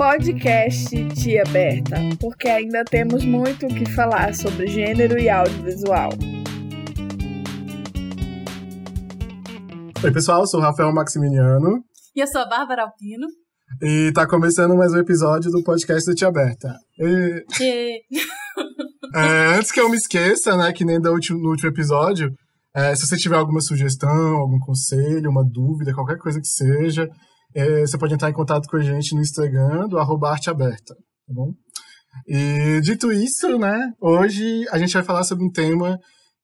Podcast Tia Berta, porque ainda temos muito o que falar sobre gênero e audiovisual. Oi, pessoal, eu sou o Rafael Maximiliano. E eu sou a Bárbara Alpino. E tá começando mais um episódio do podcast da Tia Berta. E... E... É, antes que eu me esqueça, né, que nem no último episódio, é, se você tiver alguma sugestão, algum conselho, uma dúvida, qualquer coisa que seja, é, você pode entrar em contato com a gente no Instagram do arroba arte aberta, tá bom? E dito isso, né, hoje a gente vai falar sobre um tema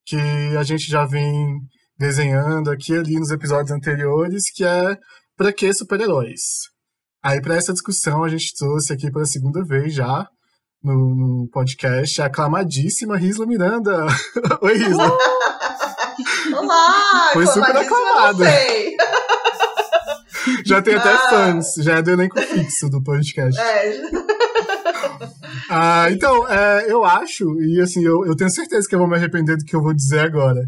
que a gente já vem desenhando aqui ali nos episódios anteriores, que é para que super-heróis? Aí, para essa discussão, a gente trouxe aqui pela segunda vez já no, no podcast a aclamadíssima Risla Miranda. Oi, Risla. Olá! Foi super aclamada. Já tem até ah. fãs, já é do elenco fixo do podcast. É. ah, então, é, eu acho, e assim, eu, eu tenho certeza que eu vou me arrepender do que eu vou dizer agora.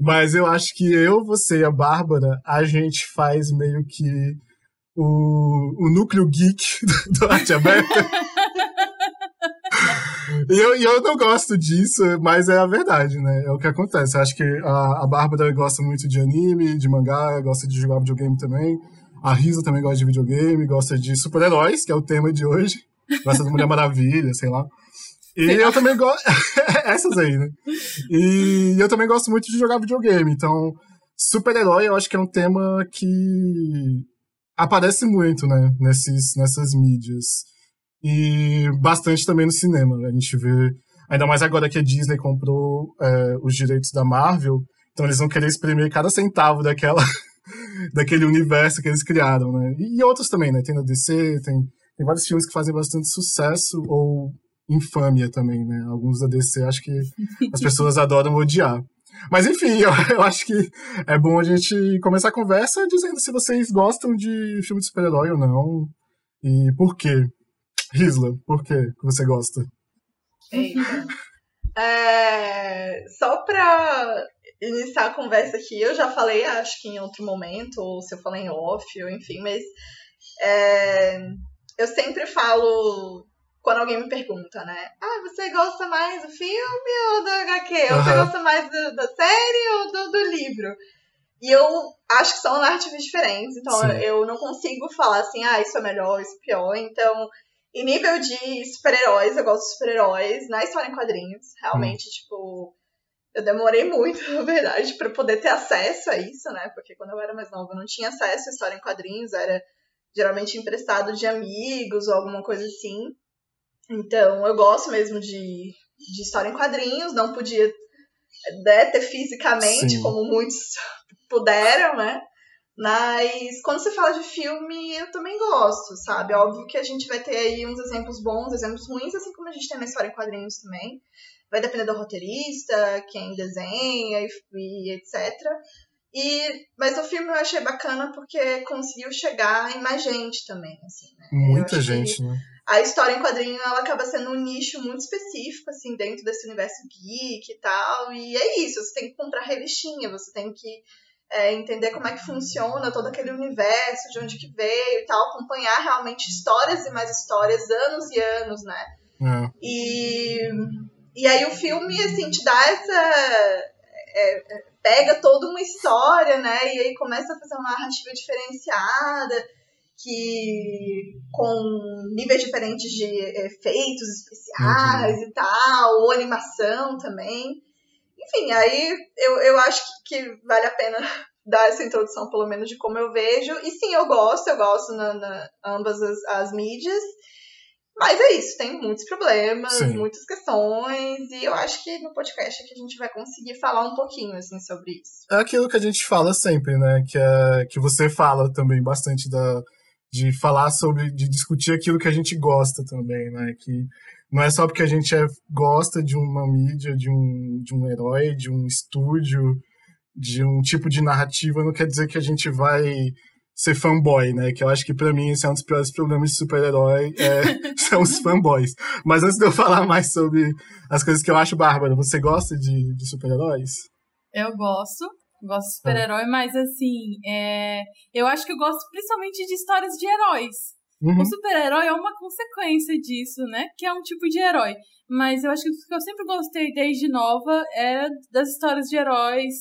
Mas eu acho que eu, você e a Bárbara, a gente faz meio que o, o núcleo geek do Arte Aberta. E eu, eu não gosto disso, mas é a verdade, né? É o que acontece. Eu acho que a, a Bárbara gosta muito de anime, de mangá, gosta de jogar videogame também. A Risa também gosta de videogame, gosta de super-heróis, que é o tema de hoje. Gosta de Mulher Maravilha, sei lá. E eu também gosto. Essas aí, né? E eu também gosto muito de jogar videogame. Então, super-herói eu acho que é um tema que aparece muito, né? Nesses, nessas mídias. E bastante também no cinema. Né? A gente vê. Ainda mais agora que a Disney comprou é, os direitos da Marvel. Então eles vão querer exprimir cada centavo daquela daquele universo que eles criaram, né? E, outros também, né? Tem na DC, tem, tem vários filmes que fazem bastante sucesso ou infâmia também, né? Alguns da DC acho que as pessoas adoram odiar. Mas enfim, eu, eu, acho que é bom a gente começar a conversa dizendo se vocês gostam de filme de super-herói ou não. E por quê. Risla, por quê que você gosta? É, só pra iniciar a conversa aqui, eu já falei, acho que em outro momento, ou se eu falei em off, ou enfim, mas é, eu sempre falo quando alguém me pergunta, né? Ah, você gosta mais do filme ou do HQ? Ou você gosta mais do, da série ou do, do, livro? E eu acho que são narrativas diferentes, então Sim. eu não consigo falar assim, ah, isso é melhor, isso é pior. Então, em nível de super-heróis, eu gosto de super-heróis na história em quadrinhos. Realmente, hum. tipo, eu demorei muito, na verdade, para poder ter acesso a isso, né? Porque quando eu era mais nova, eu não tinha acesso à história em quadrinhos, era geralmente emprestado de amigos ou alguma coisa assim. Então, eu gosto mesmo de, de história em quadrinhos, não podia né, ter fisicamente, Sim. como muitos puderam, né? Mas quando você fala de filme, eu também gosto, sabe? Óbvio que a gente vai ter aí uns exemplos bons, exemplos ruins, assim como a gente tem na história em quadrinhos também vai depender do roteirista, quem desenha e, e etc. E, mas o filme eu achei bacana porque conseguiu chegar em mais gente também, assim, né? Muita gente, né? A história em quadrinho, ela acaba sendo um nicho muito específico, assim, dentro desse universo geek e tal. E é isso, você tem que comprar revistinha, você tem que é, entender como é que funciona todo aquele universo, de onde que veio e tal, acompanhar realmente histórias e mais histórias, anos e anos, né? É. E e aí o filme, assim, te dá essa. É, é, pega toda uma história, né? E aí começa a fazer uma narrativa diferenciada, que com níveis diferentes de efeitos especiais uhum. e tal, ou animação também. Enfim, aí eu, eu acho que, que vale a pena dar essa introdução, pelo menos, de como eu vejo. E sim, eu gosto, eu gosto na, na ambas as, as mídias. Mas é isso, tem muitos problemas, Sim. muitas questões, e eu acho que no podcast aqui a gente vai conseguir falar um pouquinho assim sobre isso. É aquilo que a gente fala sempre, né? Que, é, que você fala também bastante da, de falar sobre, de discutir aquilo que a gente gosta também, né? Que não é só porque a gente é, gosta de uma mídia, de um, de um herói, de um estúdio, de um tipo de narrativa, não quer dizer que a gente vai ser fanboy, né? Que eu acho que para mim esse é um dos piores problemas de super-herói, é, são os fanboys. Mas antes de eu falar mais sobre as coisas que eu acho, Bárbara, você gosta de, de super-heróis? Eu gosto, gosto de super-herói, mas assim, é, eu acho que eu gosto principalmente de histórias de heróis. Uhum. O super-herói é uma consequência disso, né? Que é um tipo de herói. Mas eu acho que o que eu sempre gostei desde nova é das histórias de heróis,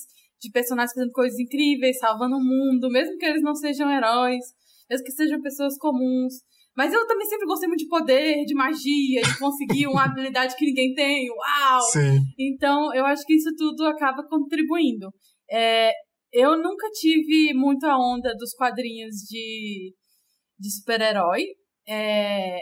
de personagens fazendo coisas incríveis, salvando o mundo, mesmo que eles não sejam heróis, mesmo que sejam pessoas comuns. Mas eu também sempre gostei muito de poder, de magia, de conseguir uma habilidade que ninguém tem. Uau! Sim. Então, eu acho que isso tudo acaba contribuindo. É, eu nunca tive muito a onda dos quadrinhos de, de super-herói. É,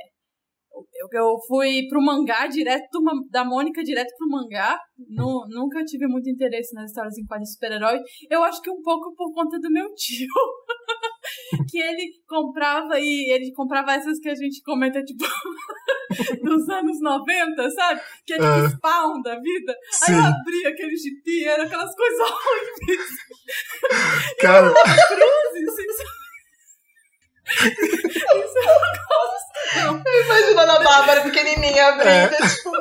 eu, eu fui pro mangá direto, da Mônica direto pro mangá. Nu- nunca tive muito interesse nas histórias em quadrinhos super-herói. Eu acho que um pouco por conta do meu tio. que ele comprava e ele comprava essas que a gente comenta, tipo, dos anos 90, sabe? Que é tipo Ah. spawn da vida. Aí Sim. eu abria aquele gibi, era aquelas coisas horríveis, Cara, cruzes. Isso, isso eu não gosto. Imaginando a Bárbara pequenininha abrindo, É. tipo,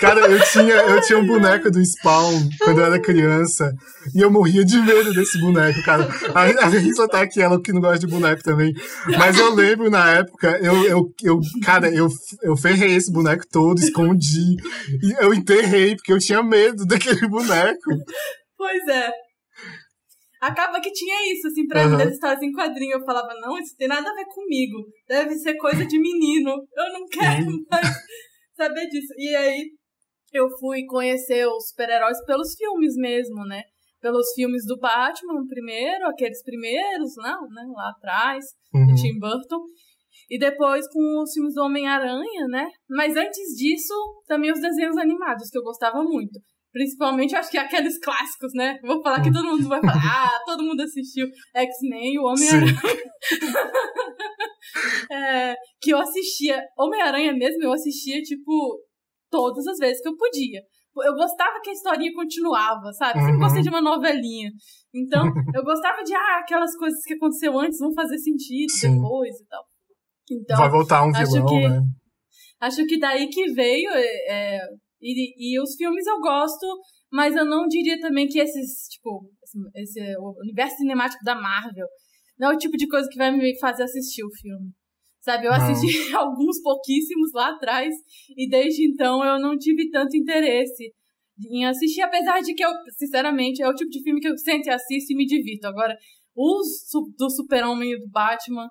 cara, eu tinha, eu tinha um boneco do Spawn quando eu era criança. E eu morria de medo desse boneco, cara. A, a Risa tá aqui, ela que não gosta de boneco também. Mas eu lembro na época, eu, eu, eu cara, eu, eu ferrei esse boneco todo, escondi. E eu enterrei, porque eu tinha medo daquele boneco. Pois é. Acaba que tinha isso, assim, pra mim, Aham. das histórias em quadrinho. Eu falava, não, isso tem nada a ver comigo. Deve ser coisa de menino. Eu não quero mais saber disso. E aí, eu fui conhecer os super-heróis pelos filmes mesmo, né? Pelos filmes do Batman, primeiro, aqueles primeiros, não, né? Lá atrás, Uhum. do Tim Burton. E depois com os filmes do Homem-Aranha, né? Mas antes disso, também os desenhos animados, que eu gostava muito. Principalmente, acho que aqueles clássicos, né? Vou falar que todo mundo vai falar, ah, todo mundo assistiu X-Men e o Homem-Aranha. É, que eu assistia, Homem-Aranha mesmo, eu assistia, tipo, todas as vezes que eu podia. Eu gostava que a historinha continuava, sabe? Sempre Uhum. gostei de uma novelinha. Então, eu gostava de, ah, aquelas coisas que aconteceu antes vão fazer sentido Sim. depois e tal. Então, Vai voltar um vilão, que- né? Acho que daí que veio. é, e, e os filmes eu gosto, mas eu não diria também que esses, tipo, esse, esse- o universo cinemático da Marvel não é o tipo de coisa que vai me fazer assistir o filme. Sabe, eu Não. assisti alguns pouquíssimos lá atrás e desde então eu não tive tanto interesse em assistir, apesar de que eu, sinceramente, é o tipo de filme que eu sento e assisto e me divirto. Agora, os do Super-Homem e do Batman.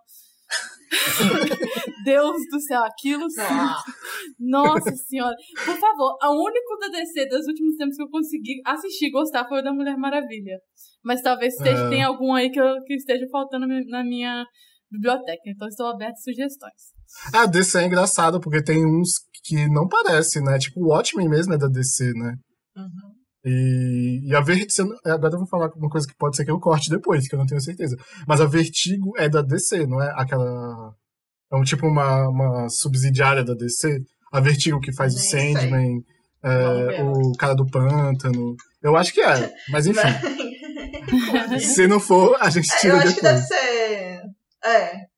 Deus do céu, aquilo sim. Nossa senhora. Por favor, a único da DC dos últimos tempos que eu consegui assistir e gostar foi o da Mulher Maravilha. Mas talvez esteja, É. tenha algum aí que, eu- que esteja faltando na mi- na minha biblioteca. Então estou aberta a sugestões. A DC é engraçado, porque tem uns que não parecem, né? Tipo, o Watchmen mesmo é da DC, né? Uhum. E, e a Vertigo. Agora eu vou falar uma coisa que pode ser que eu corte depois, que eu não tenho certeza. Mas a Vertigo é da DC, não é aquela. É um tipo uma, uma subsidiária da DC. A Vertigo que faz o Nem sei. Sandman, é, o cara do pântano. Eu acho que é, mas enfim. Se não for, a gente É, tira eu acho que deve depois. ser. É.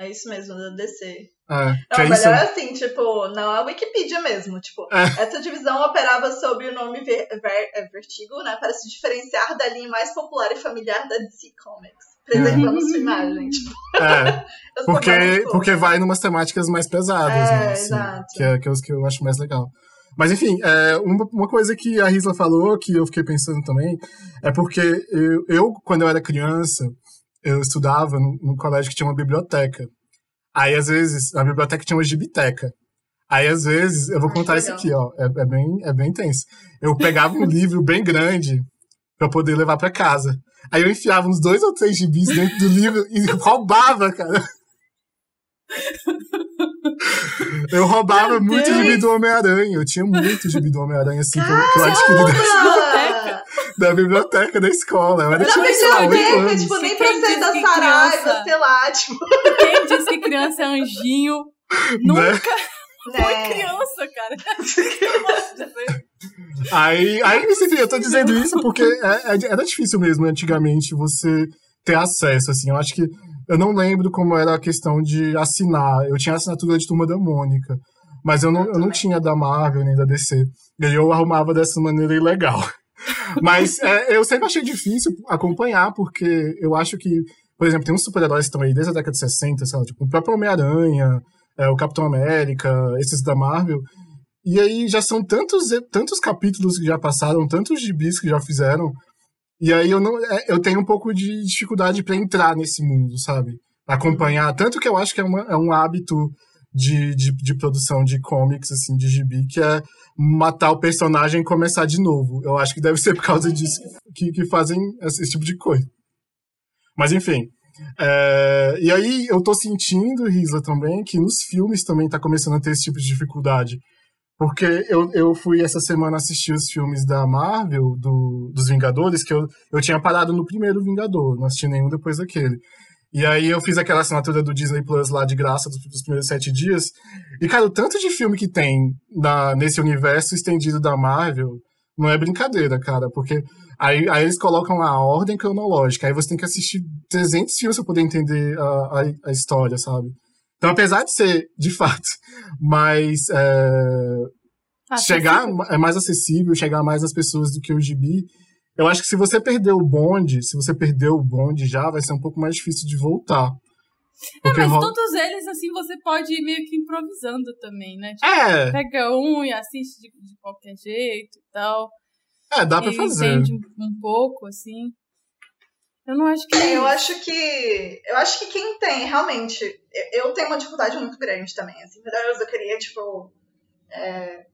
É isso mesmo, da DC. É, Não, é isso. é assim, tipo, não é a Wikipedia mesmo. Tipo, É. essa divisão operava sob o nome Ver- Ver- é, Vertigo, né? Para se diferenciar da linha mais popular e familiar da DC Comics. Preservando sua imagem. Tipo, É, porque, mais porque vai numas temáticas mais pesadas, É, né? assim, exato. que, é, que é os que eu acho mais legal. Mas enfim, é, uma, uma coisa que a Risla falou, que eu fiquei pensando também, é porque eu, eu quando eu era criança, eu estudava no, no colégio que tinha uma biblioteca. Aí, às vezes, na biblioteca tinha uma gibiteca. Aí, às vezes, eu vou Ai, contar que isso legal. aqui, ó. É, é bem, é bem tenso. Eu pegava um livro bem grande pra poder levar pra casa. Aí eu enfiava uns dois ou três gibis dentro do livro e roubava, cara. Eu roubava Meu muito Deus. gibi do Homem-Aranha. Eu tinha muito gibi do Homem-Aranha, assim, que eu, que eu adquiri Caramba! Da, biblioteca da escola. Eu era, Da oito biblioteca, tipo, nem Quem pra ser disse da que Saraiva, criança- sei lá, tipo. Quem diz que criança é anjinho? Nunca Né? foi né? criança, cara. Eu posso dizer. Aí, aí, enfim, eu tô dizendo isso porque é- é- era difícil mesmo, antigamente, você ter acesso, assim. Eu acho que. Eu não lembro como era a questão de assinar. Eu tinha assinatura de Turma da Mônica. Mas eu não, eu não tinha da Marvel nem da DC. E aí eu arrumava dessa maneira ilegal. Mas é, eu sempre achei difícil acompanhar, porque eu acho que por exemplo, tem uns super-heróis que estão aí desde a década de 60, sei lá, tipo o próprio Homem-Aranha, é, o Capitão América, esses da Marvel. E aí já são tantos, tantos capítulos que já passaram, tantos gibis que já fizeram. E aí eu não é, eu tenho um pouco de dificuldade para entrar nesse mundo, sabe? Acompanhar. Tanto que eu acho que é, uma, é um hábito de, de, de, produção de comics, assim, de gibi, que é matar o personagem e começar de novo. Eu acho que deve ser por causa disso que, que fazem esse tipo de coisa. Mas enfim. É, e aí eu tô sentindo, Risa, também, que nos filmes também tá começando a ter esse tipo de dificuldade. Porque eu, eu fui essa semana assistir os filmes da Marvel, do, dos Vingadores, que eu, eu tinha parado no primeiro Vingador, não assisti nenhum depois daquele. E aí eu fiz aquela assinatura do Disney Plus lá de graça dos, dos primeiros sete dias. E, cara, o tanto de filme que tem na, nesse universo estendido da Marvel não é brincadeira, cara. Porque aí, aí eles colocam a ordem cronológica. Aí você tem que assistir 300 filmes pra poder entender a, a, a história, sabe? Então, apesar de ser, de fato, mais. É, chegar, é mais acessível, chegar mais às pessoas do que o gibi, eu acho que se você perder o bonde, se você perdeu o bonde já, vai ser um pouco mais difícil de voltar. É, mas todos eles, assim, você pode ir meio que improvisando também, né? Tipo, é. Pega um e assiste de, de qualquer jeito e tal. É, dá pra fazer. Entende um, um pouco, assim. Eu não acho que. É, eu acho que. Eu acho que quem tem, realmente. Eu tenho uma dificuldade muito grande também. Assim, eu queria, tipo. É,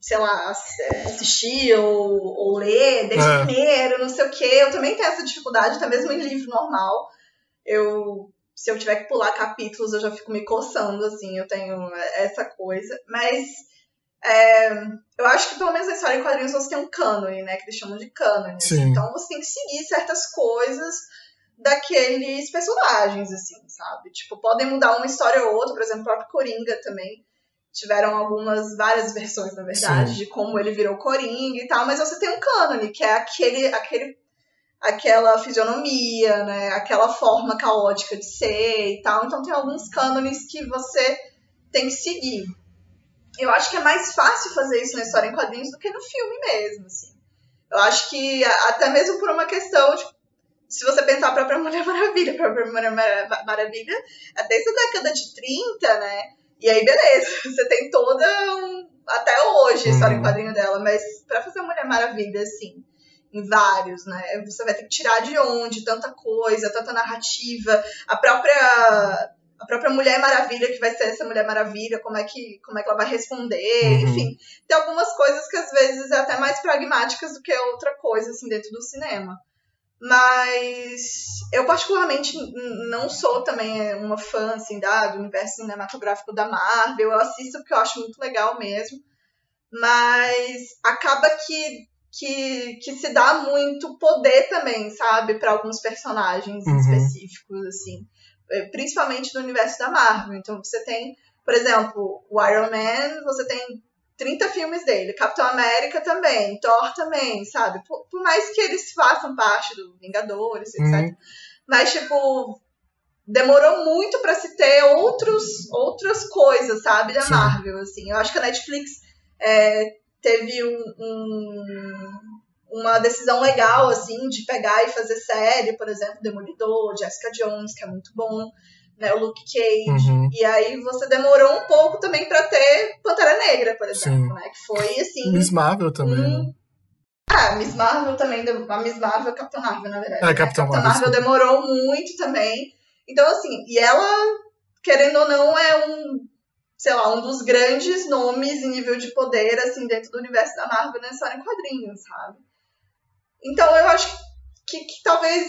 sei lá, assistir ou, ou ler desde é. primeiro, não sei o quê. Eu também tenho essa dificuldade, até mesmo em livro normal. Eu. Se eu tiver que pular capítulos, eu já fico me coçando, assim, eu tenho essa coisa. Mas é, eu acho que pelo menos na história em quadrinhos você tem um cânone, né? Que eles chamam de cânone. Assim. Então você tem que seguir certas coisas daqueles personagens, assim, sabe? Tipo, podem mudar uma história ou outra, por exemplo, o próprio Coringa também. Tiveram algumas, várias versões, na verdade, Sim. de como ele virou Coringa e tal, mas você tem um cânone, que é aquele, aquele, aquela fisionomia, né? Aquela forma caótica de ser e tal. Então tem alguns cânones que você tem que seguir eu acho que é mais fácil fazer isso na história em quadrinhos do que no filme mesmo, assim. Eu acho que até mesmo por uma questão de se você pensar a própria Mulher Maravilha, a própria Mulher Maravilha, é desde a década de 30, né? E aí, beleza, você tem toda um, até hoje a história uhum. em quadrinho dela, mas para fazer Mulher Maravilha, assim, em vários, né? Você vai ter que tirar de onde tanta coisa, tanta narrativa, a própria a própria Mulher Maravilha, que vai ser essa Mulher Maravilha, como é que, como é que ela vai responder, uhum. enfim. Tem algumas coisas que às vezes é até mais pragmáticas do que outra coisa, assim, dentro do cinema. Mas eu particularmente não sou também uma fã, assim, da, do universo cinematográfico da Marvel. Eu assisto porque eu acho muito legal mesmo. Mas acaba que, que, que se dá muito poder também, sabe? para alguns personagens uhum. específicos, assim. É, principalmente no universo da Marvel. Então você tem, por exemplo, o Iron Man, você tem 30 filmes dele, Capitão América também, Thor também, sabe? Por, por mais que eles façam parte do Vingadores, etc. Uhum. Mas, tipo, demorou muito para se ter outros, outras coisas, sabe, da Sim. Marvel, assim. Eu acho que a Netflix é, teve um, um uma decisão legal, assim, de pegar e fazer série, por exemplo, Demolidor, Jessica Jones, que é muito bom, né, o Luke Cage. Uhum. E aí você demorou um pouco também para ter Pantera Negra, por exemplo, Sim. né, que foi, assim... Miss Marvel também, um... né? Ah, Miss Marvel também, a Miss Marvel, Capitão Marvel, na verdade. É, né? Capitão Marvel. Marvel demorou muito também. Então, assim, e ela, querendo ou não, é um sei lá, um dos grandes nomes em nível de poder, assim, dentro do universo da Marvel nessa história em quadrinhos, sabe? Então eu acho que, que talvez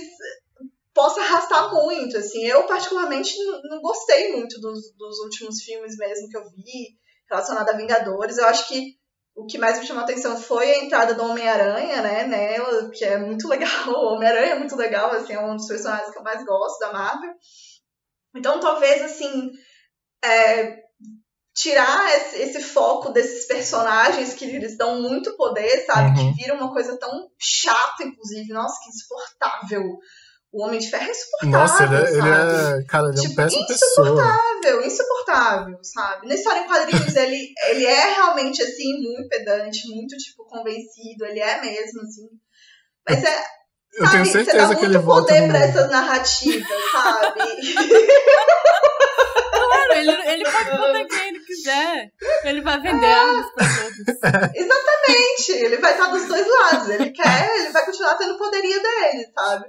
possa arrastar muito, assim. Eu, particularmente, não, gostei muito dos, dos últimos filmes mesmo que eu vi relacionado a Vingadores. Eu acho que o que mais me chamou a atenção foi a entrada do Homem-Aranha, né, nela, que é muito legal. O Homem-Aranha é muito legal, assim, é um dos personagens que eu mais gosto da Marvel. Então, talvez, assim, é, tirar esse, esse, foco desses personagens que eles dão muito poder, sabe? Uhum. Que vira uma coisa tão chata, inclusive. Nossa, que insuportável. O Homem de Ferro é insuportável. Nossa, ele é, ele é cara, ele é tipo, um péssimo insuportável, pessoa. insuportável, sabe? Na história em quadrinhos, ele, ele é realmente, assim, muito pedante, muito, tipo, convencido. Ele é mesmo, assim. Mas é, Eu tenho certeza você dá que ele volta poder no pra mundo. essas narrativas, sabe? Claro, ele, ele pode botar quem ele quiser. Ele vai vender armas pra todos. Exatamente, ele vai estar dos dois lados. Ele quer, ele vai continuar tendo o poderio dele, sabe?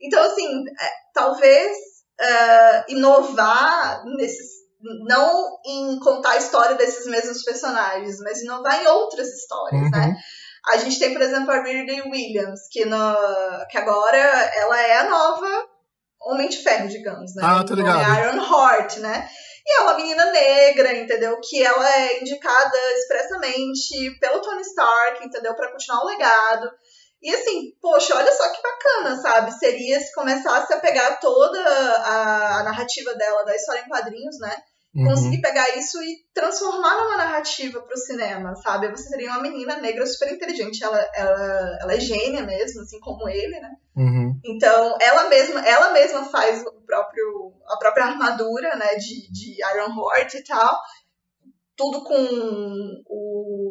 Então, assim, é, talvez é, inovar nesses. Não em contar a história desses mesmos personagens, mas inovar em outras histórias, né? Uhum. A gente tem, por exemplo, a Riri Williams, que, no, que agora ela é a nova Homem de Ferro, digamos, né? Ah, tô ligado. É Iron Heart, né? E é uma menina negra, entendeu? Que ela é indicada expressamente pelo Tony Stark, entendeu? Pra continuar o legado. E assim, poxa, olha só que bacana, sabe? Seria se começasse a pegar toda a, a narrativa dela, da história em quadrinhos, né? Uhum. conseguir pegar isso e transformar numa narrativa pro cinema, sabe? Você seria uma menina negra super inteligente, ela, ela, ela é gênia mesmo, assim como ele, né? Uhum. Então, ela mesma, ela mesma faz o próprio, a própria armadura, né, de, de Iron Heart e tal. Tudo com o,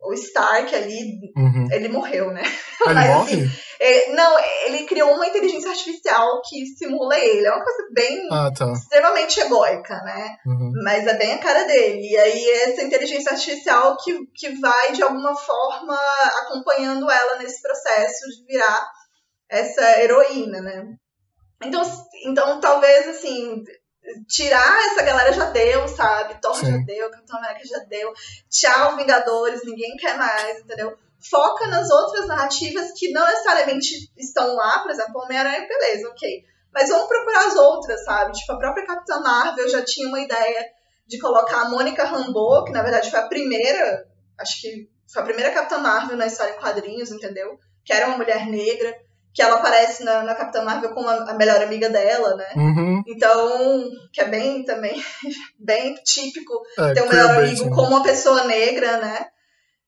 o Stark ali, Uhum. ele morreu, né? Ele Mas, morre? assim, é, não, ele criou uma inteligência artificial que simula ele. É uma coisa bem Ah, tá. extremamente egóica, né? Uhum. Mas é bem a cara dele. E aí essa inteligência artificial que, que vai, de alguma forma, acompanhando ela nesse processo de virar essa heroína, né? Então, então talvez, assim, tirar essa galera já deu, sabe? Thor Sim. já deu, Capitão América já deu. Tchau, Vingadores, ninguém quer mais, entendeu? Foca nas outras narrativas que não necessariamente estão lá, por exemplo, Homem-Aranha, beleza, ok. Mas vamos procurar as outras, sabe? Tipo, a própria Capitã Marvel já tinha uma ideia de colocar a Mônica Rambeau, que na verdade foi a primeira, acho que foi a primeira Capitã Marvel na história em quadrinhos, entendeu? Que era uma mulher negra, que ela aparece na, na Capitã Marvel como a, a melhor amiga dela, né? Uhum. Então, que é bem também, bem típico É, ter um melhor amigo né? como uma pessoa negra, né?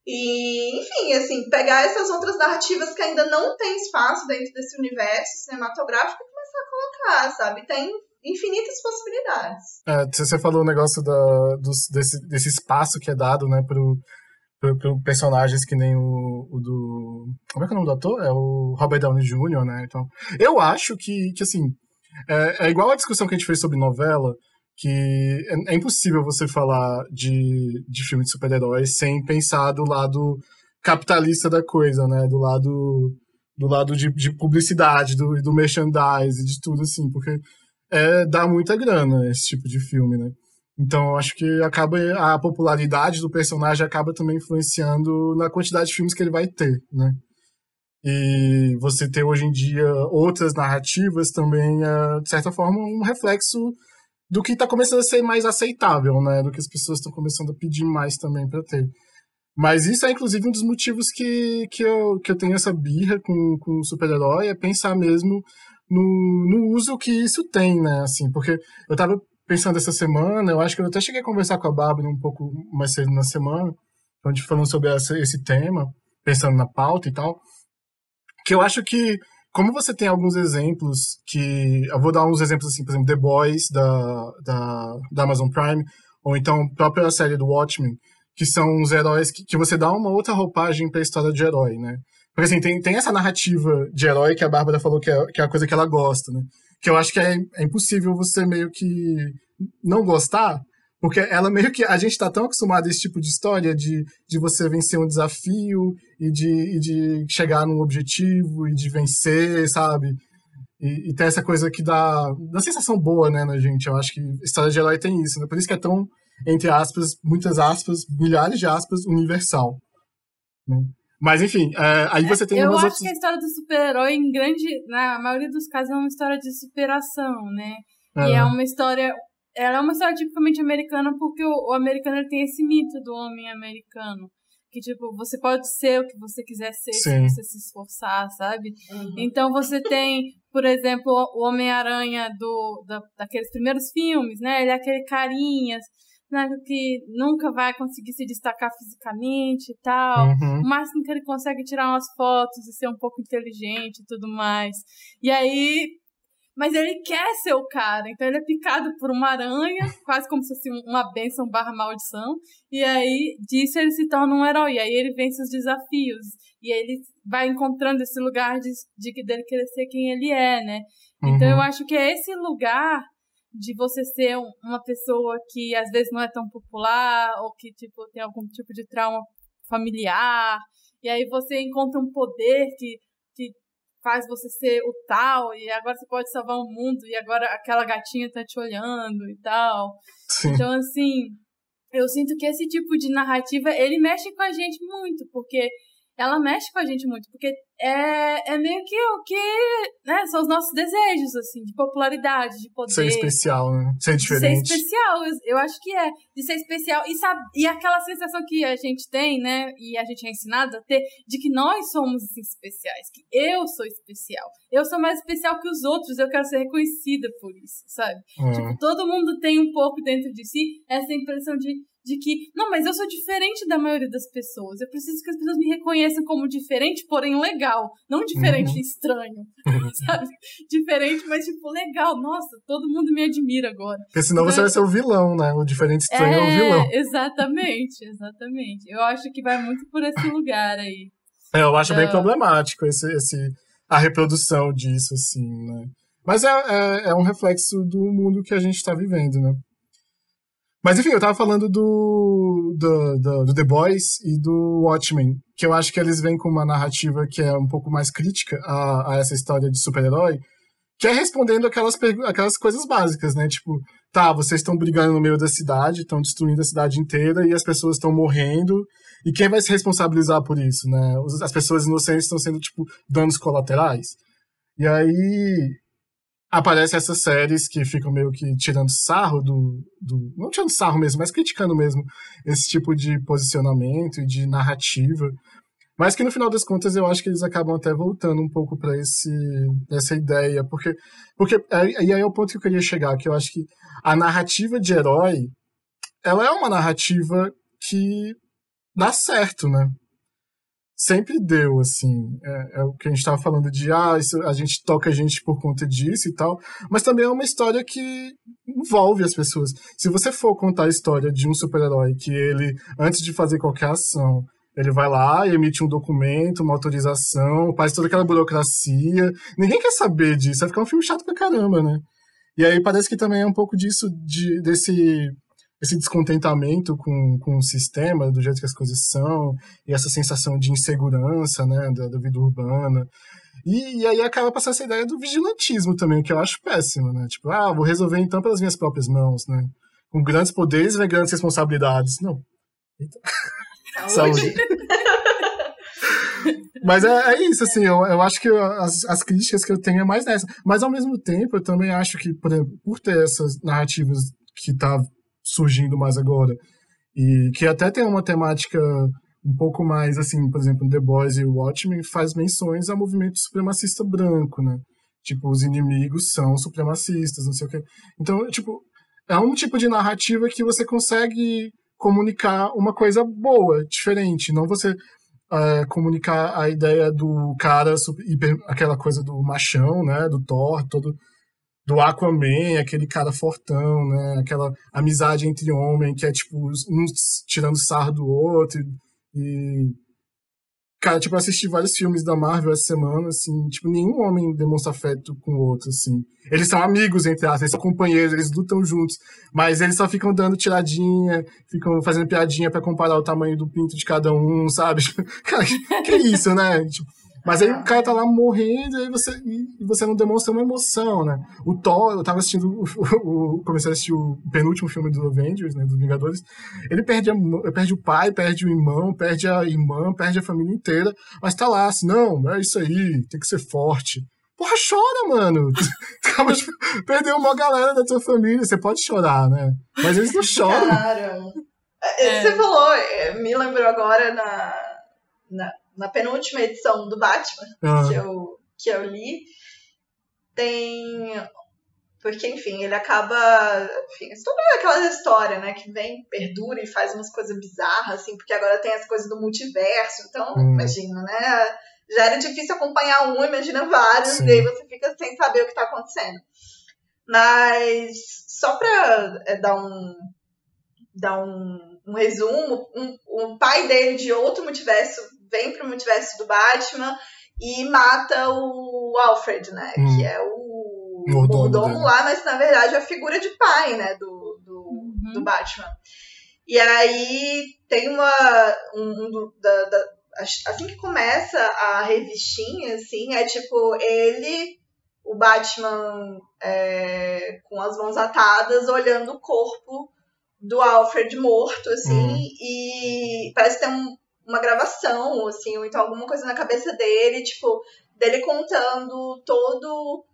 E, enfim, assim, pegar essas outras narrativas que ainda não tem espaço dentro desse universo cinematográfico e começar a colocar, sabe? Tem infinitas possibilidades. É, você falou o negócio da, dos, desse, desse espaço que é dado, né, pro, pro, pro personagens que nem o, o do... Como é que é o nome do ator? É o Robert Downey Jr., né? Então, eu acho que, que assim, é, é igual a discussão que a gente fez sobre novela, que é, é impossível você falar de, de filme de super-heróis sem pensar do lado capitalista da coisa, né? Do lado, do lado de, de publicidade, do, do merchandise, de tudo assim, porque é, dá muita grana esse tipo de filme, né? Então, acho que acaba a popularidade do personagem acaba também influenciando na quantidade de filmes que ele vai ter, né? E você ter hoje em dia outras narrativas também é, de certa forma, um reflexo do que está começando a ser mais aceitável, né? Do que as pessoas estão começando a pedir mais também para ter. Mas isso é, inclusive, um dos motivos que, que, eu, que eu tenho essa birra com, com o super-herói, é pensar mesmo no, no uso que isso tem, né? Assim, porque eu tava pensando essa semana, eu acho que eu até cheguei a conversar com a Bárbara um pouco mais cedo na semana, onde falando sobre essa, esse tema, pensando na pauta e tal, que eu acho que, como você tem alguns exemplos que. Eu vou dar uns exemplos assim, por exemplo, The Boys da, da, da Amazon Prime, ou então a própria série do Watchmen, que são os heróis que, que você dá uma outra roupagem para a história de herói, né? Porque assim, tem, tem essa narrativa de herói que a Bárbara falou que é, que é a coisa que ela gosta, né? Que eu acho que é, é impossível você meio que não gostar, porque ela meio que. A gente tá tão acostumado a esse tipo de história de, de você vencer um desafio e de, e de chegar num objetivo e de vencer, sabe? E, e tem essa coisa que dá. dá sensação boa, né, na gente. Eu acho que história de herói tem isso, né? Por isso que é tão, entre aspas, muitas aspas, milhares de aspas, universal. Né? Mas enfim, é, aí você tem Eu umas acho outras. que a história do super-herói, em grande. Na maioria dos casos, é uma história de superação, né? E é uma história. Ela é uma história tipicamente americana porque o, o americano ele tem esse mito do homem americano. Que, tipo, você pode ser o que você quiser ser Sim. se você se esforçar, sabe? Então você tem, por exemplo, o Homem-Aranha do, da, daqueles primeiros filmes, né? Ele é aquele carinha né, que nunca vai conseguir se destacar fisicamente e tal. Uhum. O máximo que ele consegue é tirar umas fotos e ser um pouco inteligente e tudo mais. E aí. mas ele quer ser o cara. Então ele é picado por uma aranha, quase como se fosse uma benção barra maldição. E aí, disso ele se torna um herói. E aí ele vence os desafios. E aí ele vai encontrando esse lugar de, de dele querer ser quem ele é, né? Uhum. Então eu acho que é esse lugar de você ser uma pessoa que às vezes não é tão popular ou que tipo tem algum tipo de trauma familiar e aí você encontra um poder que, que faz você ser o tal e agora você pode salvar o mundo e agora aquela gatinha tá te olhando e tal Sim. então assim eu sinto que esse tipo de narrativa ele mexe com a gente muito porque ela mexe com a gente muito, porque é, é meio que o que né, são os nossos desejos, assim, de popularidade, de poder. Ser especial, né? Ser diferente. Ser especial, eu acho que é. De ser especial. E, sabe, e aquela sensação que a gente tem, né? E a gente é ensinado a ter, de que nós somos assim, especiais, que eu sou especial. Eu sou mais especial que os outros, eu quero ser reconhecida por isso, sabe? Hum. Tipo, todo mundo tem um pouco dentro de si essa impressão de de que, não, mas eu sou diferente da maioria das pessoas. Eu preciso que as pessoas me reconheçam como diferente, porém legal. Não diferente uhum. estranho, sabe? Diferente, mas tipo, legal. Nossa, todo mundo me admira agora. Porque senão então, você vai ser o vilão, né? O diferente estranho é, é o vilão. Exatamente, exatamente. Eu acho que vai muito por esse lugar aí. É, eu acho bem problemático esse, esse, a reprodução disso, assim, né? Mas é, é, é um reflexo do mundo que a gente está vivendo, né? Mas enfim, eu tava falando do, do, do, do, The Boys e do Watchmen, que eu acho que eles vêm com uma narrativa que é um pouco mais crítica a, a essa história de super-herói, que é respondendo aquelas, aquelas coisas básicas, né? Tipo, tá, vocês estão brigando no meio da cidade, estão destruindo a cidade inteira e as pessoas estão morrendo, e quem vai se responsabilizar por isso, né? As pessoas inocentes estão sendo, tipo, danos colaterais. E aí, aparecem essas séries que ficam meio que tirando sarro do, do. Não tirando sarro mesmo, mas criticando mesmo esse tipo de posicionamento e de narrativa. Mas que no final das contas eu acho que eles acabam até voltando um pouco para essa ideia, porque porque é, e aí é o ponto que eu queria chegar, que eu acho que a narrativa de herói ela é uma narrativa que dá certo, né? Sempre deu, assim. É, é o que a gente estava falando de, ah, isso, a gente toca a gente por conta disso e tal. Mas também é uma história que envolve as pessoas. Se você for contar a história de um super-herói que ele, antes de fazer qualquer ação, ele vai lá e emite um documento, uma autorização, faz toda aquela burocracia. Ninguém quer saber disso, vai ficar um filme chato pra caramba, né? E aí parece que também é um pouco disso, de, desse esse descontentamento com, com o sistema, do jeito que as coisas são, e essa sensação de insegurança, né, da, da vida urbana. E, e, aí acaba passando essa ideia do vigilantismo também, que eu acho péssimo, né? Tipo, ah, vou resolver então pelas minhas próprias mãos, né? Com grandes poderes vem grandes responsabilidades. Não. Eita. Saúde. Saúde. Mas é, é, isso, assim, eu, eu acho que as, as críticas que eu tenho é mais nessa. Mas ao mesmo tempo, eu também acho que, por exemplo, por ter essas narrativas que tá surgindo mais agora. E que até tem uma temática um pouco mais, assim, por exemplo, The Boys e Watchmen faz menções ao movimento supremacista branco, né? Tipo, os inimigos são supremacistas, não sei o quê. Então, tipo, é um tipo de narrativa que você consegue comunicar uma coisa boa, diferente. Não você uh, comunicar a ideia do cara, hiper, aquela coisa do machão, né? Do Thor, todo do Aquaman, aquele cara fortão, né? Aquela amizade entre homens que é tipo um tirando sarro do outro e cara, tipo, eu assisti vários filmes da Marvel essa semana, assim, tipo, nenhum homem demonstra afeto com o outro, assim. Eles são amigos, entre aspas, eles são companheiros, eles lutam juntos, mas eles só ficam dando tiradinha, ficam fazendo piadinha para comparar o tamanho do pinto de cada um, sabe? Cara, que, que isso, né? Tipo, mas aí o cara tá lá morrendo e você, e você não demonstra uma emoção, né? O Thor, eu tava assistindo, o, o, comecei a assistir o penúltimo filme do Avengers, né, dos Vingadores, ele perde, a, perde o pai, perde o irmão, perde a irmã, perde a família inteira, mas tá lá assim, não, é isso aí, tem que ser forte. Porra, chora, mano. Acaba de perder uma galera da tua família, você pode chorar, né? Mas eles não choram. Cara, é. você falou, é, me lembrou agora na, na na penúltima edição do Batman, ah. que, eu, que eu li, tem. Porque, enfim, ele acaba. Enfim, toda aquela história, né? Que vem, perdura e faz umas coisas bizarras, assim, porque agora tem as coisas do multiverso. Então, hum. imagina, né? já era difícil acompanhar um, imagina vários, Sim. e aí você fica sem saber o que tá acontecendo. Mas só pra é, dar um, dar um, um resumo, um, um pai dele de outro multiverso vem pro multiverso do Batman e mata o Alfred, né? Hum. Que é o mordomo, lá, mas na verdade é a figura de pai, né? Do, do, uhum. do Batman. E aí tem uma. Um, um da, da, assim que começa a revistinha, assim, é tipo ele, o Batman é, com as mãos atadas, olhando o corpo do Alfred morto, assim, hum. e parece ter um, uma gravação, assim, ou então alguma coisa na cabeça dele, tipo, dele contando todo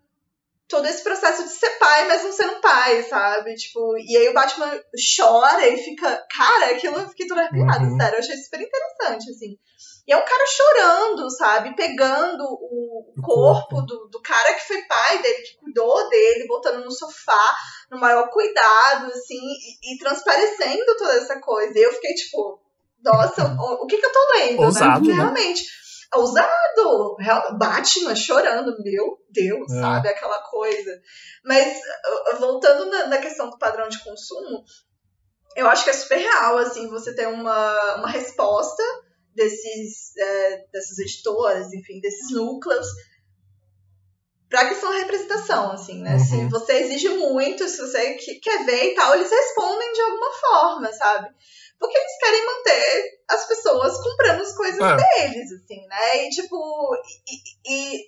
todo esse processo de ser pai, mas não sendo pai, sabe? Tipo, e aí o Batman chora e fica, cara, aquilo eu fiquei toda arrepiada, uhum. sério, eu achei super interessante, assim. E é um cara chorando, sabe? Pegando o, o corpo, corpo. Do, do cara que foi pai dele, que cuidou dele, botando no sofá, no maior cuidado, assim, e, e transparecendo toda essa coisa. E eu fiquei, tipo, nossa, o, o que, que eu tô lendo, Ousado, né? Realmente. Ousado! Batman chorando, meu Deus, é. sabe? Aquela coisa. Mas, voltando na, na, questão do padrão de consumo, eu acho que é super real, assim, você ter uma, uma resposta desses, é, dessas editoras, enfim, desses núcleos, pra questão da representação, assim, né? Uhum. Se você exige muito, se você quer ver e tal, eles respondem de alguma forma, sabe? Porque eles querem manter as pessoas comprando as coisas é. deles, assim, né? E tipo, e, e,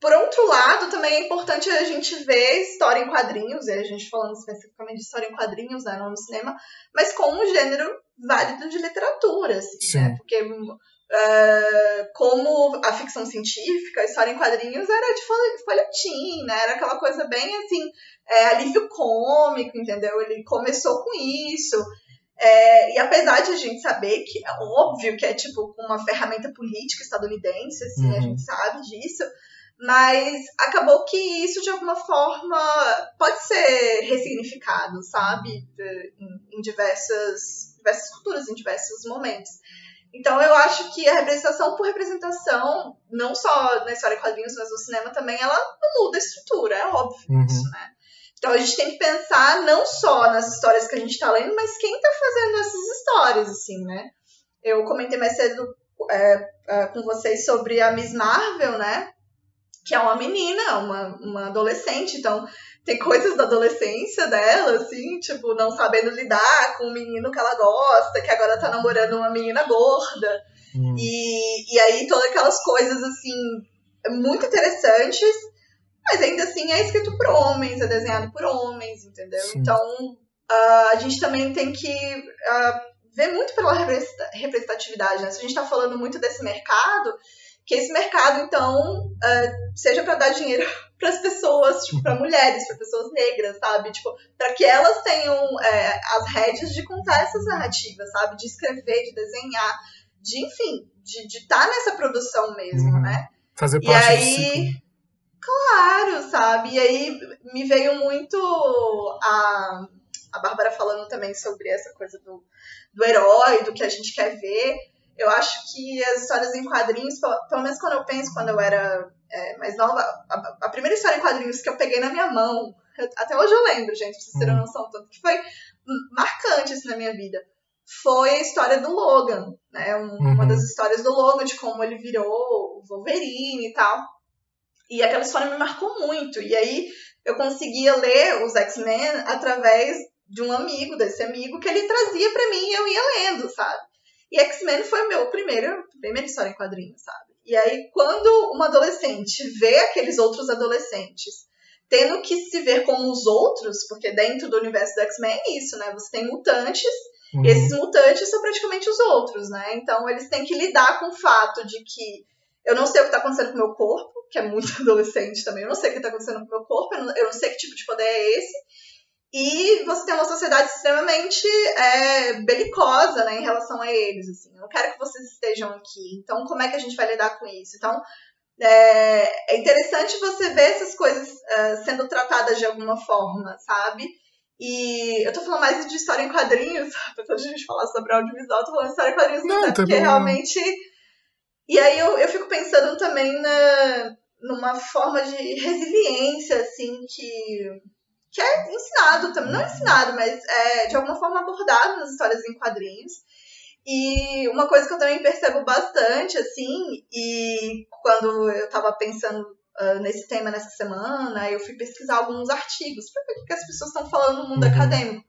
por outro lado, também é importante a gente ver história em quadrinhos, e a gente falando especificamente de história em quadrinhos, né, não no cinema, mas como um gênero válido de literatura, assim, né? Sim. né? Porque uh, como a ficção científica, a história em quadrinhos era de folhetim, né? Era aquela coisa bem assim, é, alívio cômico, entendeu? Ele começou com isso. É, e apesar de a gente saber que é óbvio que é tipo uma ferramenta política estadunidense, assim, uhum. a gente sabe disso, mas acabou que isso de alguma forma pode ser ressignificado, sabe? Em, em diversas, diversas culturas, em diversos momentos. Então eu acho que a representação por representação, não só na história de quadrinhos, mas no cinema também, ela muda a estrutura, é óbvio uhum. isso, né? Então a gente tem que pensar não só nas histórias que a gente está lendo, mas quem está fazendo essas histórias, assim, né? Eu comentei mais cedo é, é, com vocês sobre a Miss Marvel, né? Que é uma menina, uma, uma adolescente, então tem coisas da adolescência dela, assim, tipo, não sabendo lidar com o menino que ela gosta, que agora tá namorando uma menina gorda. Hum. E, e aí todas aquelas coisas, assim, muito interessantes mas ainda assim é escrito por homens, é desenhado por homens, entendeu? Sim. Então uh, a gente também tem que uh, ver muito pela representatividade, né? Se a gente está falando muito desse mercado, que esse mercado, então, uh, seja para dar dinheiro para as pessoas, tipo, para mulheres, para pessoas negras, sabe? Tipo, para que elas tenham é, as rédeas de contar essas narrativas, sabe? De escrever, de desenhar, de, enfim, de estar tá nessa produção mesmo, uhum. né? Fazer parte e aí, Claro, sabe? E aí me veio muito a, a Bárbara falando também sobre essa coisa do, do herói, do que a gente quer ver. Eu acho que as histórias em quadrinhos, pelo menos quando eu penso, quando eu era é, mais nova, a, a, primeira história em quadrinhos que eu peguei na minha mão, até hoje eu lembro, gente, pra vocês terem uhum. noção, tanto que foi marcante isso na minha vida, foi a história do Logan, né? Um, uhum. Uma das histórias do Logan, de como ele virou o Wolverine e tal. E aquela história me marcou muito. E aí eu conseguia ler os X-Men através de um amigo, desse amigo, que ele trazia para mim e eu ia lendo, sabe? E X-Men foi meu primeiro, primeira história em quadrinhos, sabe? E aí, quando uma adolescente vê aqueles outros adolescentes tendo que se ver como os outros, porque dentro do universo do X-Men é isso, né? Você tem mutantes, uhum. e esses mutantes são praticamente os outros, né? Então, eles têm que lidar com o fato de que eu não sei o que está acontecendo com o meu corpo, que é muito adolescente também. Eu não sei o que está acontecendo com o meu corpo, eu não, eu não, sei que tipo de poder é esse. E você tem uma sociedade extremamente é, belicosa né, em relação a eles. Assim. Eu não quero que vocês estejam aqui. Então, como é que a gente vai lidar com isso? Então, é, é interessante você ver essas coisas é, sendo tratadas de alguma forma, sabe? E eu tô falando mais de história em quadrinhos, apesar de a gente falar sobre audiovisual, eu tô falando de história em quadrinhos, não, porque realmente E aí eu, eu fico pensando também na, numa forma de resiliência, assim, que, que é ensinado também, não ensinado, mas é de alguma forma abordado nas histórias em quadrinhos. E uma coisa que eu também percebo bastante, assim, e quando eu tava pensando uh, nesse tema nessa semana, eu fui pesquisar alguns artigos para ver o que as pessoas estão falando no mundo uhum. acadêmico.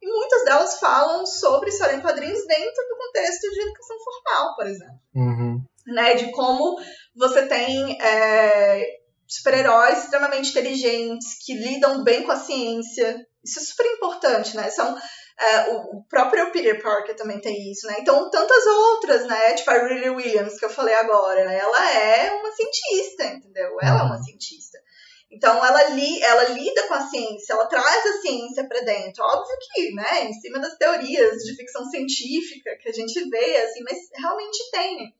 E muitas delas falam sobre história em quadrinhos dentro do contexto de educação formal, por exemplo. Uhum. Né, de como você tem é, super-heróis extremamente inteligentes que lidam bem com a ciência. Isso é super importante, né? São é, o, próprio Peter Parker também tem isso, né? Então, tantas outras, né? Tipo a Lily Williams, que eu falei agora, ela é uma cientista, entendeu? Ela é uma uhum. cientista. Então, ela, li, ela lida com a ciência, ela traz a ciência para dentro. Óbvio que, né, em cima das teorias de ficção científica que a gente vê, assim, mas realmente tem.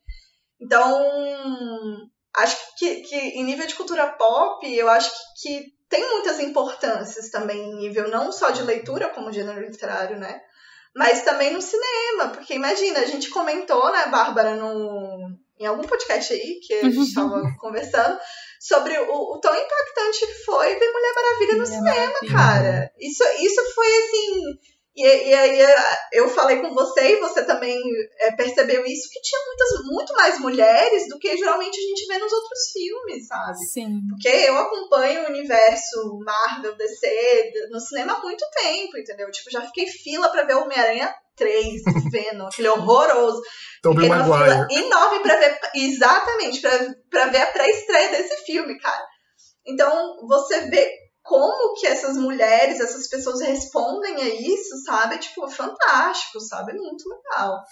Então, acho que, que em nível de cultura pop, eu acho que, que tem muitas importâncias também em nível não só de leitura como gênero literário, né? Mas também no cinema, porque imagina, a gente comentou, né, Bárbara, no, em algum podcast aí que a gente estava conversando, sobre o, o, tão impactante que foi ver Mulher Maravilha no Mulher cinema, Maravilha. cara. Isso, isso foi assim e, e aí eu falei com você e você também é, percebeu isso, que tinha muitas, muito mais mulheres do que geralmente a gente vê nos outros filmes, sabe? Sim. Porque eu acompanho o universo Marvel, DC, no cinema há muito tempo, entendeu? Tipo, já fiquei fila pra ver Homem-Aranha 3, vendo aquele horroroso. Tobey fila enorme pra ver, exatamente, pra, pra ver a pré-estreia desse filme, cara. Então, você vê como que essas mulheres, essas pessoas respondem a isso, sabe? É, tipo, fantástico, sabe? É muito legal.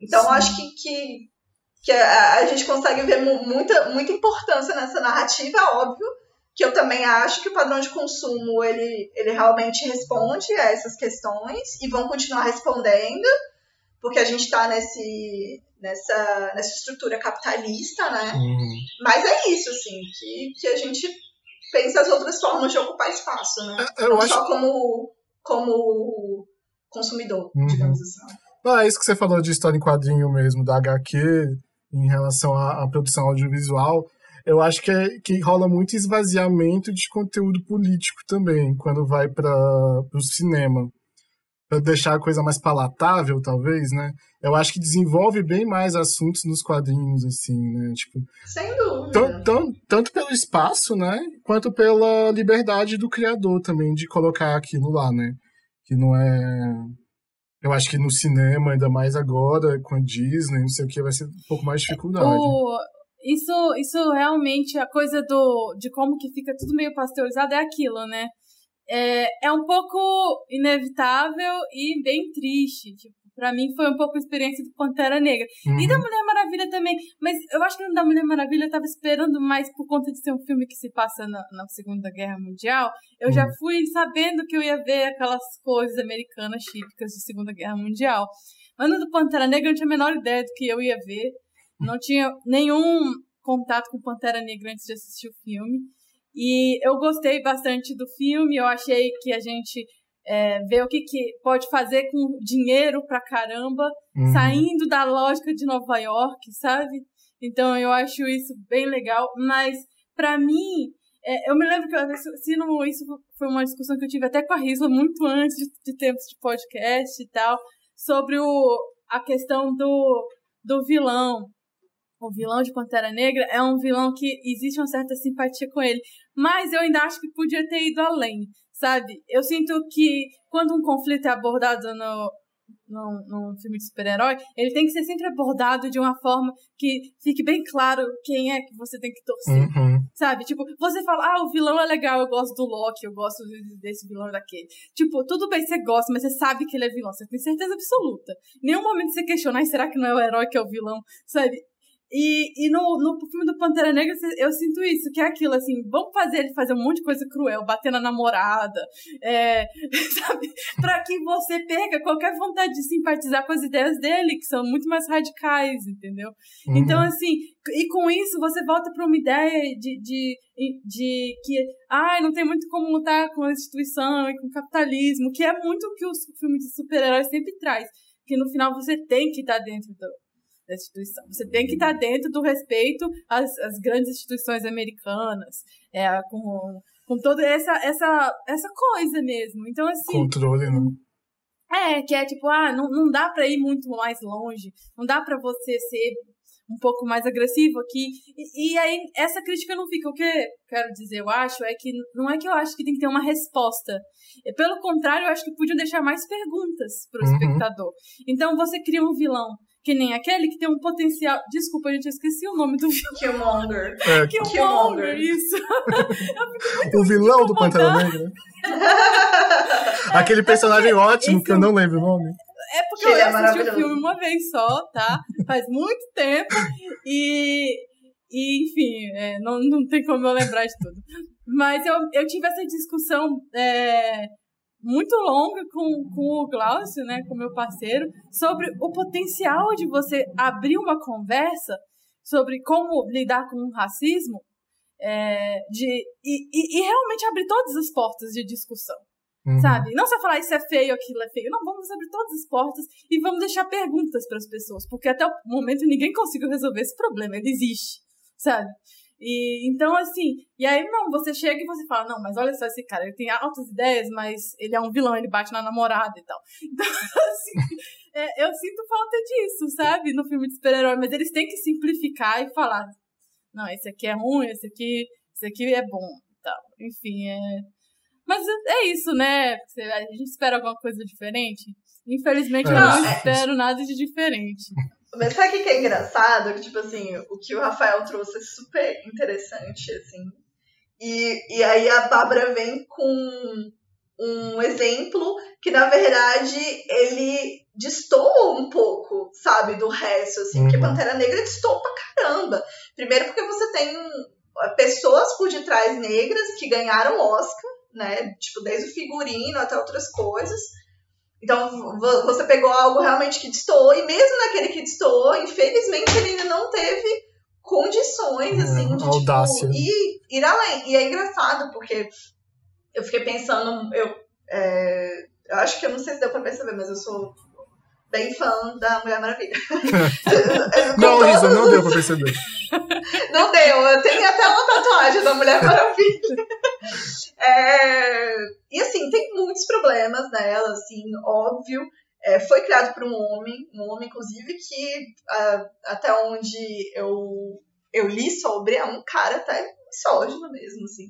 Então, Sim. acho que, que, que a, a, gente consegue ver muita, muita importância nessa narrativa, óbvio, que eu também acho que o padrão de consumo, ele, ele realmente responde a essas questões e vão continuar respondendo, porque a gente está nesse, nessa, nessa estrutura capitalista, né? Uhum. Mas é isso, assim, que, que a gente pensa as outras formas de ocupar espaço, né? É, eu Não acho... só como, como consumidor, uhum. digamos assim. Ah, é isso que você falou de história em quadrinho mesmo, da HQ, em relação à, à produção audiovisual. Eu acho que, é, que rola muito esvaziamento de conteúdo político também, quando vai para o cinema para deixar a coisa mais palatável, talvez, né? Eu acho que desenvolve bem mais assuntos nos quadrinhos, assim, né? Tipo, Sem dúvida. Tanto, tanto pelo espaço, né? Quanto pela liberdade do criador também de colocar aquilo lá, né? Que não é. Eu acho que no cinema, ainda mais agora, com a Disney, não sei o que, vai ser um pouco mais de dificuldade. O... Isso, isso realmente, a coisa do, de como que fica tudo meio pasteurizado é aquilo, né? É, é um pouco inevitável e bem triste. Tipo, pra mim foi um pouco a experiência do Pantera Negra. Uhum. E da Mulher Maravilha também. Mas eu acho que no da Mulher Maravilha eu tava esperando mais por conta de ser um filme que se passa na, na Segunda Guerra Mundial. Eu uhum. já fui sabendo que eu ia ver aquelas coisas americanas típicas de Segunda Guerra Mundial. Mas no do Pantera Negra eu não tinha a menor ideia do que eu ia ver. Não tinha nenhum contato com Pantera Negra antes de assistir o filme. E eu gostei bastante do filme, eu achei que a gente é, vê o que, que pode fazer com dinheiro pra caramba, uhum. saindo da lógica de Nova York, sabe? Então eu acho isso bem legal, mas para mim, é, eu me lembro que se não, isso foi uma discussão que eu tive até com a Risla muito antes de, de tempos de podcast e tal, sobre o, a questão do, do vilão o vilão de Pantera Negra é um vilão que existe uma certa simpatia com ele. Mas eu ainda acho que podia ter ido além, sabe? Eu sinto que quando um conflito é abordado no, num, num filme de super-herói, ele tem que ser sempre abordado de uma forma que fique bem claro quem é que você tem que torcer. Uhum. Sabe? Tipo, você fala, ah, o vilão é legal, eu gosto do Loki, eu gosto desse vilão daquele. Tipo, tudo bem, você gosta, mas você sabe que ele é vilão, você tem certeza absoluta. Em nenhum momento você questiona, será que não é o herói que é o vilão? Sabe? E, e no, no filme do Pantera Negra eu sinto isso, que é aquilo assim, vamos fazer ele fazer um monte de coisa cruel, bater na namorada, é, sabe? Pra que você perca qualquer vontade de simpatizar com as ideias dele, que são muito mais radicais, entendeu? Uhum. Então, assim, e com isso você volta pra uma ideia de, de, de que, ah, não tem muito como lutar com a instituição e com o capitalismo, que é muito o que o filme de super-heróis sempre traz. Que no final você tem que estar dentro do, da instituição. Você tem que estar dentro do respeito às, às grandes instituições americanas, é, com, com toda essa, essa, essa coisa mesmo. Então, assim. Controle, né? É, que é tipo, ah, não, não dá para ir muito mais longe, não dá para você ser um pouco mais agressivo aqui. E, e, aí, essa crítica não fica. O que eu quero dizer, eu acho, é que não é que eu acho que tem que ter uma resposta. Pelo contrário, eu acho que podiam deixar mais perguntas para o uhum. espectador. Então, você cria um vilão que nem aquele que tem um potencial. Desculpa, gente, eu esqueci o nome do vilão. Killmonger. É. Killmonger, Killmonger, isso. o vilão do Pantera Negra. Aquele personagem é ótimo, Esse... que eu não lembro o nome. É porque eu é assisti o filme uma vez só, tá? Faz muito tempo. E, e enfim, é, não, não tem como eu lembrar de tudo. Mas eu, eu tive essa discussão é, muito longa com, com o Glaucio, né, com meu parceiro, sobre o potencial de você abrir uma conversa sobre como lidar com o racismo é, de, e, e, e, realmente abrir todas as portas de discussão. Uhum. Sabe? Não só falar isso é feio, aquilo é feio. Não, vamos abrir todas as portas e vamos deixar perguntas para as pessoas, porque até o momento ninguém conseguiu resolver esse problema, ele existe, sabe? E então, assim, e aí não, você chega e você fala, não, mas olha só esse cara, ele tem altas ideias, mas ele é um vilão, ele bate na namorada e tal. Então, assim, é, eu sinto falta disso, sabe? No filme de super-herói, mas eles têm que simplificar e falar, não, esse aqui é ruim, esse aqui, esse aqui é bom e tal. Enfim, é. Mas é isso, né? A gente espera alguma coisa diferente. Infelizmente, eu não é. espero nada de diferente. Mas sabe o que é engraçado? Que, tipo assim, o que o Rafael trouxe é super interessante, assim. E, e aí a Bárbara vem com um exemplo que, na verdade, ele destoa um pouco, sabe, do resto, assim. Uhum. Porque Pantera Negra destoa pra caramba. Primeiro porque você tem pessoas por detrás negras que ganharam Oscar, né? Tipo, desde o figurino até outras coisas. Então, você pegou algo realmente que destoou, e mesmo naquele que destoou, infelizmente ele ainda não teve condições, é, assim, de tipo, ir, ir além. E é engraçado, porque eu fiquei pensando, eu, é, eu acho que eu não sei se deu pra perceber, mas eu sou bem fã da Mulher Maravilha. não, Lisa, não deu pra perceber. não deu, eu tenho até uma tatuagem da Mulher Maravilha. É, assim, tem muitos problemas nela, assim, óbvio. É, foi criado por um homem, um homem, inclusive, que uh, até onde eu, eu li sobre, é um cara até misógino mesmo, assim.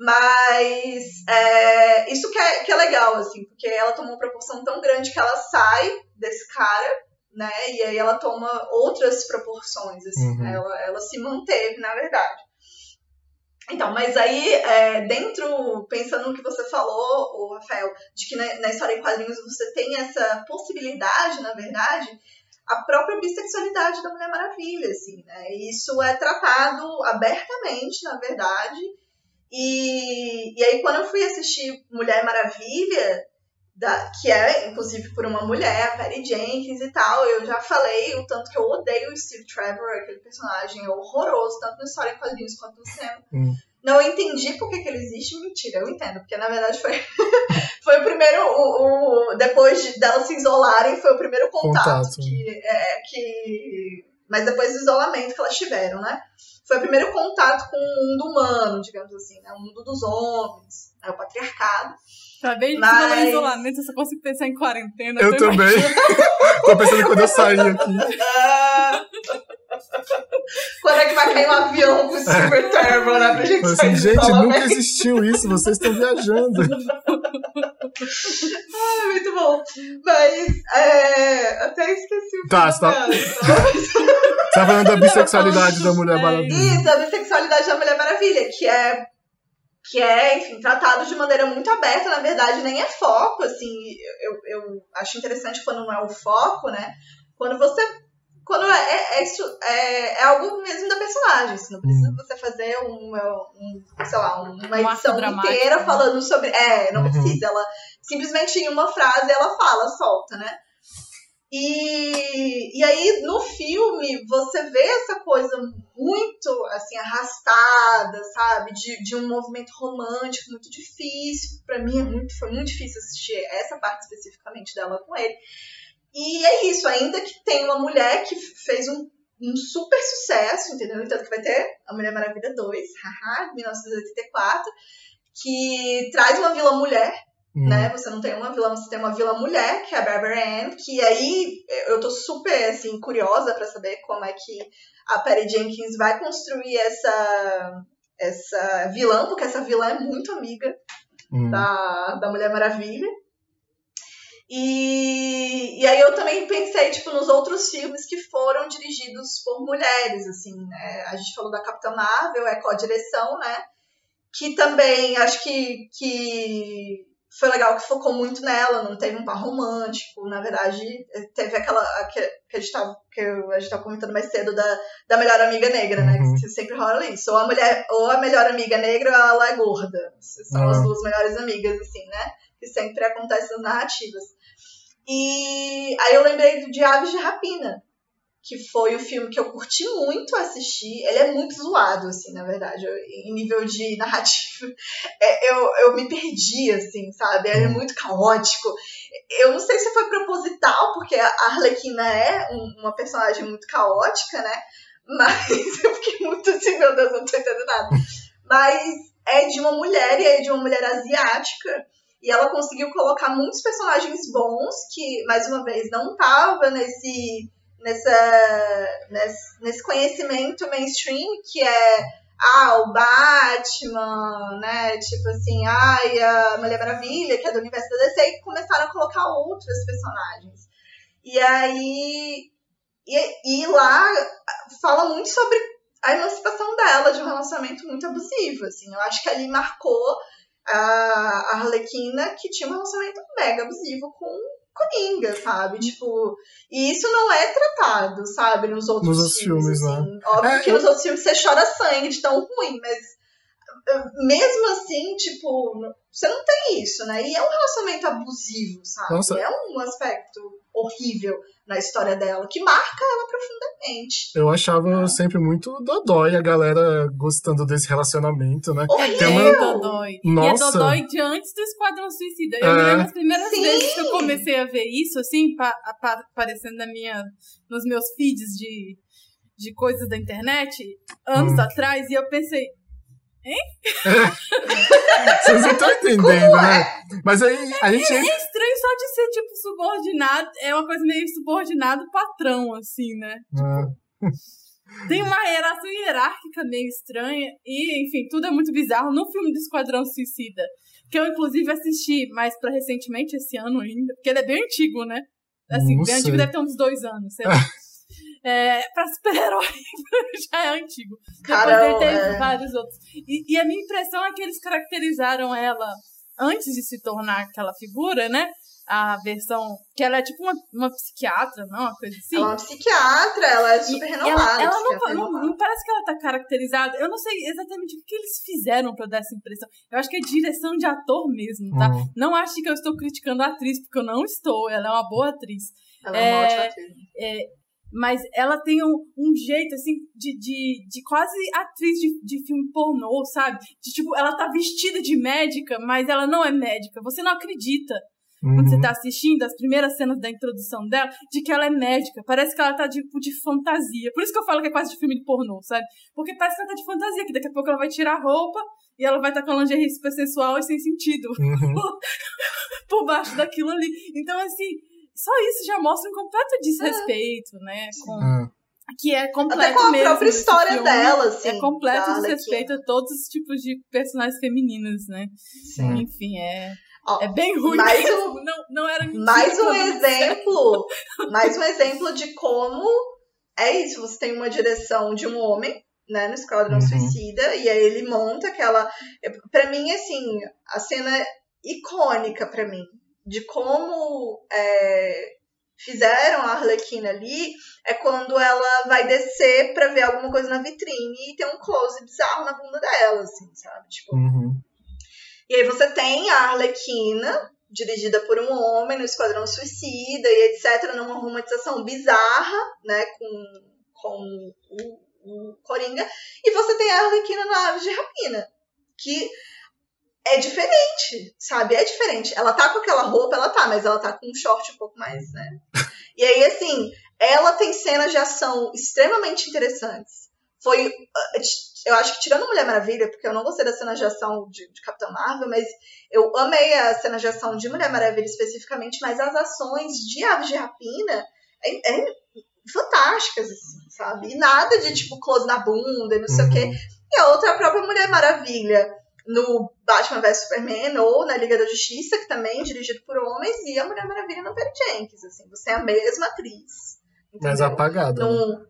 Mas é, isso que é, que é legal, assim, porque ela tomou uma proporção tão grande que ela sai desse cara, né? E aí ela toma outras proporções, assim, uhum. né? ela, ela se manteve, na verdade. Então, mas aí, é, dentro, pensando no que você falou, o Rafael, de que na, na, história em quadrinhos você tem essa possibilidade, na verdade, a própria bissexualidade da Mulher Maravilha, assim, né? Isso é tratado abertamente, na verdade, e, e aí, quando eu fui assistir Mulher Maravilha, da, que é inclusive por uma mulher, a Patty Jenkins e tal, eu já falei o tanto que eu odeio o Steve Trevor, aquele personagem horroroso, tanto na história em quadrinhos quanto no cinema. Hum. Não entendi por que, que ele existe, mentira, eu entendo, porque na verdade foi, foi o primeiro, o, o, depois de, delas se isolarem, foi o primeiro contato, contato. Que, é, que. Mas depois do isolamento que elas tiveram, né? foi o primeiro contato com o mundo humano, digamos assim, né? O mundo dos homens, né? o patriarcado. Acabei de Mas... falar isolamento, eu só consigo pensar em quarentena. Eu também. Tô pensando quando eu sair aqui. quando é que vai cair um avião com Super Turbo, né? Pra gente assim, Gente, nunca existiu isso, vocês estão viajando. ah, muito bom. Mas, é... até esqueci o que tá, tá. Você tá falando da bissexualidade da Mulher Maravilha. Isso, a bissexualidade da Mulher Maravilha, que é, que é, enfim, tratado de maneira muito aberta, na verdade, nem é foco, assim, eu, eu acho interessante quando não é o foco, né? Quando você. Quando é, é, é, é algo mesmo da personagem, assim, não precisa hum. você fazer um, um, sei lá, uma edição um inteira né? falando sobre. É, não uhum. precisa. Ela simplesmente em uma frase ela fala, solta, né? E, e aí, no filme, você vê essa coisa muito, assim, arrastada, sabe? De, de um movimento romântico muito difícil. para mim, é muito, foi muito difícil assistir essa parte especificamente dela com ele. E é isso, ainda que tem uma mulher que fez um, um super sucesso, entendeu? Entanto, que vai ter a Mulher Maravilha 2, haha, 1984, que traz uma vilã mulher, hum. né? Você não tem uma vilã, você tem uma vilã mulher, que é a Barbara Ann, que aí eu tô super, assim, curiosa para saber como é que a Patty Jenkins vai construir essa, essa vilã, porque essa vilã é muito amiga hum. da, da Mulher Maravilha. E, e aí eu também pensei, tipo, nos outros filmes que foram dirigidos por mulheres, assim, né? A gente falou da Capitã Marvel, é co-direção, né? Que também acho que, que foi legal que focou muito nela, não teve um par romântico, na verdade, teve aquela que, que a gente tava, que a gente tava comentando mais cedo da, da melhor amiga negra, né? Uhum. Que sempre rola isso. Ou a mulher, ou a melhor amiga negra ou ela é gorda. São uhum. as duas melhores amigas, assim, né? Que sempre acontece nas narrativas. E aí eu lembrei de Aves de Rapina, que foi o filme que eu curti muito assistir. Ele é muito zoado, assim, na verdade, eu, em nível de narrativa. É, eu, eu me perdi, assim, sabe? Ele é hum. muito caótico. Eu não sei se foi proposital, porque a Arlequina é um, uma personagem muito caótica, né? Mas eu fiquei muito assim, meu Deus, não tô entendendo nada. Mas é de uma mulher, e é de uma mulher asiática e ela conseguiu colocar muitos personagens bons que, mais uma vez, não tava nesse, nessa, nesse, nesse conhecimento mainstream que é ah, o Batman, né? Tipo assim, ai, a Mulher Maravilha, que é do universo da DC, e começaram a colocar outros personagens. E aí. E, e lá fala muito sobre a emancipação dela de um relacionamento muito abusivo, assim. Eu acho que ali marcou a Arlequina que tinha um relacionamento mega abusivo com Coringa, sabe? Tipo, e isso não é tratado, sabe, nos outros, nos filmes. filmes né? assim. Óbvio é, que eu... nos outros filmes você chora sangue de tão ruim, mas mesmo assim, tipo, você não tem isso, né? E é um relacionamento abusivo, sabe? Nossa. É um aspecto horrível na história dela, que marca ela profundamente. Eu achava sempre muito dodói a galera gostando desse relacionamento, né? Horrível! Tem uma... dodói. Nossa. E é dodói de antes do Esquadrão Suicida. Eu é... me lembro as primeiras Sim. vezes que eu comecei a ver isso, assim, pa aparecendo na minha, nos meus feeds de, de coisas da internet, anos hum. atrás, e eu pensei, Hein? Vocês não estão entendendo, né? É? Mas aí a gente. É, é, estranho só de ser, tipo, subordinado. É uma coisa meio subordinado patrão, assim, né? Ah. Tem uma relação hierárquica meio estranha. E, enfim, tudo é muito bizarro. No filme do Esquadrão Suicida, que eu, inclusive, assisti mais pra recentemente, esse ano ainda, porque ele é bem antigo, né? Assim, não bem sei. antigo, deve ter uns dois anos, sei lá. é, pra super-herói já é antigo. Caramba, Depois ele teve é. vários outros. E, e, a minha impressão é que eles caracterizaram ela antes de se tornar aquela figura, né? A versão. Que ela é tipo uma, uma psiquiatra, não? Uma coisa assim. Ela é uma psiquiatra, ela é super renomada. Ela, ela não, não, não, parece que ela tá caracterizada. Eu não sei exatamente o que eles fizeram pra dar essa impressão. Eu acho que é direção de ator mesmo, tá? Uhum. Não acho que eu estou criticando a atriz, porque eu não estou. Ela é uma boa atriz. Ela é, é uma ótima atriz. É, mas ela tem um, um jeito, assim, de, de, de quase atriz de, de filme pornô, sabe? De tipo, ela tá vestida de médica, mas ela não é médica. Você não acredita. Uhum. Quando você uhum. tá assistindo as primeiras cenas da introdução dela, de que ela é médica. Parece que ela tá tipo de fantasia. Por isso que eu falo que é quase de filme de pornô, sabe? Porque parece que ela tá de fantasia, que daqui a pouco ela vai tirar a roupa e ela vai estar tá com a lingerie super sensual e sem sentido. Uhum. por baixo daquilo ali. Então, assim, só isso já mostra um completo desrespeito, é. né? Com, é. Que é completo Até com a mesmo, própria história filme. dela, assim. É completo desrespeito a todos os tipos de personagens femininas, né? Sim. Enfim, é... é bem ruim mais mesmo. Um, não, não era Mais um exemplo. mais um exemplo de como é isso. Você tem uma direção de um homem, né, no Esquadrão uhum. Suicida, e aí ele monta aquela. Para mim, assim, a cena icônica para mim de como é, fizeram a Arlequina ali é quando ela vai descer para ver alguma coisa na vitrine e tem um close bizarro na bunda dela, assim, sabe? Tipo. Uhum. E aí você tem a Arlequina, dirigida por um homem no Esquadrão Suicida e etc., numa romantização bizarra, né, com, com o, o Coringa, e você tem a Arlequina na Aves de Rapina, que é diferente, sabe? É diferente. Ela tá com aquela roupa, ela tá, mas ela tá com um short um pouco mais, né? E aí, assim, ela tem cenas de ação extremamente interessantes. Foi. Uh, eu acho que tirando Mulher Maravilha, porque eu não gostei da cena de ação de, de Capitão Marvel, mas eu amei a cena de ação de Mulher Maravilha especificamente, mas as ações de Aves de Rapina é, é fantásticas, assim, sabe? E nada de tipo close na bunda e não sei uhum. o quê. E a outra é a própria Mulher Maravilha no Batman vs Superman ou na Liga da Justiça, que também é dirigido por homens, e a Mulher Maravilha no Perry Jenkins, assim, você é a mesma atriz. Entendeu? Mais apagada. Num, né?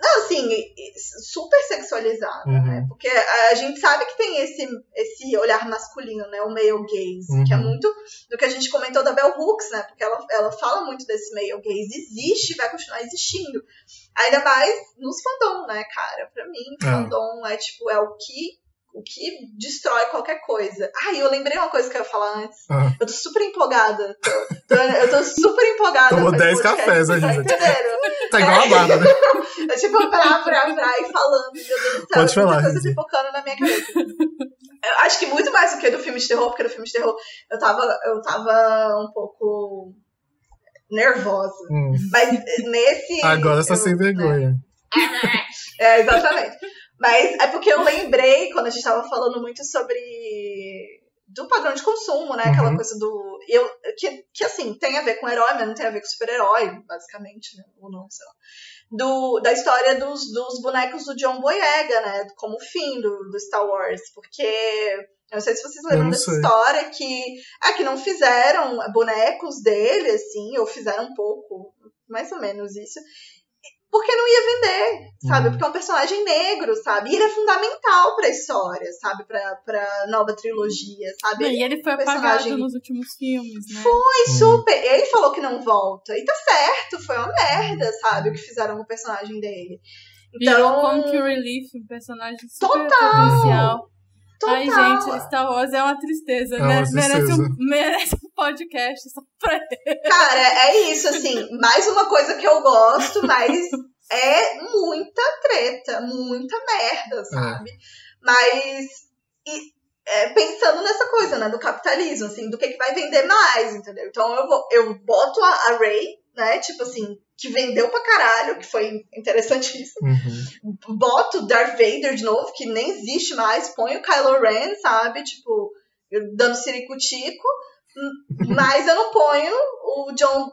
Não, assim, super sexualizada, uhum. né? Porque a gente sabe que tem esse, esse olhar masculino, né? O male gaze, uhum. que é uhum. muito do que a gente comentou da Bell Hooks, né? Porque ela, ela fala muito desse male gaze. Existe e vai continuar existindo. Ainda mais nos fandom, né, cara? Pra mim, é. fandom é tipo, é o que o que destrói qualquer coisa. Ai, eu lembrei uma coisa que eu ia falar antes. Ah. Eu tô super empolgada. Tô, tô, eu tô super empolgada. Tomou 10 cafés, né, gente? Tá, igual a barba, né? É tipo, pra, pra, pra ir falando, meu Deus do céu. Pode falar. coisa pipocando na minha cabeça. Eu acho que muito mais do que do filme de terror, porque no filme de terror eu tava, eu tava um pouco nervosa. Hum. Mas nesse. Agora você tá sem vergonha. É, é, exatamente. Mas é porque eu lembrei quando a gente tava falando muito sobre do padrão de consumo, né? Aquela uhum. coisa do. Eu, que, que assim, tem a ver com herói, mas não tem a ver com super-herói, basicamente, né? Ou não, sei lá. Do, da história dos, dos bonecos do John Boyega, né? Como fim do, do Star Wars. Porque. Eu não sei se vocês lembram dessa história que. É, que não fizeram bonecos dele, assim, ou fizeram um pouco, mais ou menos isso porque não ia vender, sabe? Uhum. Porque é um personagem negro, sabe? E ele é fundamental pra história, sabe? Pra, pra nova trilogia, sabe? E ele foi um apagado nos últimos filmes, né? Foi, uhum. super. Ele falou que não volta. E tá certo, foi uma merda, sabe? O que fizeram com o personagem dele. Então, Virou Comic Relief, um personagem super Total. potencial. Total. Ai, gente, Star Wars é uma tristeza, é né? Uma merece, um, merece um podcast só pra ele. Cara, é isso, assim, mais uma coisa que eu gosto, mas é muita treta, muita merda, é. sabe? É. Mas e, é, pensando nessa coisa, né, do capitalismo, assim, do que, que vai vender mais, entendeu? Então eu, vou, eu boto a, a Ray, né, tipo assim, que vendeu pra caralho, que foi interessantíssimo. Uhum. Boto Darth Vader de novo, que nem existe mais, põe o Kylo Ren, sabe? Tipo, dando ciricutico. Mas eu não ponho o John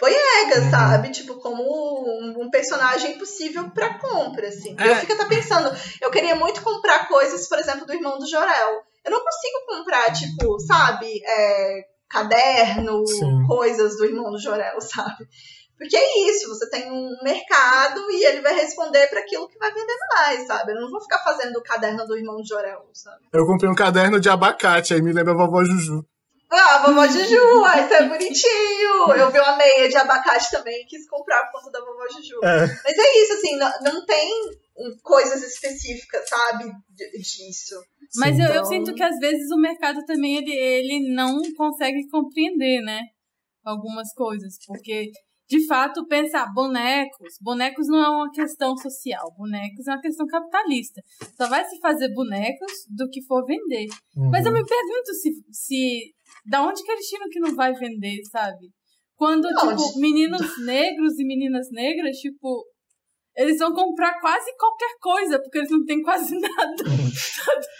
Boyega, uhum. sabe? Tipo, como um, um personagem possível para compra, assim. É. Eu fico até pensando, eu queria muito comprar coisas, por exemplo, do irmão do Jorel. Eu não consigo comprar, tipo, sabe, é, caderno, Sim. coisas do irmão do Jorel, sabe? Porque é isso, você tem um mercado e ele vai responder para aquilo que vai vendendo mais, sabe? Eu não vou ficar fazendo o caderno do irmão de Jorel, sabe? Eu comprei um caderno de abacate, aí me lembra a vovó Juju. Ah, a vovó Juju, ah, isso é bonitinho. Eu vi uma meia de abacate também, quis comprar por conta da vovó Juju. É. Mas é isso, assim, não, não tem coisas específicas, sabe, disso. Mas Sim, eu, então... eu sinto que às vezes o mercado também ele, ele não consegue compreender, né? Algumas coisas, porque de fato, pensar bonecos. Bonecos não é uma questão social, bonecos é uma questão capitalista. Só vai se fazer bonecos do que for vender. Uhum. Mas eu me pergunto se, se. Da onde que eles tiram que não vai vender, sabe? Quando, não, tipo, de... meninos negros e meninas negras, tipo, eles vão comprar quase qualquer coisa, porque eles não têm quase nada.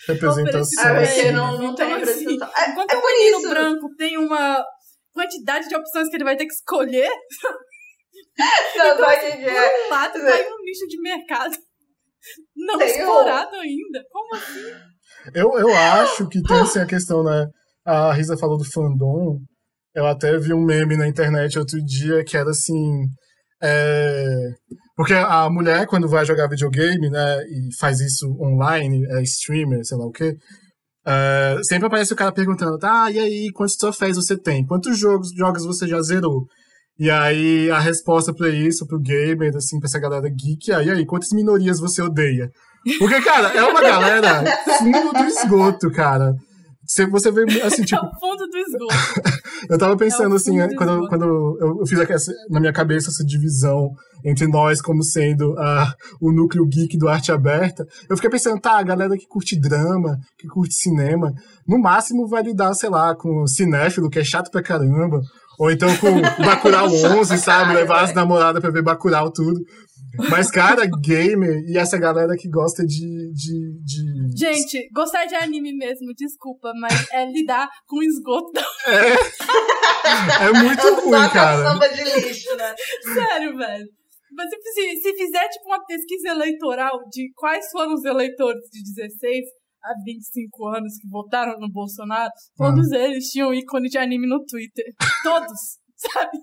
Representação. Ah, porque não, não tem então, assim, representação. É, enquanto é o menino isso. branco tem uma quantidade de opções que ele vai ter que escolher. Não, então, assim, por um lado, tá aí um nicho de mercado não tem explorado um... ainda. Como assim? Eu, eu acho que tem assim, a questão, né? A Risa falou do fandom. Eu até vi um meme na internet outro dia que era assim. É... Porque a mulher, quando vai jogar videogame, né, e faz isso online, é streamer, sei lá o quê, Uh, sempre aparece o cara perguntando, tá, e aí, quantos troféus você tem? Quantos jogos, jogos você já zerou? E aí, a resposta pra isso, pro gamer, assim, pra essa galera geek, aí, aí, quantas minorias você odeia? Porque, cara, é uma galera fundo do esgoto, cara. Você, você vê, assim, tipo... É o fundo do esgoto. eu tava pensando, é assim, quando, quando eu fiz essa, na minha cabeça essa divisão entre nós como sendo uh, o núcleo geek do arte aberta, eu fiquei pensando, tá, a galera que curte drama, que curte cinema, no máximo vai lidar, sei lá, com cinéfilo, que é chato pra caramba, Ou então com Bacurau 11, sabe? Levar as namoradas pra ver Bacurau tudo. Mas, cara, gamer e essa galera que gosta de, de, de... Gente, gostar de anime mesmo, desculpa, mas é lidar com esgoto. É, é muito ruim, cara. Samba de lixo, né? Sério, velho. Mas se, se fizer, tipo, uma pesquisa eleitoral de quais foram os eleitores de 16 a 25 anos que votaram no Bolsonaro, todos eles tinham ícone de anime no Twitter. Todos sabe?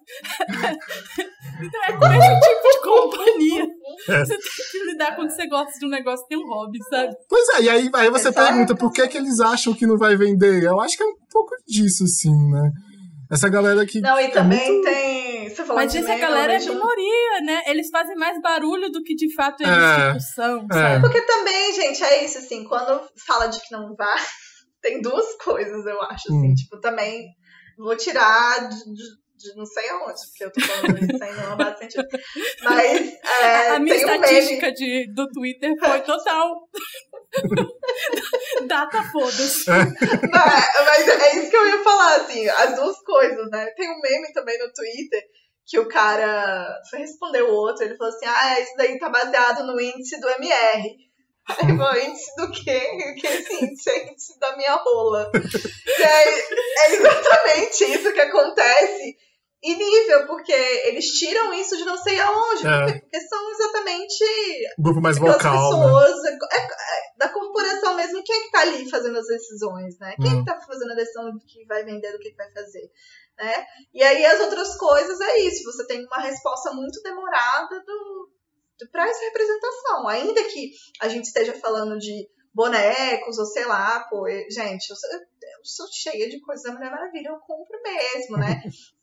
então é com esse tipo de companhia. É. Você tem que lidar quando você gosta de um negócio tem um hobby, sabe? Pois é, e aí, aí você Exato. pergunta por que, que eles acham que não vai vender. Eu acho que é um pouco disso, assim, né? Essa galera que. Não, e é também muito... tem. Você falou Mas essa galera é minoria, né? Eles fazem mais barulho do que de fato eles é, tipo, são, é. sabe? Porque também, gente, é isso, assim, quando fala de que não vai, tem duas coisas, eu acho, assim, hum. tipo, também vou tirar de, de não sei aonde, porque eu tô falando isso aí não bate sentido. Mas é, a minha estatística um de, do Twitter foi total. Data foda-se. Mas, mas é isso que eu ia falar, assim, as duas coisas, né? Tem um meme também no Twitter que o cara foi responder o outro, ele falou assim: ah, isso daí tá baseado no índice do MR. Aí falou, índice do quê? Que esse índice é índice da minha rola. E aí, é exatamente isso que acontece e nível, porque eles tiram isso de não sei aonde, é. porque são exatamente o grupo mais vocal, né? pessoas né? é, é, da corporação mesmo, quem é que tá ali fazendo as decisões, né? Quem é que tá fazendo a decisão do que vai vender, do que vai fazer, né? E aí as outras coisas é isso, você tem uma resposta muito demorada do, do para essa representação, ainda que a gente esteja falando de bonecos, ou sei lá, pô, gente, eu sou, eu sou cheia de coisas da Mulher Maravilha, eu compro mesmo, né?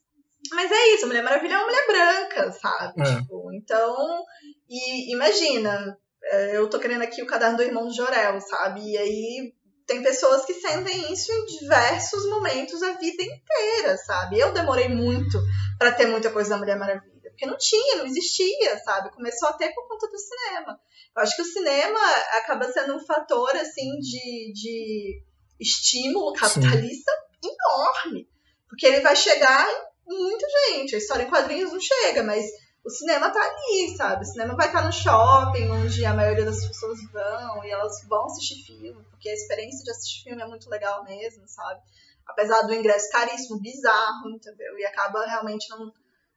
Mas é isso, Mulher Maravilha é uma mulher branca, sabe? É. Tipo, então, e imagina, é, eu tô querendo aqui o caderno do irmão de Jorel, sabe? E aí tem pessoas que sentem isso em diversos momentos a vida inteira, sabe? Eu demorei muito para ter muita coisa da Mulher Maravilha, porque não tinha, não existia, sabe? Começou a ter por conta do cinema. Eu acho que o cinema acaba sendo um fator, assim, de, de estímulo capitalista Sim. enorme. Porque ele vai chegar muita gente. A história em quadrinhos não chega, mas o cinema tá ali, sabe? O cinema vai estar tá no shopping, onde a maioria das pessoas vão, e elas vão assistir filme, porque a experiência de assistir filme é muito legal mesmo, sabe? Apesar do ingresso caríssimo, bizarro, entendeu? E acaba realmente não,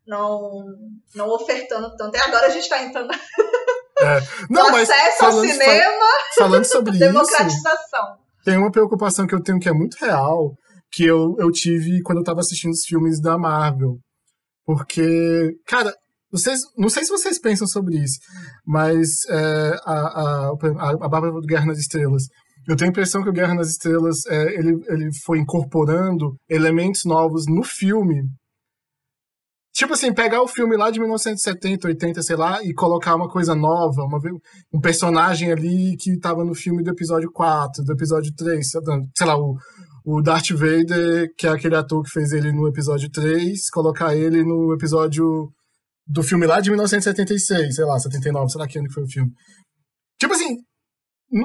não, não ofertando tanto. E agora a gente tá entrando. É. Não, mas acesso ao cinema, falando sobre democratização. Isso, tem uma preocupação que eu tenho que é muito real, que eu, eu tive quando eu tava assistindo os filmes da Marvel. Porque, cara, vocês, não sei se vocês pensam sobre isso, mas é, a, a, a Bárbara do Guerra nas Estrelas. Eu tenho a impressão que o Guerra nas Estrelas é, ele, ele foi incorporando elementos novos no filme. Tipo assim, pegar o filme lá de 1970, 80, sei lá, e colocar uma coisa nova, uma, um personagem ali que estava no filme do episódio 4, do episódio 3, sei lá, o, o Darth Vader, que é aquele ator que fez ele no episódio 3, colocar ele no episódio do filme lá de 1976, sei lá, 79, sei lá que ano que foi o filme. Tipo assim,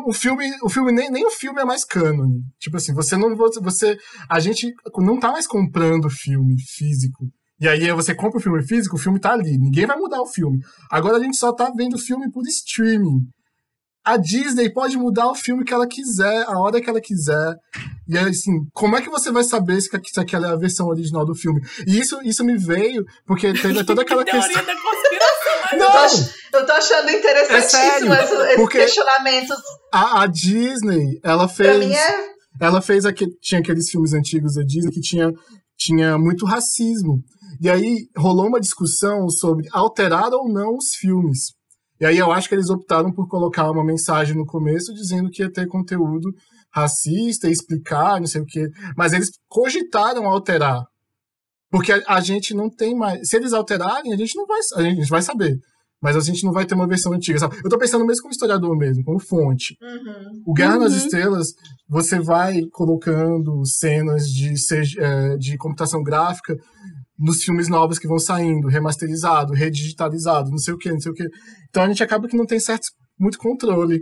o filme, o filme nem, nem o filme é mais cânone. Tipo assim, você não você a gente não tá mais comprando filme físico. E aí você compra o filme físico, o filme tá ali, ninguém vai mudar o filme. Agora a gente só tá vendo o filme por streaming a Disney pode mudar o filme que ela quiser, a hora que ela quiser. E assim, como é que você vai saber se, se aquela é a versão original do filme? E isso, isso me veio porque teve toda aquela questão. da conspiração. Não! Eu tô, eu tô achando interessantíssimo é esses, esses questionamentos. A, a, Disney, ela fez. Pra mim é... Ela fez aquele, tinha aqueles filmes antigos da Disney que tinha, tinha muito racismo. E aí rolou uma discussão sobre alterar ou não os filmes. E aí eu acho que eles optaram por colocar uma mensagem no começo dizendo que ia ter conteúdo racista, explicar, não sei o quê. Mas eles cogitaram alterar. Porque a, a, gente não tem mais. Se eles alterarem, a gente não vai. A gente vai saber. Mas a gente não vai ter uma versão antiga. Sabe? Eu tô pensando mesmo como historiador mesmo, como fonte. Uhum. O Guerra uhum. nas Estrelas, você vai colocando cenas de, é, de computação gráfica nos filmes novos que vão saindo, remasterizado, redigitalizado, não sei o que, não sei o que. Então a gente acaba que não tem certo, muito controle.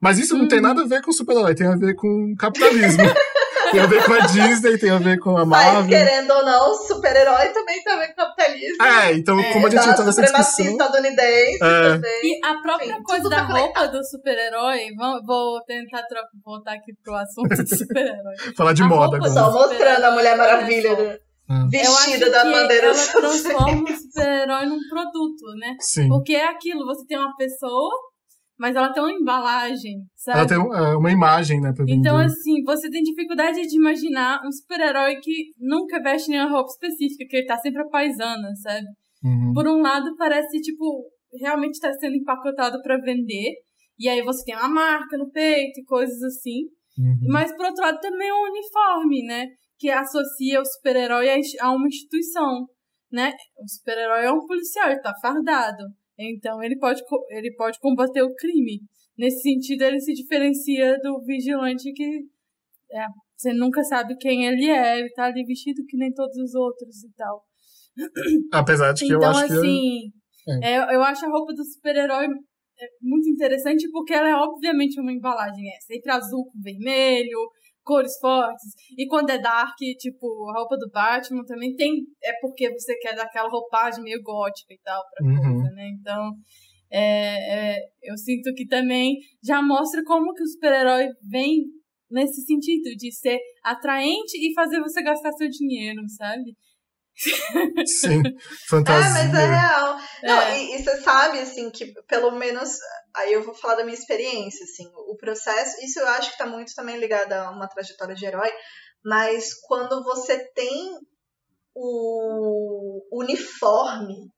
Mas isso não tem uhum. nada a ver com super-herói, tem a ver com capitalismo. tem a ver com a Disney, tem a ver com a Marvel. Mas, querendo ou não, super-herói também tem a ver com capitalismo. É, então, É, como a gente da entrou nessa supremacia discussão. estadunidense É. também. E a própria Enfim, coisa da tá roupa do super-herói, vou, tentar trocar, voltar aqui pro assunto do super-herói. Falar de A moda agora. Só mostrando a Mulher Maravilha né? Hum. Eu acho vestida que da bandeira ela transforma o super-herói num produto, né? Sim. Porque é aquilo, você tem uma pessoa, mas ela tem uma embalagem, sabe? Ela tem é, uma imagem, né, pra vender. Então, assim, você tem dificuldade de imaginar um super-herói que nunca veste nenhuma roupa específica, que ele tá sempre a paisana, sabe? Uhum. Por um lado, parece, tipo, realmente tá sendo empacotado pra vender. E aí você tem uma marca no peito e coisas assim. Uhum. Mas, por outro lado, também é um uniforme, né? Que associa o super-herói a uma instituição, né? O super-herói é um policial, ele tá fardado. Então, ele pode, ele pode combater o crime. Nesse sentido, ele se diferencia do vigilante que é, você nunca sabe quem ele é. Ele tá ali vestido que nem todos os outros e tal. Apesar de que então, eu acho que. assim, é, eu acho a roupa do super-herói é, muito interessante porque ela é obviamente uma embalagem. É sempre azul com vermelho, cores fortes. E quando é dark, tipo, a roupa do Batman também tem. É porque você quer dar aquela roupagem meio gótica e tal pra Uhum. coisa, né? Então. é, é, eu sinto que também já mostra como que o super-herói vem nesse sentido de ser atraente e fazer você gastar seu dinheiro, sabe? Sim, É, fantasia. mas é real. Não, É. e, e você sabe, assim, que pelo menos. Aí eu vou falar da minha experiência, assim. O processo. Isso eu acho que tá muito também ligado a uma trajetória de herói. Mas quando você tem o uniforme.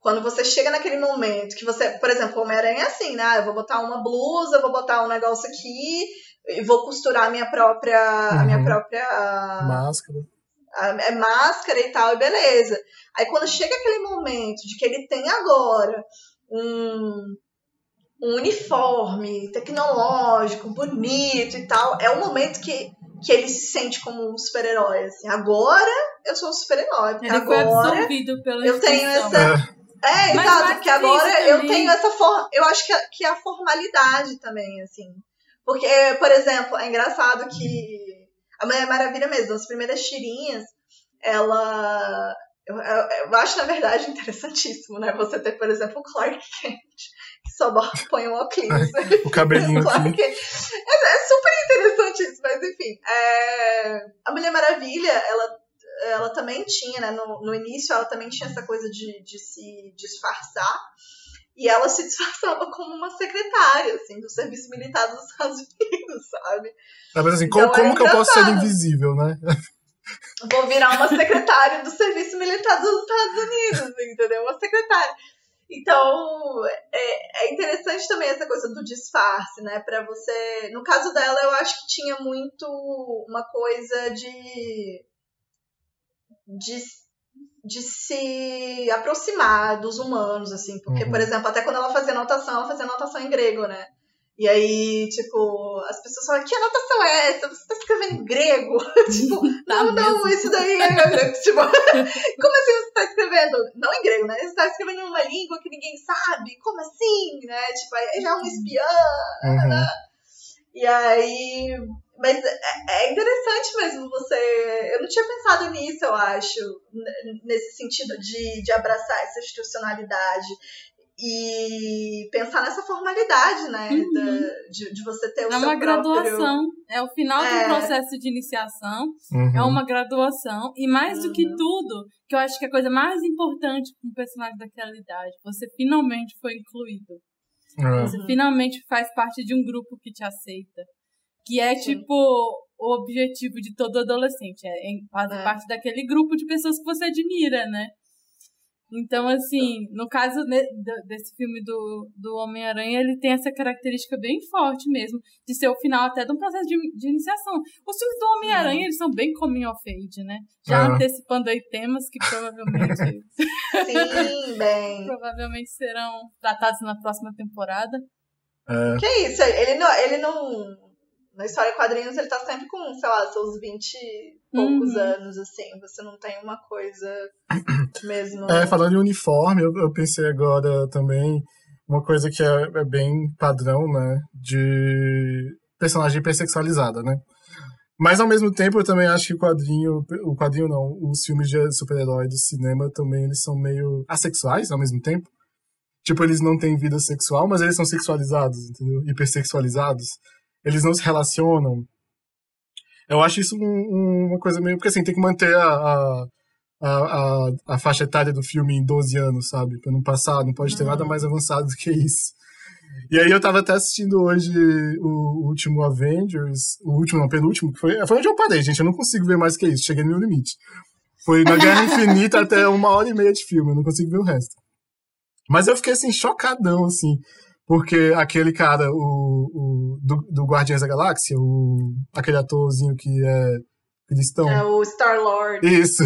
Quando você chega naquele momento que você, por exemplo, o Homem-Aranha é assim, né? Ah, Eu vou botar uma blusa, vou botar um negócio aqui e vou costurar a minha própria, a minha Uhum. própria Máscara. A- é máscara e tal, e beleza. Aí quando chega aquele momento de que ele tem agora um, um uniforme tecnológico, bonito e tal, é o momento que, que ele se sente como um super-herói. Assim. Agora eu sou um super-herói, Ele foi agora absorvido pela eu tenho instituição. essa- é, Mas exato, porque que agora isso eu também- tenho essa forma. Eu acho que, a- que é a formalidade também, assim. Porque, por exemplo, é engraçado que a Mulher Maravilha mesmo, as primeiras tirinhas, ela. Eu, eu- eu acho, na verdade, interessantíssimo, né? Você ter, por exemplo, o Clark Kent, que só bota- põe um óculos. O cabelinho Clark aqui. Kent. É, é super interessante isso, mas enfim. é, A Mulher Maravilha, ela ela também tinha, né? No, no início, ela também tinha essa coisa de, de se disfarçar. E ela se disfarçava como uma secretária, assim, do serviço militar dos Estados Unidos, sabe? Ah, mas assim, Então como, como que eu posso ser invisível, né? Vou virar uma secretária do serviço militar dos Estados Unidos, entendeu? Uma secretária. Então, é, é interessante também essa coisa do disfarce, né? Pra você. No caso dela, eu acho que tinha muito uma coisa de. de, de se aproximar dos humanos, assim. Porque, Uhum. por exemplo, até quando ela fazia anotação, ela fazia anotação em grego, né? E aí, tipo, as pessoas falam, que anotação é essa? Você tá escrevendo em grego? tipo, Tá não, não, isso daí é. tipo, como assim você tá escrevendo? Não em grego, né? Você tá escrevendo em uma língua que ninguém sabe? Como assim? Né? Tipo, já é um espiã. Uhum. E aí. Mas é, é interessante mesmo você. Eu não tinha pensado nisso, eu acho, nesse sentido de, de abraçar essa institucionalidade e pensar nessa formalidade, né? Uhum. da- de, de você ter o É seu uma próprio. graduação. É o final É. do processo de iniciação. Uhum. É uma graduação. E mais do que Uhum. tudo, que eu acho que é a coisa mais importante com um personagem daquela idade, você finalmente foi incluído. É. Você finalmente faz parte de um grupo que te aceita. Que é, Sim. tipo, o objetivo de todo adolescente. É fazer É. parte daquele grupo de pessoas que você admira, né? Então, assim, no caso desse filme do, do Homem-Aranha, ele tem essa característica bem forte mesmo, de ser o final até de um processo de, de iniciação. Os filmes do Homem-Aranha, eles são bem coming of age, né? Já É. antecipando aí temas que provavelmente, Sim, bem. provavelmente serão tratados na próxima temporada. É. Que isso? Ele não. Ele não na história quadrinhos, ele tá sempre com, sei lá, seus 20 e poucos Uhum. anos, assim. Você não tem uma coisa mesmo. É, falando em uniforme, eu, eu pensei agora também uma coisa que é, é bem padrão, né? De personagem hipersexualizada, né? Mas ao mesmo tempo eu também acho que o quadrinho, o quadrinho não, os filmes de super-herói do cinema também eles são meio assexuais ao mesmo tempo. Tipo, eles não têm vida sexual, mas eles são sexualizados, entendeu? Hipersexualizados. Eles não se relacionam. Eu acho isso um, uma coisa meio. Porque assim, tem que manter a, a, a, a, faixa etária do filme em 12 anos, sabe? Pra não passar, não pode ter uhum. nada mais avançado do que isso. E aí eu tava até assistindo hoje o último Avengers, o último, não, penúltimo, que foi, foi onde eu parei, gente. Eu não consigo ver mais que isso, cheguei no meu limite. Foi na Guerra Infinita até uma hora e meia de filme, eu não consigo ver o resto. Mas eu fiquei assim, chocadão, assim. Porque aquele cara, o, o do, do Guardiões da Galáxia, o, aquele atorzinho que é cristão. É o Star-Lord. Isso.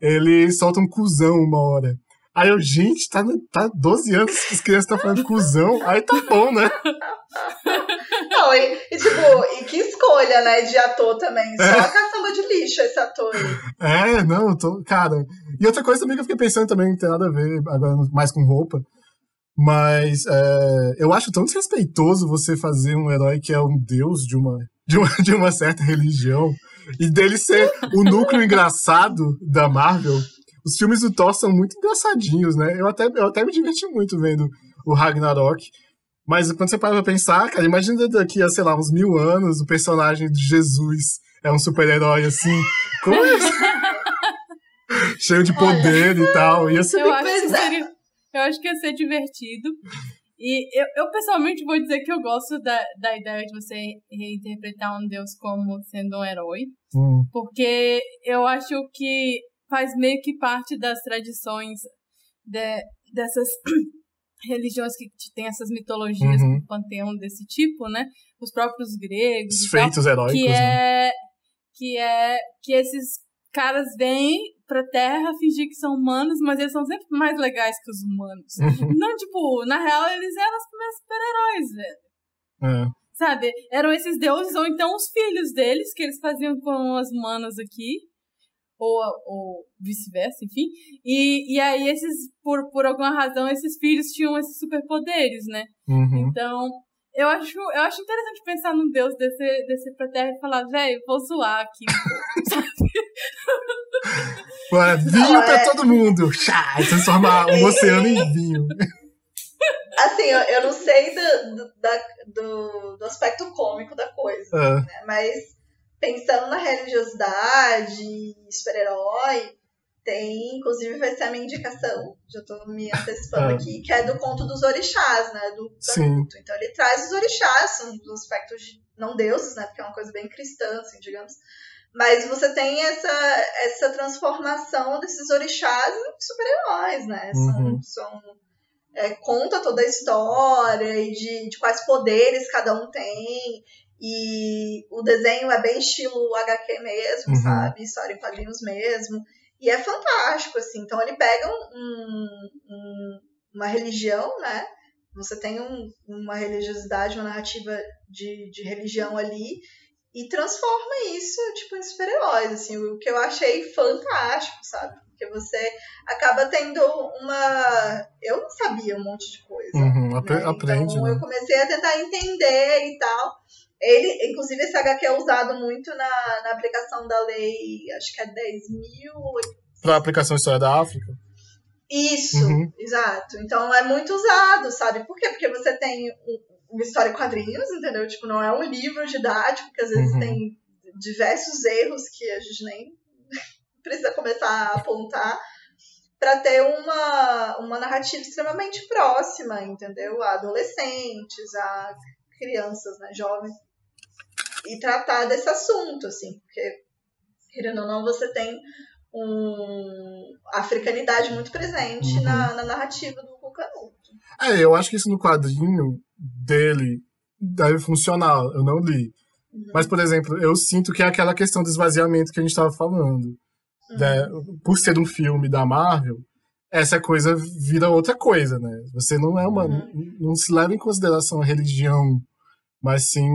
Ele solta um cuzão uma hora. Aí eu, gente, tá, tá 12 anos que as crianças estão falando cuzão. Aí tá bom, né? Não, e, e, tipo, e que escolha, né, de ator também. Só é. caçamba de lixo esse ator aí. É, não, tô, cara. E outra coisa também que eu fiquei pensando também, não tem nada a ver agora mais com roupa. Mas é, eu acho tão desrespeitoso você fazer um herói que é um deus de uma, de uma, de uma certa religião e dele ser o núcleo engraçado da Marvel os filmes do Thor são muito engraçadinhos, né? Eu até, eu até me diverti muito vendo o Ragnarok. Mas quando você para pra pensar, cara, imagina daqui a, sei lá, uns mil anos, o personagem de Jesus é um super-herói assim. Como é? Cheio de poder Olha, e tal. Ia ser eu, acho que seria, eu acho que ia ser divertido. E eu, eu pessoalmente vou dizer que eu gosto da, da ideia de você reinterpretar um deus como sendo um herói. Hum. Porque eu acho que faz meio que parte das tradições de, dessas religiões que tem essas mitologias uhum. com panteão desse tipo, né? Os próprios gregos. Os feitos tal, heróicos, que é, né? que é que esses caras vêm pra Terra fingir que são humanos, mas eles são sempre mais legais que os humanos. Uhum. Não, tipo, na real, eles eram os primeiros super-heróis, velho. É. Sabe? Eram esses deuses, ou então os filhos deles, que eles faziam com as humanas aqui ou, ou vice-versa, enfim. E, e aí, esses, por, por alguma razão, esses filhos tinham esses superpoderes, né? Uhum. Então, eu acho, eu acho interessante pensar num Deus descer, descer pra terra e falar, velho, vou zoar aqui, sabe? Ué, vinho Não, pra é... todo mundo! Chá, transformar um oceano em vinho. Assim, eu, eu não sei do, do, da, do, do aspecto cômico da coisa, uh. né? mas pensando na religiosidade, super-herói, tem, inclusive vai ser a minha indicação, já estou me antecipando ah. aqui, que é do conto dos orixás, né, do Canuto. Então ele traz os orixás, são dos aspectos de, não deuses, né, porque é uma coisa bem cristã, assim, digamos, mas você tem essa, essa transformação desses orixás em super-heróis, né, uhum. são, são é, conta toda a história e de, de quais poderes cada um tem, e o desenho é bem estilo HQ mesmo, uhum. sabe? História em quadrinhos mesmo. E é fantástico, assim. Então ele pega um, um, uma religião, né? Você tem um, uma religiosidade, uma narrativa de, de religião ali e transforma isso, tipo, em super-heróis, assim. O que eu achei fantástico, sabe? Porque você acaba tendo uma... Eu não sabia um monte de coisa. Uhum, né? aprende, Então né? eu comecei a tentar entender e tal. Ele, inclusive, esse HQ é usado muito na, na aplicação da lei, acho que é 10 mil. Para a aplicação História da África? Isso, uhum. exato. Então é muito usado, sabe? Por quê? Porque você tem uma história em quadrinhos, entendeu? Tipo, não é um livro didático, que às vezes uhum. tem diversos erros que a gente nem precisa começar a apontar para ter uma, uma narrativa extremamente próxima, entendeu? A adolescentes, a crianças, né, jovens e tratar desse assunto, assim, porque, querendo ou não, você tem um africanidade muito presente uhum. na, na, narrativa do Cucanuto. É, eu acho que isso no quadrinho dele deve funcionar, eu não li. Uhum. Mas, por exemplo, eu sinto que é aquela questão do esvaziamento que a gente estava falando. Uhum. Né? Por ser um filme da Marvel, essa coisa vira outra coisa, né? Você não é uma. Uhum. Não se leva em consideração a religião, mas sim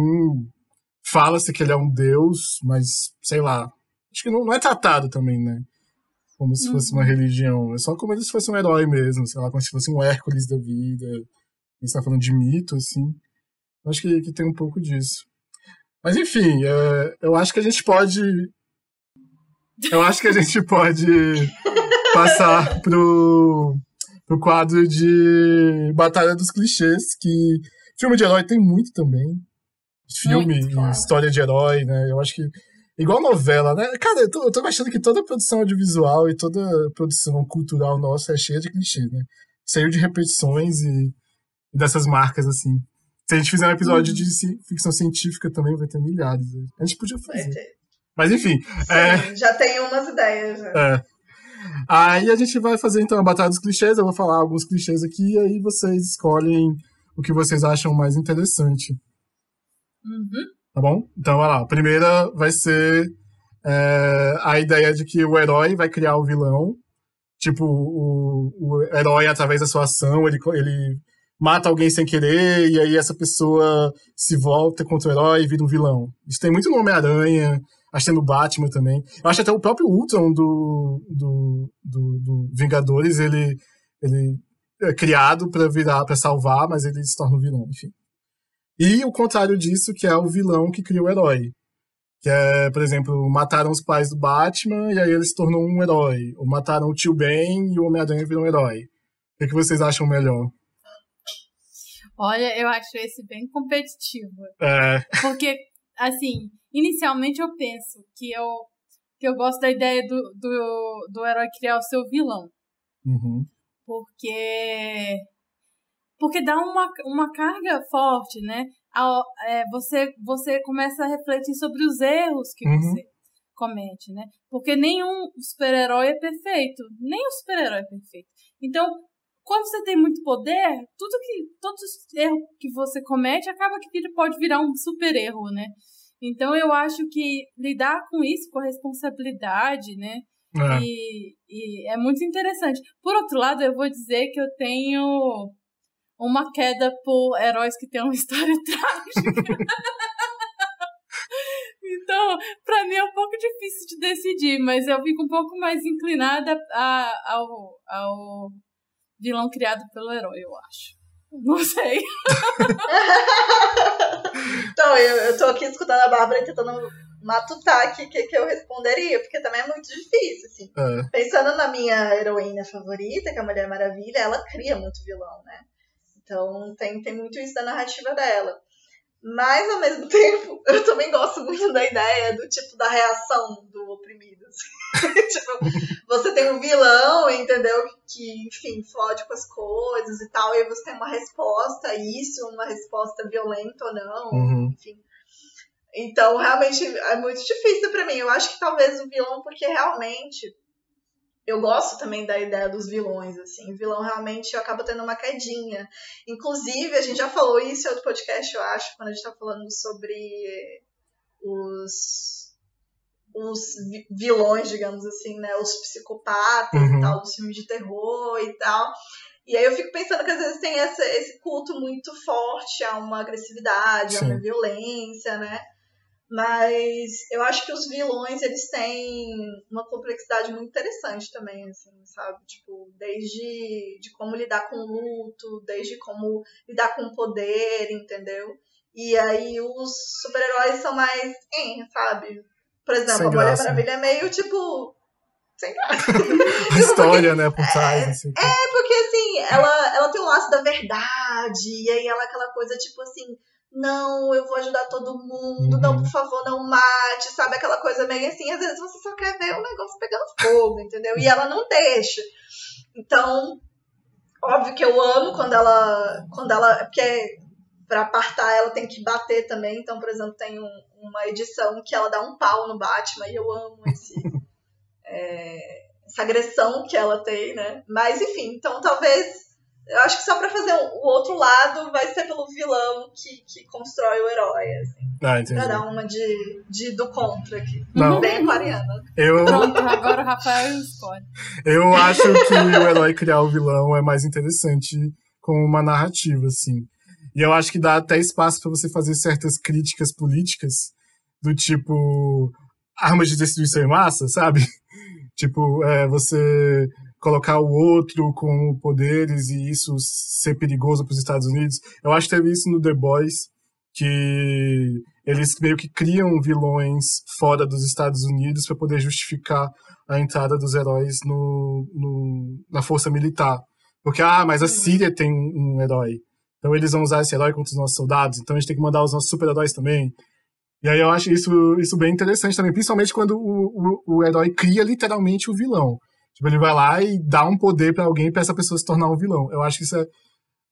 fala-se que ele é um deus, mas sei lá. Acho que não, não é tratado também, né? Como se fosse uma uhum. religião. É só como se fosse um herói mesmo, sei lá, como se fosse um Hércules da vida. Gente tá falando de mito, assim. Acho que, que tem um pouco disso. Mas enfim, é, eu acho que a gente pode. Eu acho que a gente pode passar pro, pro quadro de Batalha dos Clichês, que filme de herói tem muito também. Filme, muito, história de herói, né? Eu acho que. Igual novela, né? Cara, eu tô, eu tô achando que toda produção audiovisual e toda produção cultural nossa é cheia de clichês, né? Cheio de repetições e dessas marcas, assim. Se a gente fizer um episódio de ficção científica também, vai ter milhares. A gente podia fazer. Mas enfim. Sim, é... Já tem umas ideias. Já. É. Aí a gente vai fazer então a batalha dos clichês. Eu vou falar alguns clichês aqui e aí vocês escolhem o que vocês acham mais interessante. Uhum. Tá bom? Então vai lá. A primeira vai ser é, a ideia de que o herói vai criar o vilão. Tipo, o, o herói, através da sua ação, ele, ele mata alguém sem querer, e aí essa pessoa se volta contra o herói e vira um vilão. Isso tem muito no Homem-Aranha, acho que tem no Batman também. Eu acho até o próprio Ultron do, do, do, do Vingadores, ele, ele é criado para virar, para salvar, mas ele se torna um vilão, enfim. E o contrário disso, que é o vilão que cria o herói. Que é, por exemplo, mataram os pais do Batman e aí ele se tornou um herói. Ou mataram o tio Ben e o Homem-Aranha virou um herói. O que, que vocês acham melhor? Olha, eu acho esse bem competitivo. É. Porque, assim, inicialmente eu penso que eu, que eu gosto da ideia do, do, do herói criar o seu vilão. Uhum. Porque. Porque dá uma, uma carga forte, né? É, você, você começa a refletir sobre os erros que uhum. você comete, né? Porque nenhum super-herói é perfeito. Nem o super-herói é perfeito. Então, quando você tem muito poder, tudo que todos os erros que você comete acaba que pode virar um super erro, né? Então eu acho que lidar com isso, com a responsabilidade, né? É. E, e é muito interessante. Por outro lado, eu vou dizer que eu tenho uma queda por heróis que têm uma história trágica. então, para mim é um pouco difícil de decidir, mas eu fico um pouco mais inclinada a, ao, ao vilão criado pelo herói, eu acho. Não sei. então, eu, eu tô aqui escutando a Bárbara tentando matutar aqui o que, que eu responderia, porque também é muito difícil, assim. É. Pensando na minha heroína favorita, que é a Mulher Maravilha, ela cria muito vilão, né? Então tem, tem muito isso da narrativa dela. Mas, ao mesmo tempo, eu também gosto muito da ideia do tipo da reação do oprimido. Assim. tipo, você tem um vilão, entendeu? Que, enfim, fode com as coisas e tal, e você tem uma resposta a isso, uma resposta violenta ou não, uhum. enfim. Então, realmente, é muito difícil para mim. Eu acho que talvez o vilão, porque realmente eu gosto também da ideia dos vilões, assim. O vilão realmente acaba tendo uma quedinha. Inclusive, a gente já falou isso em outro podcast, eu acho, quando a gente tá falando sobre os, os vilões, digamos assim, né? Os psicopatas uhum. e tal, dos filmes de terror e tal. E aí eu fico pensando que às vezes tem essa, esse culto muito forte a uma agressividade, Sim. a uma violência, né? Mas eu acho que os vilões, eles têm uma complexidade muito interessante também, assim, sabe? Tipo, desde de como lidar com o luto, desde como lidar com o poder, entendeu? E aí os super-heróis são mais, hein, sabe? Por exemplo, a Mulher Maravilha é meio, tipo, sem graça. História, né, por trás. É, assim. é, porque assim, ela, ela tem o laço da verdade, e aí ela é aquela coisa, tipo assim não, eu vou ajudar todo mundo, uhum. não, por favor, não mate, sabe? Aquela coisa meio assim, às vezes você só quer ver o negócio pegando fogo, entendeu? E ela não deixa. Então, óbvio que eu amo quando ela. Quando ela. Porque pra apartar ela tem que bater também. Então, por exemplo, tem um, uma edição que ela dá um pau no Batman e eu amo esse. é, essa agressão que ela tem, né? Mas enfim, então talvez eu acho que só pra fazer o outro lado vai ser pelo vilão que, que constrói o herói, assim. Ah, entendi. Pra dar uma de, de do contra aqui. Não. Bem aquariana. Eu... Pronto, agora o Rafael escolhe. Eu acho que o herói criar o vilão é mais interessante com uma narrativa, assim. E eu acho que dá até espaço para você fazer certas críticas políticas, do tipo armas de destruição em massa, sabe? tipo, é, você colocar o outro com poderes e isso ser perigoso para os Estados Unidos. Eu acho que teve isso no The Boys, que eles meio que criam vilões fora dos Estados Unidos para poder justificar a entrada dos heróis no, no, na força militar. Porque, ah, mas a uhum. Síria tem um, um herói. Então eles vão usar esse herói contra os nossos soldados, então a gente tem que mandar os nossos super-heróis também. E aí eu acho isso, isso bem interessante também, principalmente quando o, o, o herói cria literalmente o vilão. Tipo, ele vai lá e dá um poder para alguém para essa pessoa se tornar um vilão. Eu acho que isso é,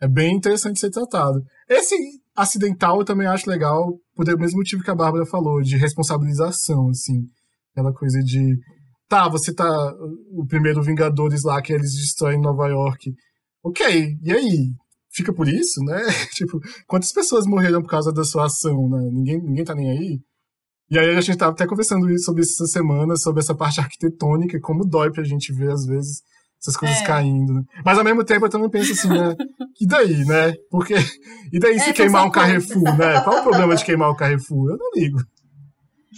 é bem interessante ser tratado. Esse acidental eu também acho legal, por o mesmo motivo que a Bárbara falou, de responsabilização, assim. Aquela coisa de. Tá, você tá. O primeiro Vingadores lá que eles destroem Nova York. Ok, e aí? Fica por isso, né? tipo, quantas pessoas morreram por causa da sua ação, né? Ninguém, ninguém tá nem aí. E aí a gente tava até conversando sobre isso essa semana, sobre essa parte arquitetônica, como dói pra gente ver, às vezes, essas coisas é. caindo. Né? Mas ao mesmo tempo eu também penso assim, né? E daí, né? Porque. E daí se é, queimar um Carrefour, né? Qual o problema de queimar o Carrefour? Eu não ligo.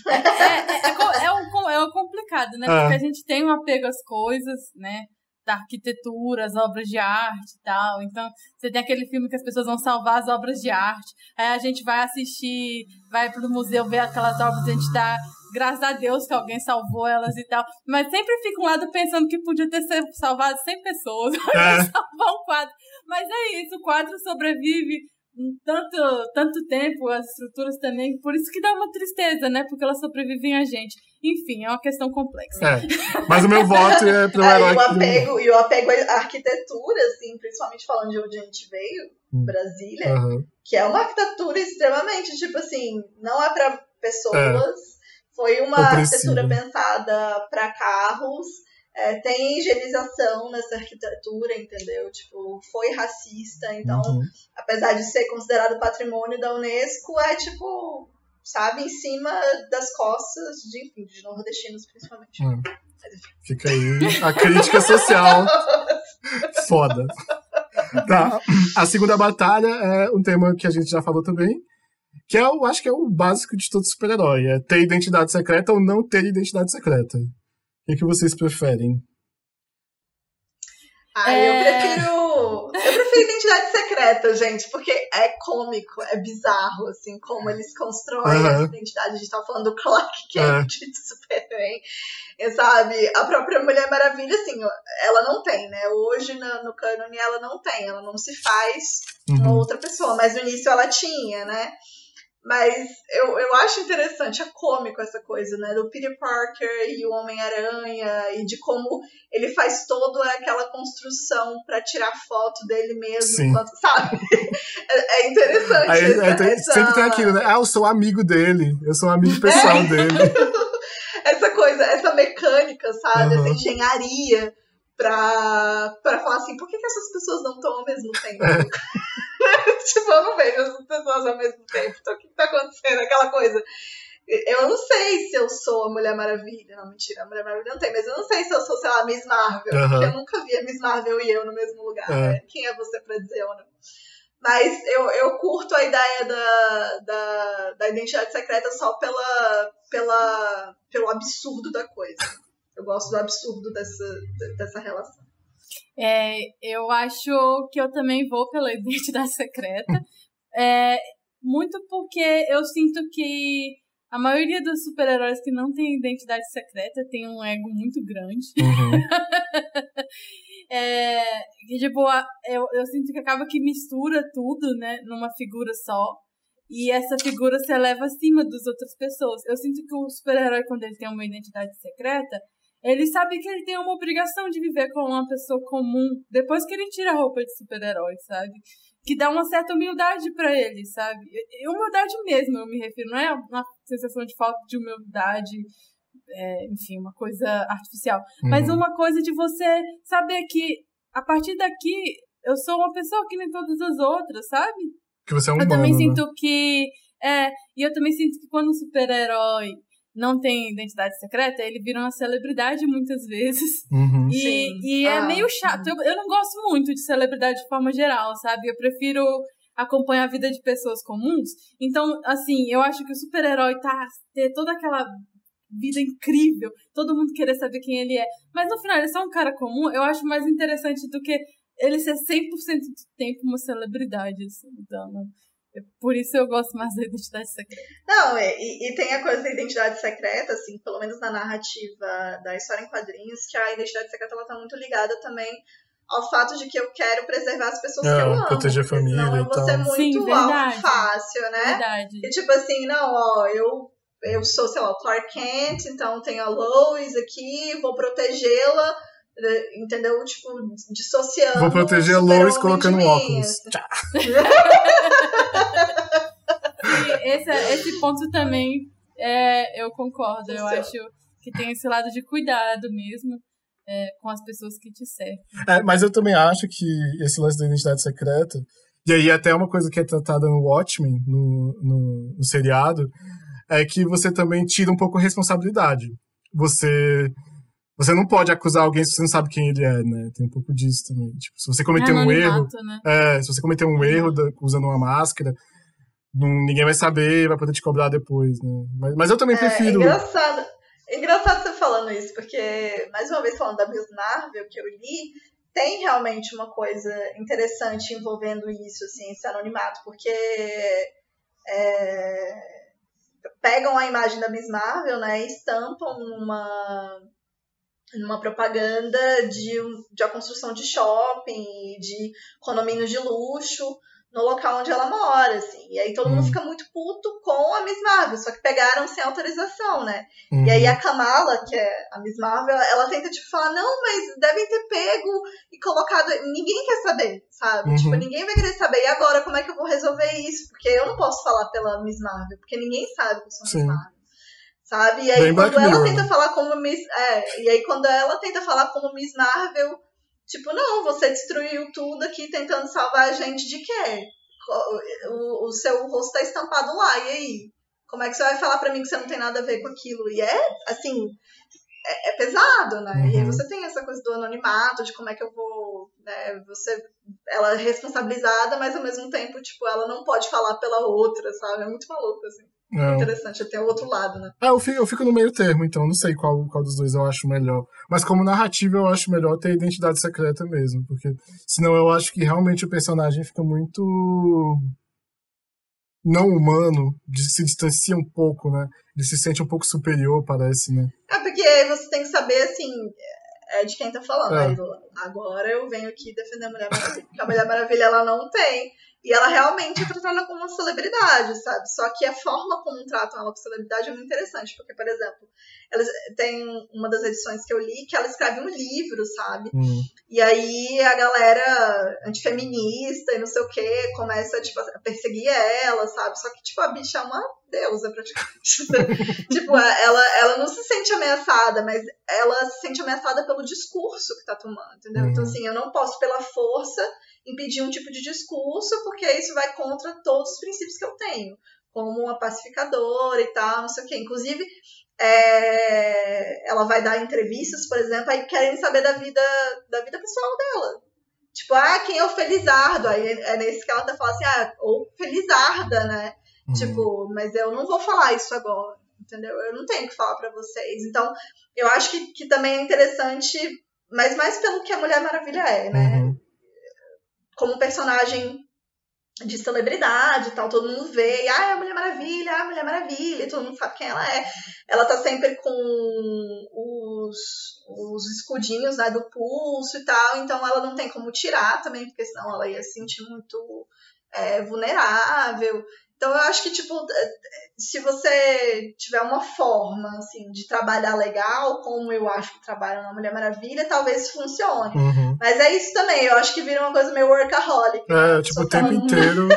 É, é, é, é, um, é um complicado, né? Porque a gente tem um apego às coisas, né? Da arquitetura, as obras de arte e tal. Então, você tem aquele filme que as pessoas vão salvar as obras de arte. Aí a gente vai assistir, vai pro museu ver aquelas obras, a gente dá graças a Deus que alguém salvou elas e tal. Mas sempre fica um lado pensando que podia ter salvado 100 pessoas. É. salvar um quadro. Mas é isso, o quadro sobrevive tanto, tanto tempo, as estruturas também, por isso que dá uma tristeza, né? Porque elas sobrevivem a gente. Enfim, é uma questão complexa. É, mas o meu voto é pro é, herói. E o apego, e o apego à arquitetura, assim, principalmente falando de onde a gente veio, hum. Brasília, uhum. que é uma arquitetura extremamente, tipo assim, não é para pessoas, é. foi uma arquitetura pensada para carros é, tem higienização nessa arquitetura, entendeu? Tipo, foi racista, então, uhum. apesar de ser considerado patrimônio da Unesco, é tipo, sabe, em cima das costas de, enfim, de nordestinos principalmente. Hum. Fica aí a crítica social foda. Tá. A segunda batalha é um tema que a gente já falou também, que é, eu acho que é o básico de todo super-herói, é ter identidade secreta ou não ter identidade secreta. O que vocês preferem? Ah, é... eu prefiro. Prefiro identidade secreta, gente, porque é cômico, é bizarro, assim, como eles constroem uhum. essa identidade. A gente tá falando do Clark Kent uhum. de Superman, sabe? A própria Mulher Maravilha, assim, ela não tem, né? Hoje no, no cânone ela não tem, ela não se faz uhum. uma outra pessoa, mas no início ela tinha, né? Mas eu, eu acho interessante, é cômico essa coisa, né? Do Peter Parker e o Homem-Aranha, e de como ele faz toda aquela construção para tirar foto dele mesmo, enquanto, sabe? É, é interessante. Aí, essa, é, tem, essa... Sempre tem aquilo, né? Ah, eu sou amigo dele, eu sou amigo pessoal é. dele. essa coisa, essa mecânica, sabe? Uhum. Essa engenharia pra, pra falar assim, por que, que essas pessoas não estão ao mesmo tempo? É. tipo, eu não vejo essas pessoas ao mesmo tempo. Então, o que, tá acontecendo? Aquela coisa. Eu não sei se eu sou a Mulher Maravilha. Não, mentira, a Mulher Maravilha não tem, mas eu não sei se eu sou, sei lá, Miss Marvel. Uhum. Porque eu nunca vi a Miss Marvel e eu no mesmo lugar. É. Né? Quem é você pra dizer ou não? Mas eu, eu curto a ideia da, da, da identidade secreta só pela, pela, pelo absurdo da coisa. Eu gosto do absurdo dessa, dessa relação. É, eu acho que eu também vou pela identidade secreta. É, muito porque eu sinto que a maioria dos super-heróis que não tem identidade secreta tem um ego muito grande. Uhum. é, que, tipo, eu, eu sinto que acaba que mistura tudo, né, numa figura só. E essa figura se eleva acima das outras pessoas. Eu sinto que o super-herói, quando ele tem uma identidade secreta, ele sabe que ele tem uma obrigação de viver como uma pessoa comum depois que ele tira a roupa de super-herói, sabe? Que dá uma certa humildade para ele, sabe? Humildade mesmo, eu me refiro, não é uma sensação de falta de humildade, é, enfim, uma coisa artificial. Uhum. Mas uma coisa de você saber que a partir daqui eu sou uma pessoa que nem todas as outras, sabe? Que você é um Eu também né? sinto que. É, e eu também sinto que quando um super-herói não tem identidade secreta, ele vira uma celebridade muitas vezes. Uhum. E, e é ah, meio chato. Eu, eu não gosto muito de celebridade de forma geral, sabe? Eu prefiro acompanhar a vida de pessoas comuns. Então, assim, eu acho que o super-herói tá ter toda aquela vida incrível, todo mundo querer saber quem ele é. Mas no final, ele é só um cara comum, eu acho mais interessante do que ele ser 100% do tempo uma celebridade, assim. Então, Por isso eu gosto mais da identidade secreta. Não, e, e, tem a coisa da identidade secreta, assim, pelo menos na narrativa da história em quadrinhos, que a identidade secreta ela tá muito ligada também ao fato de que eu quero preservar as pessoas é, que eu amo. Proteger a família. Senão eu vou ser muito Sim, verdade. fácil, né? Verdade. E tipo assim, não, ó, eu, eu sou, sei lá, o Clark Kent, então tenho a Lois aqui, vou protegê-la entendeu? Tipo, dissociando. Vou proteger a Lois colocando óculos. Tchau. esse, esse ponto também é, eu concordo. Eu acho que tem esse lado de cuidado mesmo. É, com as pessoas que te servem. É, mas eu também acho que esse lance da identidade secreta, e aí até uma coisa que é tratada no Watchmen, no, no, no seriado, é que você também tira um pouco a responsabilidade. Você você não pode acusar alguém se você não sabe quem ele é, né? Tem um pouco disso também. Tipo, se você cometer um erro. Né? É, se você cometer um erro da, usando uma máscara, não, ninguém vai saber, vai poder te cobrar depois, né? Mas, mas eu também é, prefiro. É engraçado. É engraçado você falando isso, porque, mais uma vez falando da Miss Marvel que eu li, tem realmente uma coisa interessante envolvendo isso, assim, esse anonimato, porque é, pegam a imagem da Miss Marvel, né, e estampam numa numa propaganda de, de a construção de shopping, de condomínios de luxo no local onde ela mora, assim. E aí todo mundo uhum. fica muito puto com a Miss Marvel, só que pegaram sem autorização, né? Uhum. E aí a Kamala, que é a Miss Marvel, ela tenta, tipo, falar, não, mas devem ter pego e colocado... Ninguém quer saber, sabe? Uhum. Tipo, ninguém vai querer saber. E agora, como é que eu vou resolver isso? Porque eu não posso falar pela Miss Marvel, porque ninguém sabe que eu sou. Miss Marvel sabe? E aí Bem quando ela tenta falar como Miss, é, e aí quando ela tenta falar como Miss Marvel, tipo, não, você destruiu tudo aqui tentando salvar a gente de quê? O, o seu rosto tá estampado lá, e aí? Como é que você vai falar para mim que você não tem nada a ver com aquilo? E é, assim, é, é pesado, né? Uhum. E aí uhum. você tem essa coisa do anonimato, de como é que eu vou, né? Você, ela é responsabilizada, mas ao mesmo tempo, tipo, ela não pode falar pela outra, sabe? É muito maluco, assim. É. Interessante, até o outro lado, né? É, eu fico, eu fico no meio termo, então não sei qual, qual dos dois eu acho melhor. Mas como narrativa, eu acho melhor ter identidade secreta mesmo, porque senão eu acho que realmente o personagem fica muito não humano, se distancia um pouco, né? Ele se sente um pouco superior, parece, né? É porque você tem que saber, assim, é de quem tá falando. É. Aí, agora eu venho aqui defender a Mulher Maravilha, porque a Mulher Maravilha ela não tem e ela realmente é tratada como uma celebridade, sabe? Só que a forma como tratam ela como celebridade é muito interessante, porque, por exemplo, ela tem uma das edições que eu li que ela escreve um livro, sabe? Hum. E aí a galera antifeminista e não sei o que começa tipo, a perseguir ela, sabe? Só que, tipo, a bicha é uma deusa, praticamente. tipo, ela, ela não se sente ameaçada, mas ela se sente ameaçada pelo discurso que tá tomando, entendeu? Então, uhum. Então, assim, eu não posso, pela força, impedir um tipo de discurso, porque isso vai contra todos os princípios que eu tenho, como uma pacificadora e tal, não sei o quê. Inclusive, é, ela vai dar entrevistas, por exemplo, aí querem saber da vida, da vida pessoal dela. Tipo, ah, quem é o Felizardo? Aí é nesse que ela tá falando assim, ah, ou Felizarda, né? Uhum. Tipo, mas eu não vou falar isso agora, entendeu? Eu não tenho que falar para vocês. Então, eu acho que, que também é interessante, mas mais pelo que a Mulher Maravilha é, né? Uhum. Como personagem de celebridade e tal, todo mundo vê, e ah, é a Mulher Maravilha, ah, a Mulher Maravilha, e todo mundo sabe quem ela é. Ela tá sempre com os, os escudinhos né, do pulso e tal, então ela não tem como tirar também, porque senão ela ia se sentir muito é, vulnerável. Então eu acho que, tipo, é, se você tiver uma forma, assim, de trabalhar legal, como eu acho que trabalham na Mulher Maravilha, talvez funcione. Uhum. Mas é isso também, eu acho que vira uma coisa meio workaholic. É, tipo, o tempo inteiro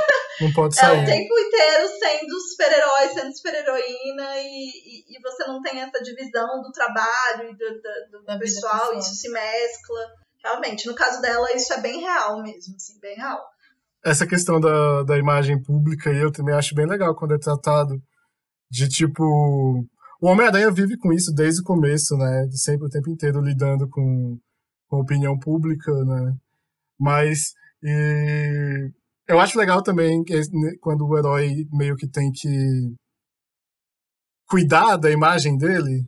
não pode sair. É, o tempo inteiro sendo super-herói, sendo super-heroína, e, e, e, você não tem essa divisão do trabalho e do, do, do pessoal, isso se mescla. Realmente, no caso dela, isso é bem real mesmo, assim, bem real essa questão da, da imagem pública eu também acho bem legal quando é tratado de tipo. O Homem-Aranha vive com isso desde o começo, né? Sempre o tempo inteiro lidando com, com opinião pública, né? Mas e, eu acho legal também que, né, quando o herói meio que tem que cuidar da imagem dele.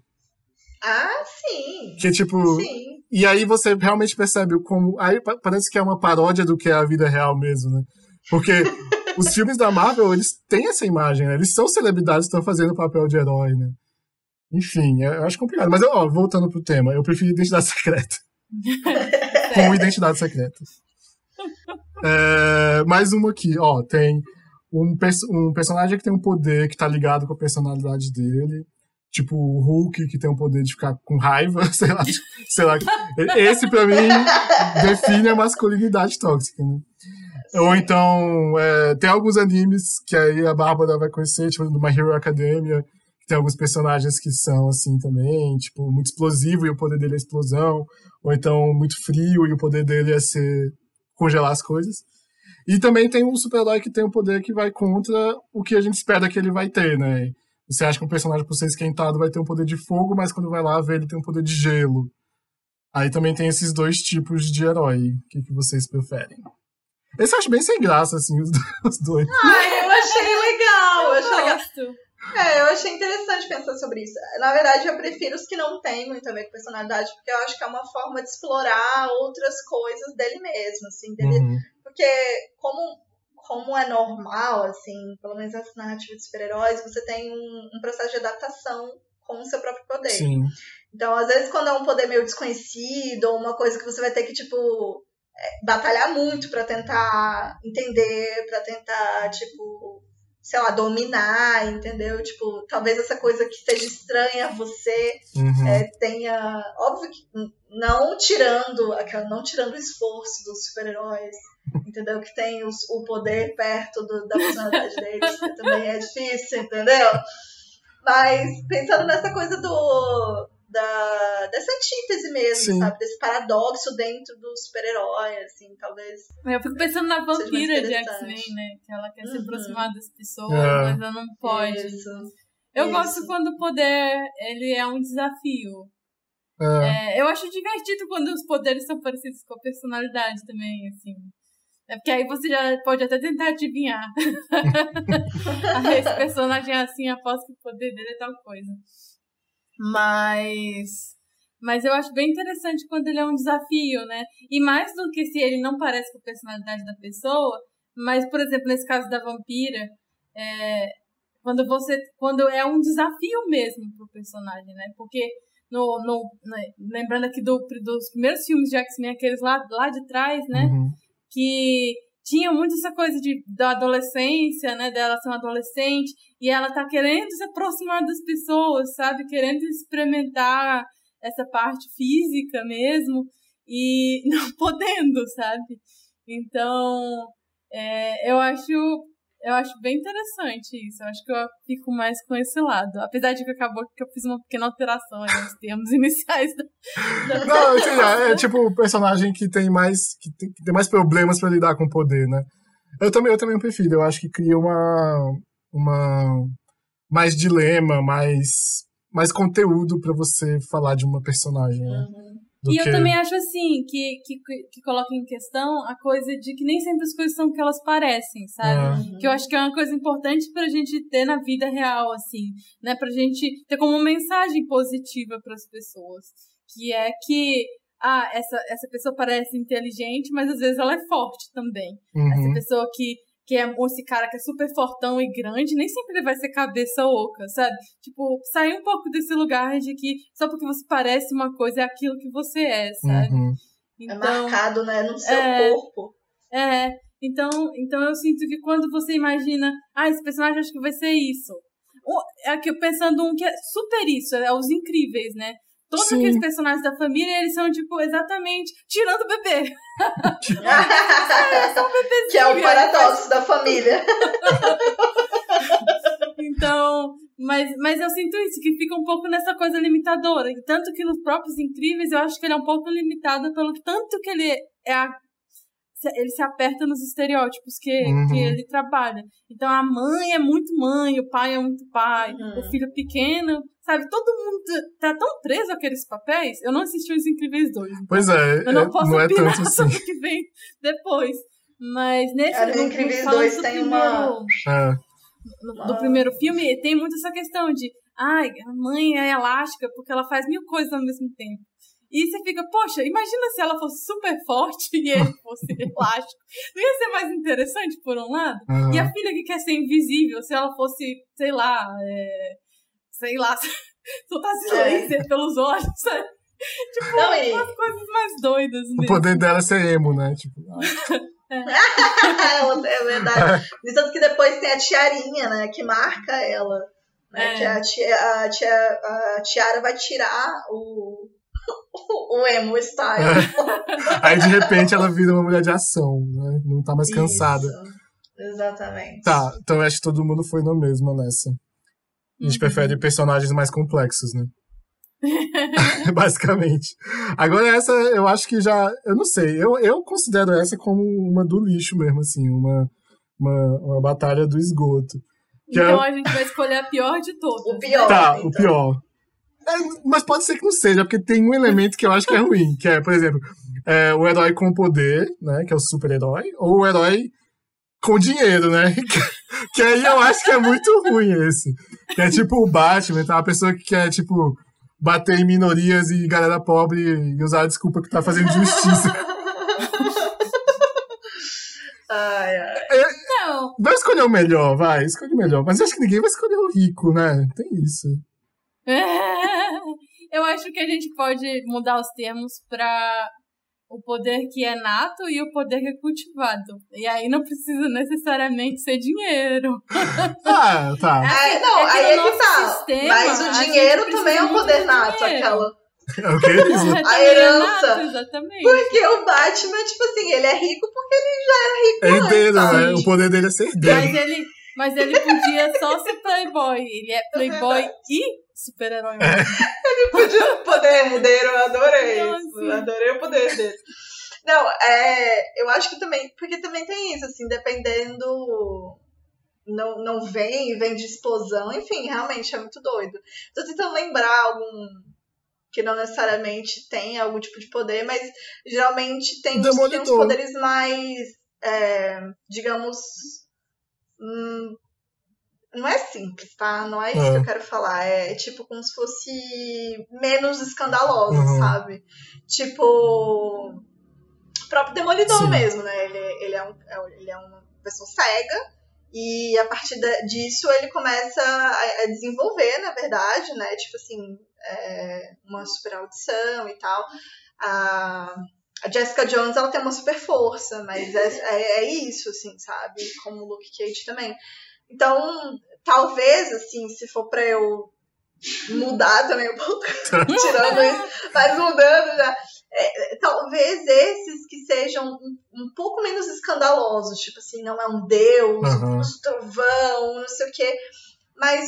Ah, sim. Que tipo. Sim e aí você realmente percebe como. Aí parece que é uma paródia do que é a vida real mesmo, né? Porque os filmes da Marvel, eles têm essa imagem, né? Eles são celebridades que estão fazendo o papel de herói, né? Enfim, eu acho complicado. Mas, ó, voltando pro tema, eu prefiro Identidade Secreta. Com Identidade Secreta. É, mais uma aqui, ó, tem um, um personagem que tem um poder que tá ligado com a personalidade dele. Tipo o Hulk, que tem o poder de ficar com raiva, sei lá. sei lá. Esse, pra mim, define a masculinidade tóxica, né? Ou então, é, tem alguns animes que aí a Bárbara vai conhecer, tipo, do My Hero Academia, que tem alguns personagens que são assim também, tipo, muito explosivo e o poder dele é explosão. Ou então, muito frio e o poder dele é ser congelar as coisas. E também tem um super-herói que tem um poder que vai contra o que a gente espera que ele vai ter, né? Você acha que um personagem, por ser esquentado, vai ter um poder de fogo, mas quando vai lá ver, ele tem um poder de gelo. Aí também tem esses dois tipos de herói. O que, que vocês preferem? Esse eu acho bem sem graça, assim, os, dois. Ai, eu achei legal. Eu achei legal. É, eu achei interessante pensar sobre isso. Na verdade, eu prefiro os que não têm muito a ver com personalidade, porque eu acho que é uma forma de explorar outras coisas dele mesmo, assim, dele, uhum. Porque como, como é normal, assim, pelo menos essa narrativa de super-heróis, você tem um, um, processo de adaptação com o seu próprio poder. Sim. Então, às vezes, quando é um poder meio desconhecido, ou uma coisa que você vai ter que, tipo, é, batalhar muito para tentar entender, para tentar, tipo, sei lá, dominar, entendeu? Tipo, talvez essa coisa que seja estranha a você uhum. é, tenha. Óbvio que não tirando aquela, não tirando o esforço dos super-heróis, entendeu? Que tem os, o poder perto do, da personalidade deles, que também é difícil, entendeu? Mas pensando nessa coisa do da, dessa antítese mesmo, Sim. sabe? Desse paradoxo dentro do super-herói, assim, talvez. Eu fico pensando na vampira de X-Men, né? Que ela quer uhum. se aproximar das pessoas, é. mas ela não pode. Isso. Eu Isso. gosto quando o poder ele é um desafio. É. É, eu acho divertido quando os poderes são parecidos com a personalidade também, assim. É porque aí você já pode até tentar adivinhar. Esse personagem é assim, após que o poder dele é tal coisa. Mas. Mas eu acho bem interessante quando ele é um desafio, né? E mais do que se ele não parece com a personalidade da pessoa, mas, por exemplo, nesse caso da vampira, é, quando você. Quando é um desafio mesmo pro personagem, né? Porque no, no, né, lembrando aqui do, dos primeiros filmes de X-Men, aqueles lá, lá de trás, né? Uhum. Que tinha muito essa coisa de, da adolescência, né? Dela ser uma adolescente e ela tá querendo se aproximar das pessoas, sabe? Querendo experimentar essa parte física mesmo e não podendo, sabe? Então, é, eu acho eu acho bem interessante isso. Eu acho que eu fico mais com esse lado. Apesar de que acabou que eu fiz uma pequena alteração nos termos iniciais da. da... Não, assim, é, é, tipo o personagem que tem mais. Que tem, que tem mais problemas para lidar com o poder, né? Eu também, eu também prefiro. Eu acho que cria uma. uma mais dilema, mais, mais conteúdo para você falar de uma personagem, né? Uhum e que... eu também acho assim, que, que, que coloca em questão a coisa de que nem sempre as coisas são o que elas parecem, sabe? Uhum. Que eu acho que é uma coisa importante pra gente ter na vida real, assim, né? Pra gente ter como mensagem positiva para as pessoas. Que é que ah, essa, essa pessoa parece inteligente, mas às vezes ela é forte também. Uhum. Essa pessoa que que é esse cara que é super fortão e grande, nem sempre ele vai ser cabeça oca, sabe? Tipo, sair um pouco desse lugar de que só porque você parece uma coisa é aquilo que você é, sabe? Uhum. É então, é marcado, né, no seu é, corpo. É, então, então eu sinto que quando você imagina, ah, esse personagem acho que vai ser isso. Aqui, pensando um que é super isso, é os incríveis, né? Todos Sim. aqueles personagens da família, eles são, tipo, exatamente tirando o bebê. é, são Que é o paradoxo da família. então, mas, mas eu sinto isso, que fica um pouco nessa coisa limitadora. Tanto que nos próprios Incríveis, eu acho que ele é um pouco limitado pelo tanto que ele é a ele se aperta nos estereótipos que, uhum. que ele trabalha. Então a mãe é muito mãe, o pai é muito pai, uhum. o filho pequeno, sabe? Todo mundo tá tão preso àqueles papéis. Eu não assisti Os Incríveis 2. Então pois é, eu não posso não é tanto assim. sobre o que vem depois. Mas nesse Os Incríveis 2 tem primeiro, uma. É. No, do primeiro filme, tem muito essa questão de ai, a mãe é elástica porque ela faz mil coisas ao mesmo tempo. E você fica, poxa, imagina se ela fosse super forte e ele fosse elástico. Não ia ser mais interessante, por um lado? Uhum. E a filha que quer ser invisível, se ela fosse, sei lá, é, sei lá, soltasse É. laser pelos olhos, sabe? Tipo, Não, e- umas coisas mais doidas O mesmo. poder dela é ser emo, né? Tipo, Ela- é verdade. E Tanto que depois tem a tiarinha, né? Que marca ela. Né, É. Que a, tia, a, tia, a tiara vai tirar o, o emo style. aí de repente ela vira uma mulher de ação, né? Não tá mais cansada. Isso. Exatamente. Tá, então eu acho que todo mundo foi no mesmo nessa. A gente Uhum. prefere personagens mais complexos, né? Basicamente. Agora essa, eu acho que já. Eu não sei. Eu, eu considero essa como uma do lixo mesmo, assim. Uma, uma, uma batalha do esgoto. Que Então é- a gente vai escolher a pior de todas. O pior. Tá, então. o pior. É, mas pode ser que não seja, porque tem um elemento que eu acho que é ruim, que é, por exemplo, é, o herói com poder, né? Que é o super-herói, ou o herói com dinheiro, né? Que, que aí eu acho que é muito ruim esse. Que é tipo o Batman, tá? Uma pessoa que quer, tipo, bater em minorias e galera pobre e usar a desculpa que tá fazendo justiça. Ai, ai. Não, Vai escolher o melhor, vai, escolhe o melhor. Mas eu acho que ninguém vai escolher o rico, né? Tem isso. Eu acho que a gente pode mudar os termos pra o poder que é nato e o poder que é cultivado. E aí não precisa necessariamente ser dinheiro. Ah, tá. É, não, é aí no é que tá. sistema, Mas a o dinheiro também é um poder de nato, dinheiro. aquela. É o que ele diz. Também é herança. nato, exatamente. Porque o Batman, tipo assim, ele é rico porque ele já era rico. É herdeiro, né? O poder dele é ser herdeiro. Mas ele, mas ele podia só ser playboy. Ele é playboy e super-herói. Ele podia o poder herdeiro, eu adorei Não, isso. assim. Adorei o poder dele. Não, é. Eu acho que também. Porque também tem isso, assim, dependendo. Não, não vem, vem de explosão, enfim, realmente é muito doido. Tô tentando lembrar algum que não necessariamente tem algum tipo de poder, mas geralmente tem, tem uns poderes mais, é, digamos, hum, não é simples, tá? Não é isso É. que eu quero falar. É tipo como se fosse menos escandaloso, Uhum. sabe? Tipo. O próprio Demolidor Sim. mesmo, né? Ele, ele, é um, é- ele é uma pessoa cega. E a partir disso ele começa a, a desenvolver, na verdade, né? Tipo assim, é, uma super audição e tal. A, a Jessica Jones, ela tem uma super força, mas é, é, é isso, assim, sabe? Como o Luke Cage também. Então, talvez, assim, se for pra eu mudar também um pouco, tirando isso, mas mudando já. é, talvez esses que sejam um, um pouco menos escandalosos, tipo assim, não é um deus, Aham. um trovão, não sei o quê, mas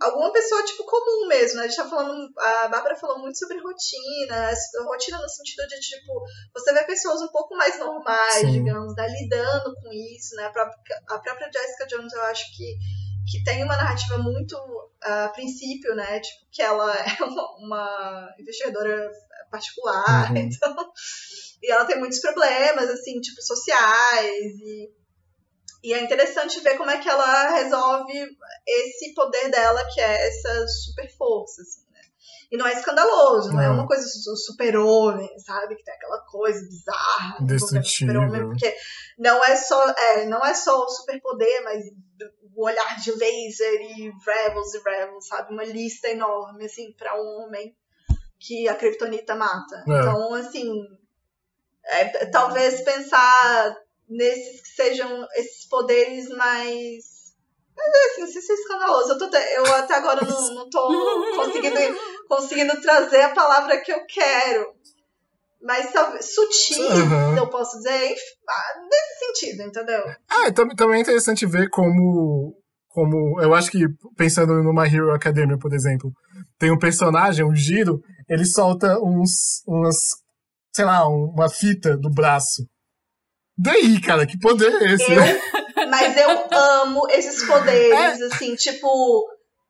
alguma pessoa, tipo, comum mesmo, né? A gente tá falando, a Bárbara falou muito sobre rotina, rotina no sentido de, tipo, você vê pessoas um pouco mais normais, Sim. digamos, né? Lidando com isso, né? A própria, a própria Jessica Jones, eu acho que que tem uma narrativa muito a princípio, né? Tipo, que ela é uma, uma investigadora particular, Uhum. então. E ela tem muitos problemas, assim, tipo, sociais. E, e é interessante ver como é que ela resolve esse poder dela, que é essa super força, assim, né? E não é escandaloso, não é Não. uma coisa super-homem, sabe? Que tem aquela coisa bizarra envolvendo o Indestrutível. super-homem, porque não é só, é, não é só o superpoder, mas o olhar de laser e Rebels e Rebels, sabe? Uma lista enorme, assim, pra um homem que a Kryptonita mata. É. Então, assim, é, talvez pensar nesses que sejam esses poderes mais. Mas é assim, sem ser escandaloso. Eu, tô até- eu até agora não, não tô conseguindo, conseguindo trazer a palavra que eu quero. Mas talvez sutis, Uhum. eu posso dizer, ah, nesse sentido, entendeu? Ah, e tam- também é interessante ver como, como. Eu acho que, pensando no My Hero Academia, por exemplo, tem um personagem, o Giro, ele solta uns. umas. sei lá, um- uma fita do braço. Daí, cara, que poder é esse? né? Eu, mas eu amo esses poderes, assim, tipo,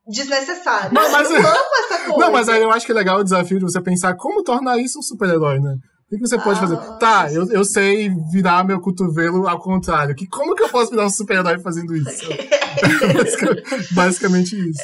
desnecessários. Mas- mas- eu amo essa coisa. Não, mas aí eu acho que é legal o desafio de você pensar como tornar isso um super-herói, né? O que que você pode Ah, fazer? Tá, eu, eu sei virar meu cotovelo ao contrário. Que, como que eu posso virar um super-herói fazendo isso? Basicamente, basicamente isso.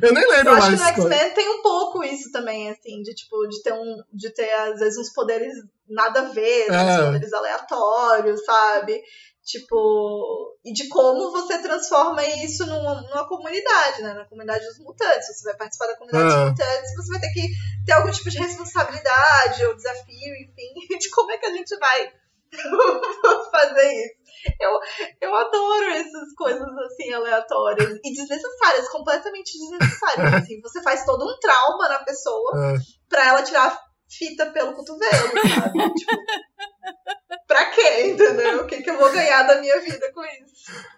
Eu nem Eu lembro acho que mais. no X-Men tem um pouco isso também. também, assim, de tipo, de ter um. De ter, às vezes, uns poderes nada a ver, É. uns poderes aleatórios, sabe? Tipo, e de como você transforma isso numa, numa comunidade, né? Na comunidade dos mutantes. Você vai participar da comunidade É. dos mutantes, você vai ter que ter algum tipo de responsabilidade ou desafio, enfim, de como é que a gente vai fazer isso. Eu, eu adoro essas coisas assim aleatórias e desnecessárias, completamente desnecessárias. Assim, você faz todo um trauma na pessoa É. pra ela tirar fita pelo cotovelo, sabe? tipo, pra quê, entendeu? O que, que eu vou ganhar da minha vida com isso?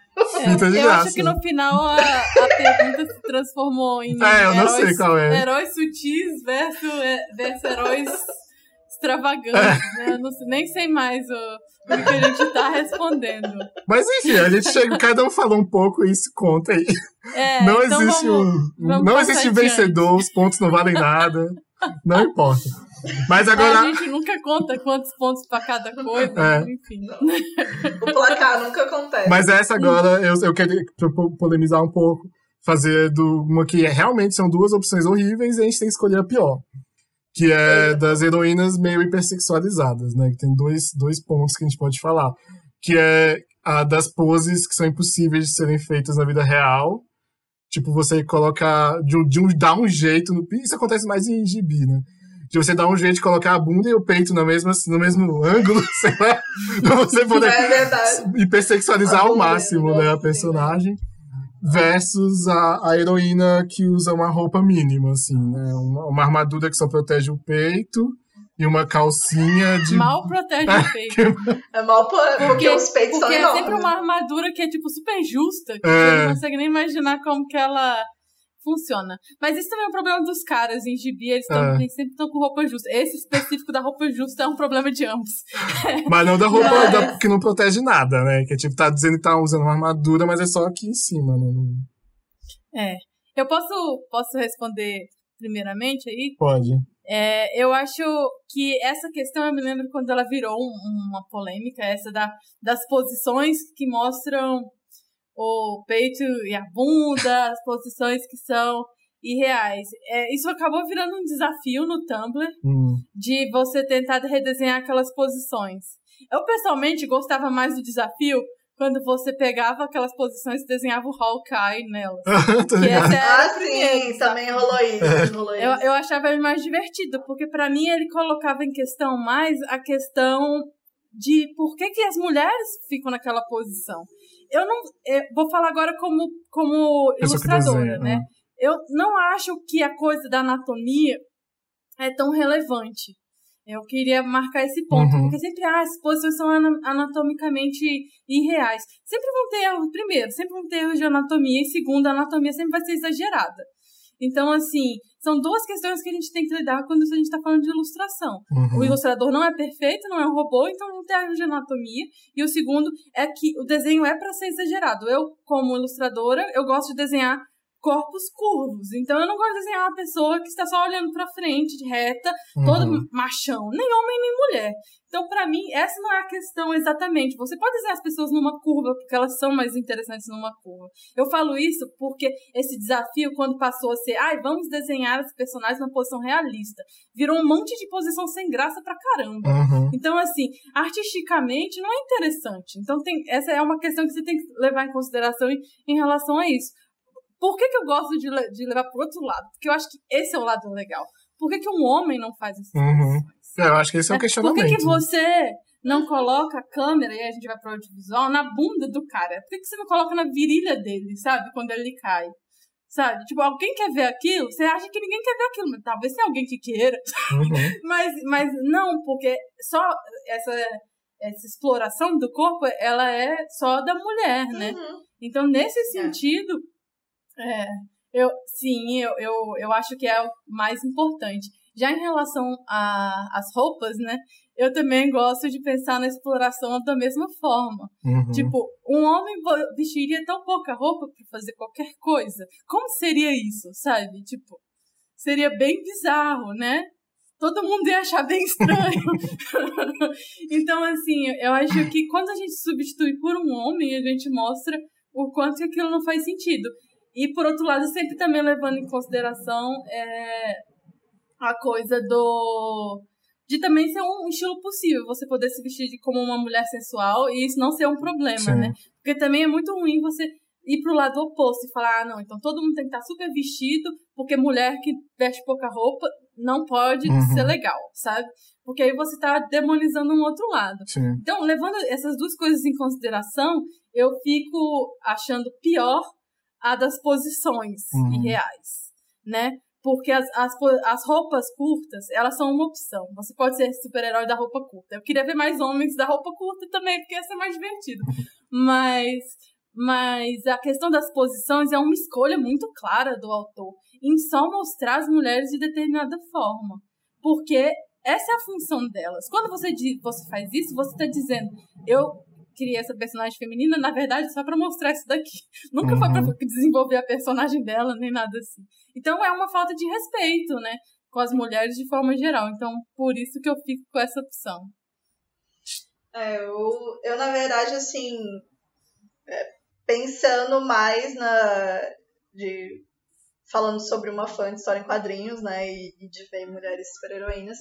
Fita de eu graça. acho que no final a, a pergunta se transformou em É, eu não heróis, sei qual é. heróis sutis versus, é, versus heróis extravagantes, né? Eu não sei- nem sei mais o, o que a gente tá respondendo. Mas enfim, a gente chega, cada um falou um pouco e se conta aí. É, não então existe vamos, um. vamos Não existe vencedor, os pontos não valem nada. Não importa. Mas agora. A gente nunca conta quantos pontos pra cada coisa, É. enfim. O placar nunca acontece. Mas essa agora, eu, eu queria po- polemizar um pouco, fazer do, uma que realmente são duas opções horríveis e a gente tem que escolher a pior. Que é das heroínas meio hipersexualizadas, né? Que tem dois, dois pontos que a gente pode falar. Que é a das poses que são impossíveis de serem feitas na vida real. Tipo, você colocar. De, de um, dar um jeito. No, isso acontece mais em gibi, né? De você dar um jeito de colocar a bunda e o peito no mesmo, no mesmo ângulo, sei lá, pra você poder É verdade. hipersexualizar ao Adoro, máximo, né, a personagem. Versus a, a heroína que usa uma roupa mínima, assim, né? Uma, uma armadura que só protege o peito e uma calcinha de. Mal protege o peito. É mal por, porque, os peitos Porque são é enormes. sempre uma armadura que é, tipo, super justa. Que É. você não consegue nem imaginar como que ela funciona. Mas isso também é um problema dos caras em gibi. Eles tão, É. eles sempre estão com roupa justa. Esse específico da roupa justa é um problema de ambos. Mas não da roupa Mas- da- que não protege nada, né? Que tipo, tá dizendo que tá usando uma armadura, mas é só aqui em cima, né? É. Eu posso, posso responder primeiramente aí? pode. É, eu acho que essa questão, eu me lembro quando ela virou um- uma polêmica, essa da, das posições que mostram o peito e a bunda, as posições que são irreais. É, isso acabou virando um desafio no Tumblr Hum. de você tentar redesenhar aquelas posições. Eu pessoalmente gostava mais do desafio quando você pegava aquelas posições e desenhava o Hawkeye nelas. Tô Que era Ah, sim, também rolou isso. Rolou Eu, isso. eu achava ele mais divertido, porque pra mim ele colocava em questão mais a questão de por que, que as mulheres ficam naquela posição. Eu não. eu vou falar agora como, como ilustradora, né? né? Eu não acho que a coisa da anatomia é tão relevante. Eu queria marcar esse ponto, Uhum. porque sempre ah, as posições são ana- anatomicamente irreais. Sempre vão ter erros, primeiro, sempre vão ter erros de anatomia, e segundo, a anatomia sempre vai ser exagerada. Então, assim, são duas questões que a gente tem que lidar quando a gente está falando de ilustração. Uhum. O ilustrador não é perfeito, não é um robô, então não tem erro de anatomia. E o segundo é que o desenho é para ser exagerado. Eu, como ilustradora, eu gosto de desenhar corpos curvos. Então eu não gosto de desenhar uma pessoa que está só olhando para frente, de reta, todo Uhum. machão, nem homem nem mulher. Então, para mim, essa não é a questão exatamente. Você pode desenhar as pessoas numa curva, porque elas são mais interessantes numa curva. Eu falo isso porque esse desafio, quando passou a ser, ai, vamos desenhar os personagens numa posição realista, virou um monte de posição sem graça pra caramba. Uhum. Então, assim, artisticamente não é interessante. Então, tem, essa é uma questão que você tem que levar em consideração em, em relação a isso. Por que, que eu gosto de, le- de levar pro outro lado? Porque eu acho que esse é o lado legal. Por que, que um homem não faz isso? Uhum. É, eu acho que esse é um Por questionamento. que, que você não coloca a câmera, e aí a gente vai pro audiovisual, na bunda do cara? Por que, que você não coloca na virilha dele, sabe? Quando ele cai. Sabe? Tipo, alguém quer ver aquilo? Você acha que ninguém quer ver aquilo, mas talvez tenha alguém que queira. Uhum. Mas, mas não, porque só essa, essa exploração do corpo, ela é só da mulher, né? Uhum. Então, nesse sentido, é, eu, sim, eu, eu, eu acho que é o mais importante. Já em relação às roupas, né? Eu também gosto de pensar na exploração da mesma forma. Uhum. Tipo, um homem vestiria tão pouca roupa para fazer qualquer coisa. Como seria isso, sabe? Tipo, seria bem bizarro, né? Todo mundo ia achar bem estranho. então, assim, eu acho que quando a gente substitui por um homem, a gente mostra o quanto que aquilo não faz sentido. E, por outro lado, sempre também levando em consideração é, a coisa do de também ser um estilo possível, você poder se vestir como uma mulher sensual e isso não ser um problema, Sim. né? Porque também é muito ruim você ir pro lado oposto e falar, ah, não, então todo mundo tem que estar super vestido, porque mulher que veste pouca roupa não pode uhum. ser legal, sabe? Porque aí você tá demonizando um outro lado. Sim. Então, levando essas duas coisas em consideração, eu fico achando pior a das posições uhum. irreais, né? Porque as, as, as roupas curtas, elas são uma opção. Você pode ser super-herói da roupa curta. Eu queria ver mais homens da roupa curta também, porque ia ser mais divertido. Mas, mas a questão das posições é uma escolha muito clara do autor em só mostrar as mulheres de determinada forma. Porque essa é a função delas. Quando você, diz, você faz isso, você está dizendo, eu criei essa personagem feminina, na verdade, só para mostrar isso daqui. Nunca uhum. foi para desenvolver a personagem dela, nem nada assim. Então é uma falta de respeito, né? Com as mulheres de forma geral. Então, por isso que eu fico com essa opção. É, eu, eu na verdade, assim, é, pensando mais na. de falando sobre uma fã de história em quadrinhos, né, e, e de ver mulheres super-heroínas,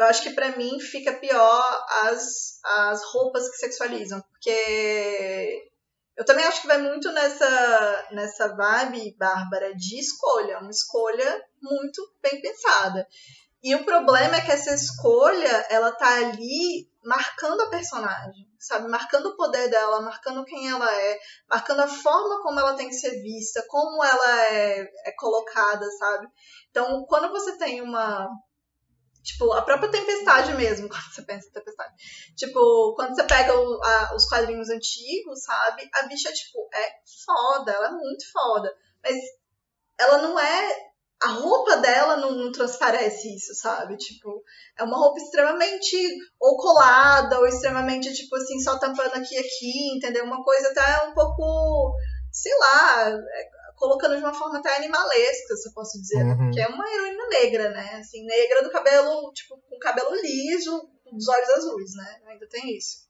eu acho que para mim fica pior as, as roupas que sexualizam, porque eu também acho que vai muito nessa, nessa vibe, Bárbara, de escolha, uma escolha muito bem pensada. E o problema é que essa escolha, ela tá ali marcando a personagem, sabe? Marcando o poder dela, marcando quem ela é, marcando a forma como ela tem que ser vista, como ela é, é colocada, sabe? Então, quando você tem uma Tipo, a própria tempestade mesmo, quando você pensa em tempestade. Tipo, quando você pega o, a, os quadrinhos antigos, sabe? A bicha, tipo, é foda, ela é muito foda. Mas ela não é. A roupa dela não, não transparece isso, sabe? Tipo, é uma roupa extremamente ou colada, ou extremamente, tipo assim, só tampando aqui e aqui, entendeu? Uma coisa até um pouco, sei lá, é, colocando de uma forma até animalesca, se eu posso dizer, uhum. porque é uma heroína negra, né? Assim, negra do cabelo, tipo, com cabelo liso, dos olhos azuis, né? Ainda tem isso.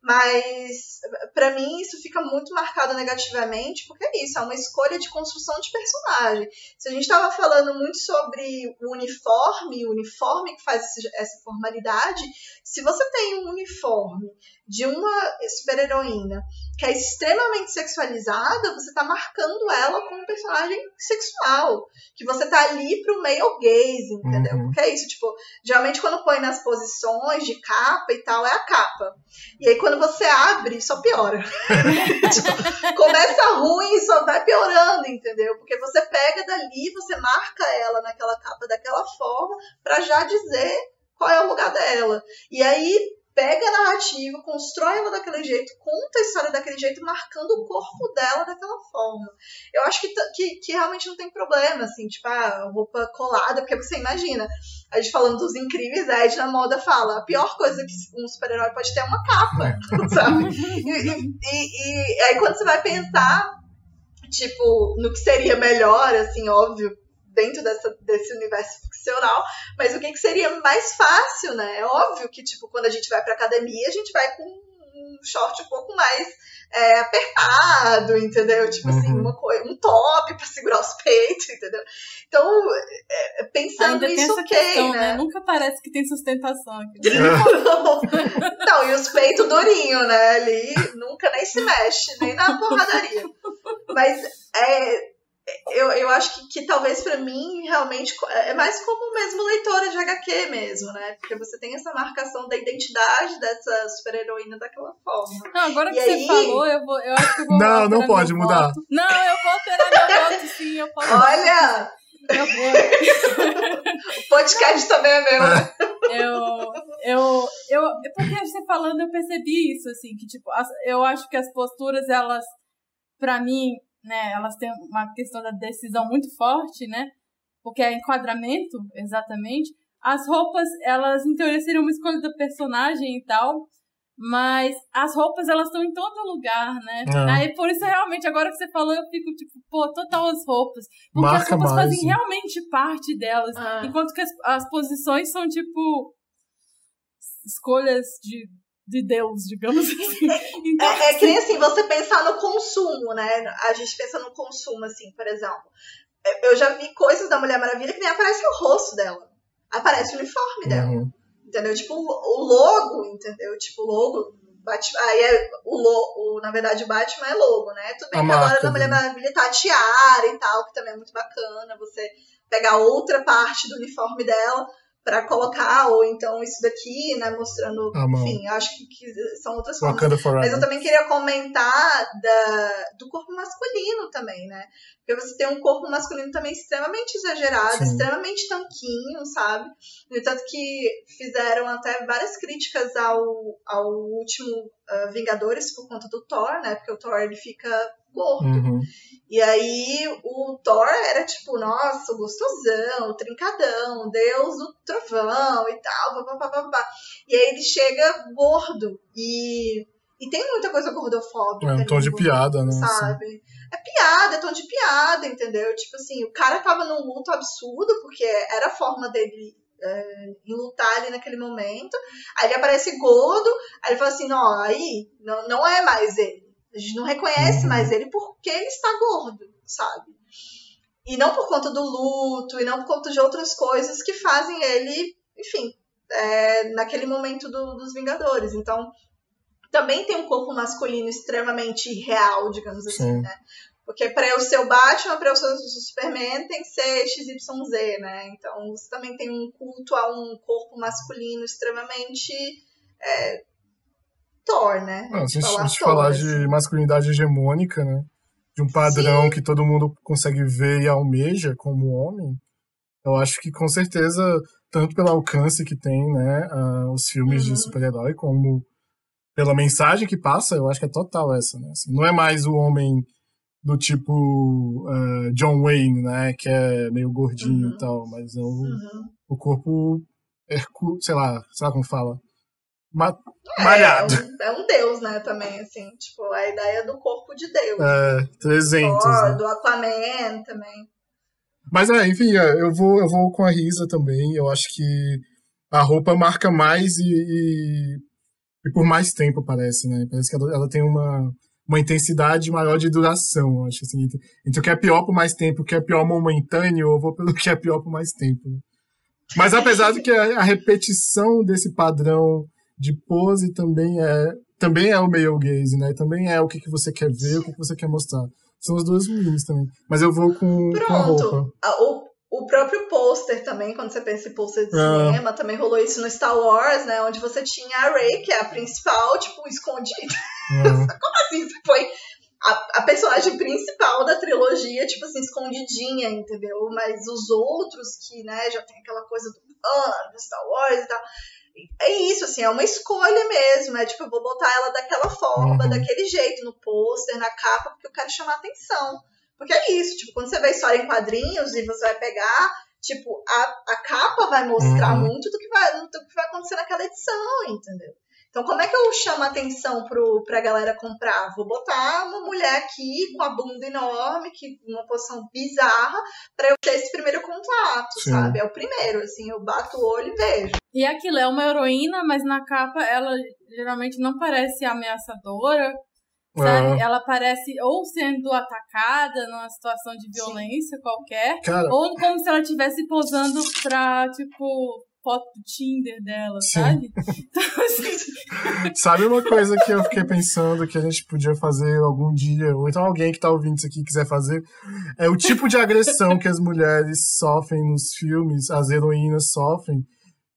Mas, para mim, isso fica muito marcado negativamente, porque é isso, é uma escolha de construção de personagem. Se a gente estava falando muito sobre o uniforme, o uniforme que faz essa formalidade, se você tem um uniforme de uma super-heroína que é extremamente sexualizada, você está marcando ela como um personagem sexual. Que você tá ali pro male gaze, entendeu? Uhum. Porque é isso, tipo, geralmente quando põe nas posições de capa e tal, é a capa. E aí quando você abre, só piora. tipo, começa ruim e só vai piorando, entendeu? Porque você pega dali, você marca ela naquela capa daquela forma, para já dizer qual é o lugar dela. E aí pega a narrativa, constrói ela daquele jeito, conta a história daquele jeito, marcando o corpo dela daquela forma. Eu acho que, que, que realmente não tem problema, assim, tipo, a roupa colada, porque você imagina, a gente falando dos incríveis, a Ed na moda fala, a pior coisa que um super-herói pode ter é uma capa, sabe? E, e, e, e aí quando você vai pensar, tipo, no que seria melhor, assim, óbvio, dentro dessa, desse universo ficcional, mas o que, que seria mais fácil, né? É óbvio que, tipo, quando a gente vai pra academia, a gente vai com um short um pouco mais é, apertado, entendeu? Tipo assim, uhum. assim, uma coisa, um top para segurar os peitos, entendeu? Então, é, pensando Ainda nisso, ok, questão, né? né? Nunca parece que tem sustentação aqui. não, não, e os peitos durinhos, né? Ali nunca nem se mexe, nem na porradaria. Mas é, eu, eu acho que, que talvez para mim realmente é mais como mesmo leitora de HQ mesmo, né? Porque você tem essa marcação da identidade dessa super-heroína daquela forma. Não, agora que e você aí... falou, eu, vou, eu acho que eu vou. Não, não pode mudar. Voto. Não, eu vou alterar meu voto, sim, eu posso. Olha! Eu vou. o podcast também é meu, né? Eu, eu, eu, porque você falando, eu percebi isso, assim, que tipo, as, eu acho que as posturas, elas, para mim, né, elas têm uma questão da decisão muito forte, né? Porque é enquadramento, exatamente. As roupas, elas em teoria seriam uma escolha do personagem e tal, mas as roupas elas estão em todo lugar, né? É. Aí por isso realmente agora que você falou, eu fico tipo, pô, total as roupas, porque Marca as roupas mais, fazem né? realmente parte delas, ah. enquanto que as, as posições são tipo escolhas de de Deus, digamos assim. Então, é, é que nem assim, você pensar no consumo, né? A gente pensa no consumo, assim, por exemplo. É, eu já vi coisas da Mulher Maravilha que nem aparece o rosto dela. aparece o uniforme dela. Uhum. Entendeu? Tipo, o logo, entendeu? Tipo, o logo. Batman, aí é o logo, na verdade, o Batman é logo, né? Tudo bem a que agora na Mulher Maravilha tá a tiara e tal, que também é muito bacana. Você pegar outra parte do uniforme dela para colocar, ou então isso daqui, né, mostrando, enfim, acho que, que, são outras formas. Mas eu também queria comentar da, do corpo masculino também, né? Porque você tem um corpo masculino também extremamente exagerado, Sim. extremamente tanquinho, sabe? No entanto que fizeram até várias críticas ao, ao último uh, Vingadores por conta do Thor, né? Porque o Thor ele fica gordo. Uhum. E aí o Thor era tipo, nossa, gostosão, trincadão, deus do trovão e tal, papapá. E aí ele chega gordo e, e tem muita coisa gordofóbica. É um tom de piada, né? Sabe? Assim. É piada, é tom de piada, entendeu? Tipo assim, o cara tava num luto absurdo, porque era a forma dele é, em lutar ali naquele momento. Aí ele aparece gordo, aí ele fala assim, não, aí não, não é mais ele. A gente não reconhece mais ele porque ele está gordo, sabe? E não por conta do luto, e não por conta de outras coisas que fazem ele, enfim, é, naquele momento do, dos Vingadores. Então, também tem um corpo masculino extremamente real, digamos assim, Sim. né? Porque para eu ser o Batman, para eu ser o Superman, tem que ser XYZ, né? Então você também tem um culto a um corpo masculino extremamente é, Thor, né? Ah, se a gente falar assim. de masculinidade hegemônica, né? De um padrão Sim. que todo mundo consegue ver e almeja como homem, eu acho que com certeza, tanto pelo alcance que tem, né, uh, os filmes uhum. de super-herói, como pela mensagem que passa, eu acho que é total essa, né? Assim, não é mais o homem do tipo uh, John Wayne, né, que é meio gordinho uhum. e tal, mas é o, uhum. o corpo, sei lá, sei lá como fala, Ma é, malhado. É, é, um, deus, né, também, assim, tipo, a ideia do corpo de Deus. É, 300. Thor, né? Do Aquaman também. Mas, é, enfim, é, eu vou, eu vou com a Risa também, eu acho que a roupa marca mais e, e, e por mais tempo, parece, né, parece que ela, ela tem uma, uma intensidade maior de duração, acho assim, entre, entre o que é pior por mais tempo o que é pior momentâneo, eu vou pelo que é pior por mais tempo, né? Mas apesar de que a, a repetição desse padrão de pose também é também é o male gaze, né? Também é o que, que você quer ver, o que, que você quer mostrar. São as duas ruins também. Mas eu vou com, Pronto. com a roupa. O, o próprio pôster também, quando você pensa em pôster de ah. cinema, também rolou isso no Star Wars, né? Onde você tinha a Rey, que é a principal, tipo, escondida. Ah. Como assim? Você foi a, a, personagem principal da trilogia, tipo assim, escondidinha, entendeu? Mas os outros que, né, já tem aquela coisa do, ah, do Star Wars e tal é isso, assim, é uma escolha mesmo. É tipo, eu vou botar ela daquela forma, uhum. daquele jeito, no pôster, na capa, porque eu quero chamar atenção. Porque é isso, tipo, quando você vê história em quadrinhos e você vai pegar, tipo, a, a capa vai mostrar uhum. muito do que vai, do que vai acontecer naquela edição, entendeu? Então, como é que eu chamo a atenção pro, pra galera comprar? Vou botar uma mulher aqui com a bunda enorme, que uma posição bizarra, para eu ter esse primeiro contato, Sim. sabe? É o primeiro, assim, eu bato o olho e vejo. E aquilo é uma heroína, mas na capa ela geralmente não parece ameaçadora. Sabe? Ela parece ou sendo atacada numa situação de violência Sim. qualquer, Cara... ou como se ela estivesse posando pra, tipo, foto do Tinder dela, Sim. sabe? Então, assim... sabe uma coisa que eu fiquei pensando que a gente podia fazer algum dia, ou então alguém que tá ouvindo isso aqui quiser fazer, é o tipo de agressão que as mulheres sofrem nos filmes, as heroínas sofrem,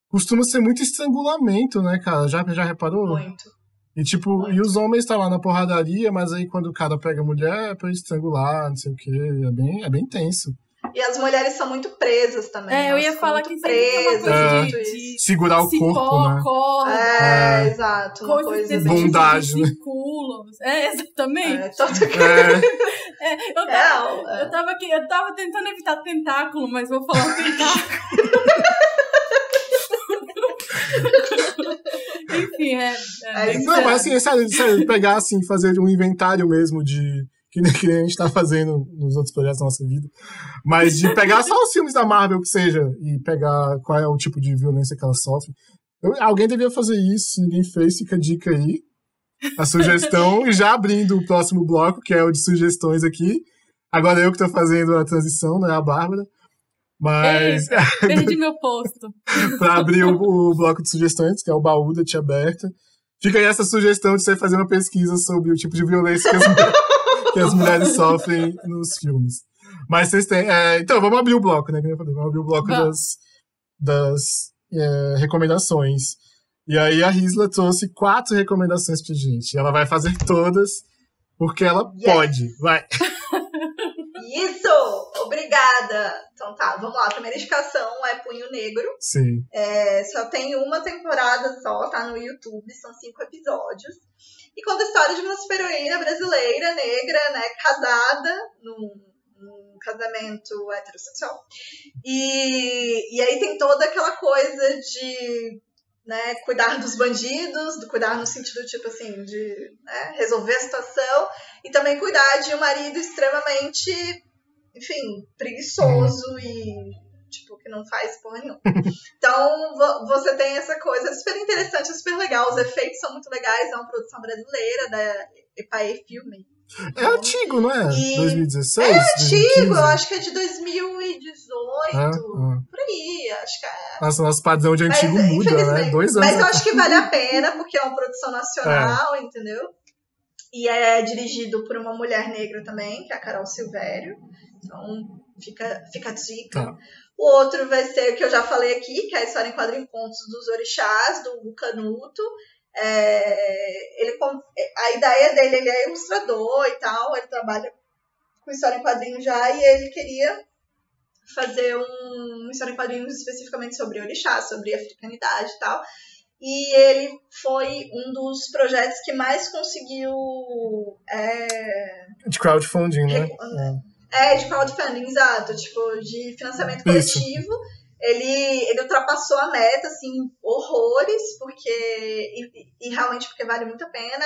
costuma ser muito estrangulamento, né, cara? Já, já reparou? Muito. E tipo, muito. e os homens estão tá lá na porradaria, mas aí quando o cara pega a mulher é pra estrangular, não sei o quê. É bem, é bem tenso. E as mulheres são muito presas também. É, eu ia falar que presas, é, de, de, segurar o corpo, né? Corda, é, é, exato. Uma coisa bondade, né? É, exatamente. É, que... é. é eu, tava, é, eu, tava aqui, eu tava tentando evitar tentáculo, mas vou falar tentáculo. Enfim, é. é, é não, mas assim, é sério, sério, pegar assim, fazer um inventário mesmo de que a gente tá fazendo nos outros projetos da nossa vida. Mas de pegar só os filmes da Marvel, que seja, e pegar qual é o tipo de violência que ela sofre. Eu, alguém devia fazer isso, se ninguém fez, fica a dica aí. A sugestão, e já abrindo o próximo bloco, que é o de sugestões aqui. Agora eu que tô fazendo a transição, não é a Bárbara. Mas. Eita, perdi meu posto. pra abrir o, o, bloco de sugestões, que é o baú da Tia Berta. Fica aí essa sugestão de você fazer uma pesquisa sobre o tipo de violência que as, que as mulheres sofrem nos filmes. Mas vocês têm. É, então, vamos abrir o bloco, né? Vamos abrir o bloco das, das é, recomendações. E aí a Risla trouxe quatro recomendações pra gente. Ela vai fazer todas, porque ela yes. pode. Vai. Isso! Obrigada! Então tá, vamos lá. A primeira indicação é Punho Negro. Sim. É, só tem uma temporada só, tá no YouTube, são cinco episódios. E conta a história de uma super-heroína brasileira, negra, né, casada, num casamento heterossexual. E, e aí tem toda aquela coisa de né, cuidar dos bandidos, do cuidar no sentido tipo assim de né, resolver a situação e também cuidar de um marido extremamente, enfim, preguiçoso e tipo que não faz porra nenhuma. Então você tem essa coisa super interessante, super legal, os efeitos são muito legais, é uma produção brasileira da Epae Filme. É antigo, não é? E... 2016? É antigo, 2015? eu acho que é de 2018, ah, ah. por aí, acho que é. Nossa, nosso padrão de antigo mas, muda, né? Dois anos. Mas eu acho que vale a pena, porque é uma produção nacional, é. entendeu? E é dirigido por uma mulher negra também, que é a Carol Silvério. Então, fica, fica a dica. Tá. O outro vai ser o que eu já falei aqui, que é a história em quadro contos dos orixás, do Canuto. É, ele, a ideia dele, ele é ilustrador e tal, ele trabalha com história em quadrinhos já e ele queria fazer um, uma história em quadrinhos especificamente sobre orixá, sobre africanidade e tal. E ele foi um dos projetos que mais conseguiu. É, de crowdfunding, né? É, de crowdfunding, exato. Tipo, de financiamento coletivo. Isso ele, ele ultrapassou a meta, assim, horrores, porque. E, e realmente porque vale muito a pena.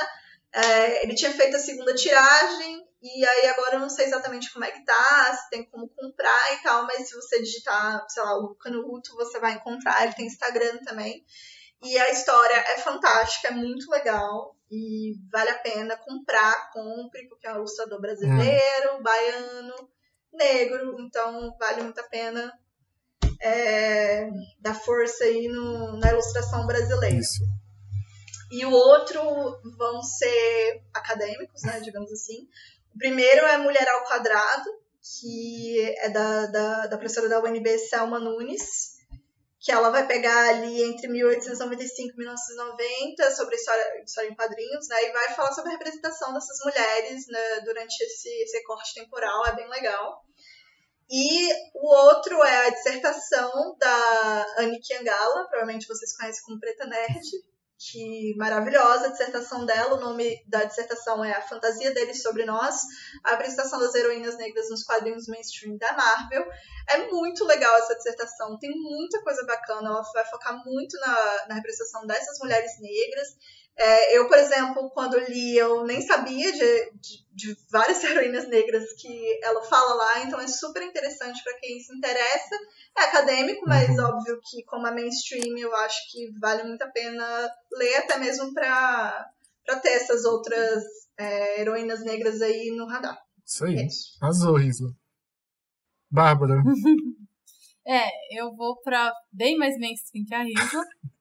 É, ele tinha feito a segunda tiragem, e aí agora eu não sei exatamente como é que tá, se tem como comprar e tal, mas se você digitar, sei lá, o Canuto, você vai encontrar, ele tem Instagram também. E a história é fantástica, é muito legal e vale a pena comprar, compre, porque é um ilustrador brasileiro, hum. baiano, negro, então vale muito a pena é, da força aí no, na ilustração brasileira. Isso. E o outro vão ser acadêmicos, né, digamos assim. O primeiro é Mulher ao Quadrado, que é da, da, da professora da UNB, Selma Nunes, que ela vai pegar ali entre 1895 e 1990 sobre história, história em quadrinhos, né, e vai falar sobre a representação dessas mulheres né, durante esse, esse corte temporal, é bem legal. E o outro é a dissertação da Anne Kiangala, provavelmente vocês conhecem como Preta Nerd, que maravilhosa a dissertação dela. O nome da dissertação é A Fantasia deles sobre Nós, a apresentação das heroínas negras nos quadrinhos mainstream da Marvel. É muito legal essa dissertação, tem muita coisa bacana. Ela vai focar muito na, na representação dessas mulheres negras é, eu, por exemplo, quando li, eu nem sabia de, de, de, várias heroínas negras que ela fala lá, então é super interessante para quem se interessa. É acadêmico, mas uhum. óbvio que, como a mainstream, eu acho que vale muito a pena ler, até mesmo para ter essas outras é, heroínas negras aí no radar. Isso aí. É isso. Arrasou, Risla. Bárbara. é, eu vou para bem mais mainstream que a Risla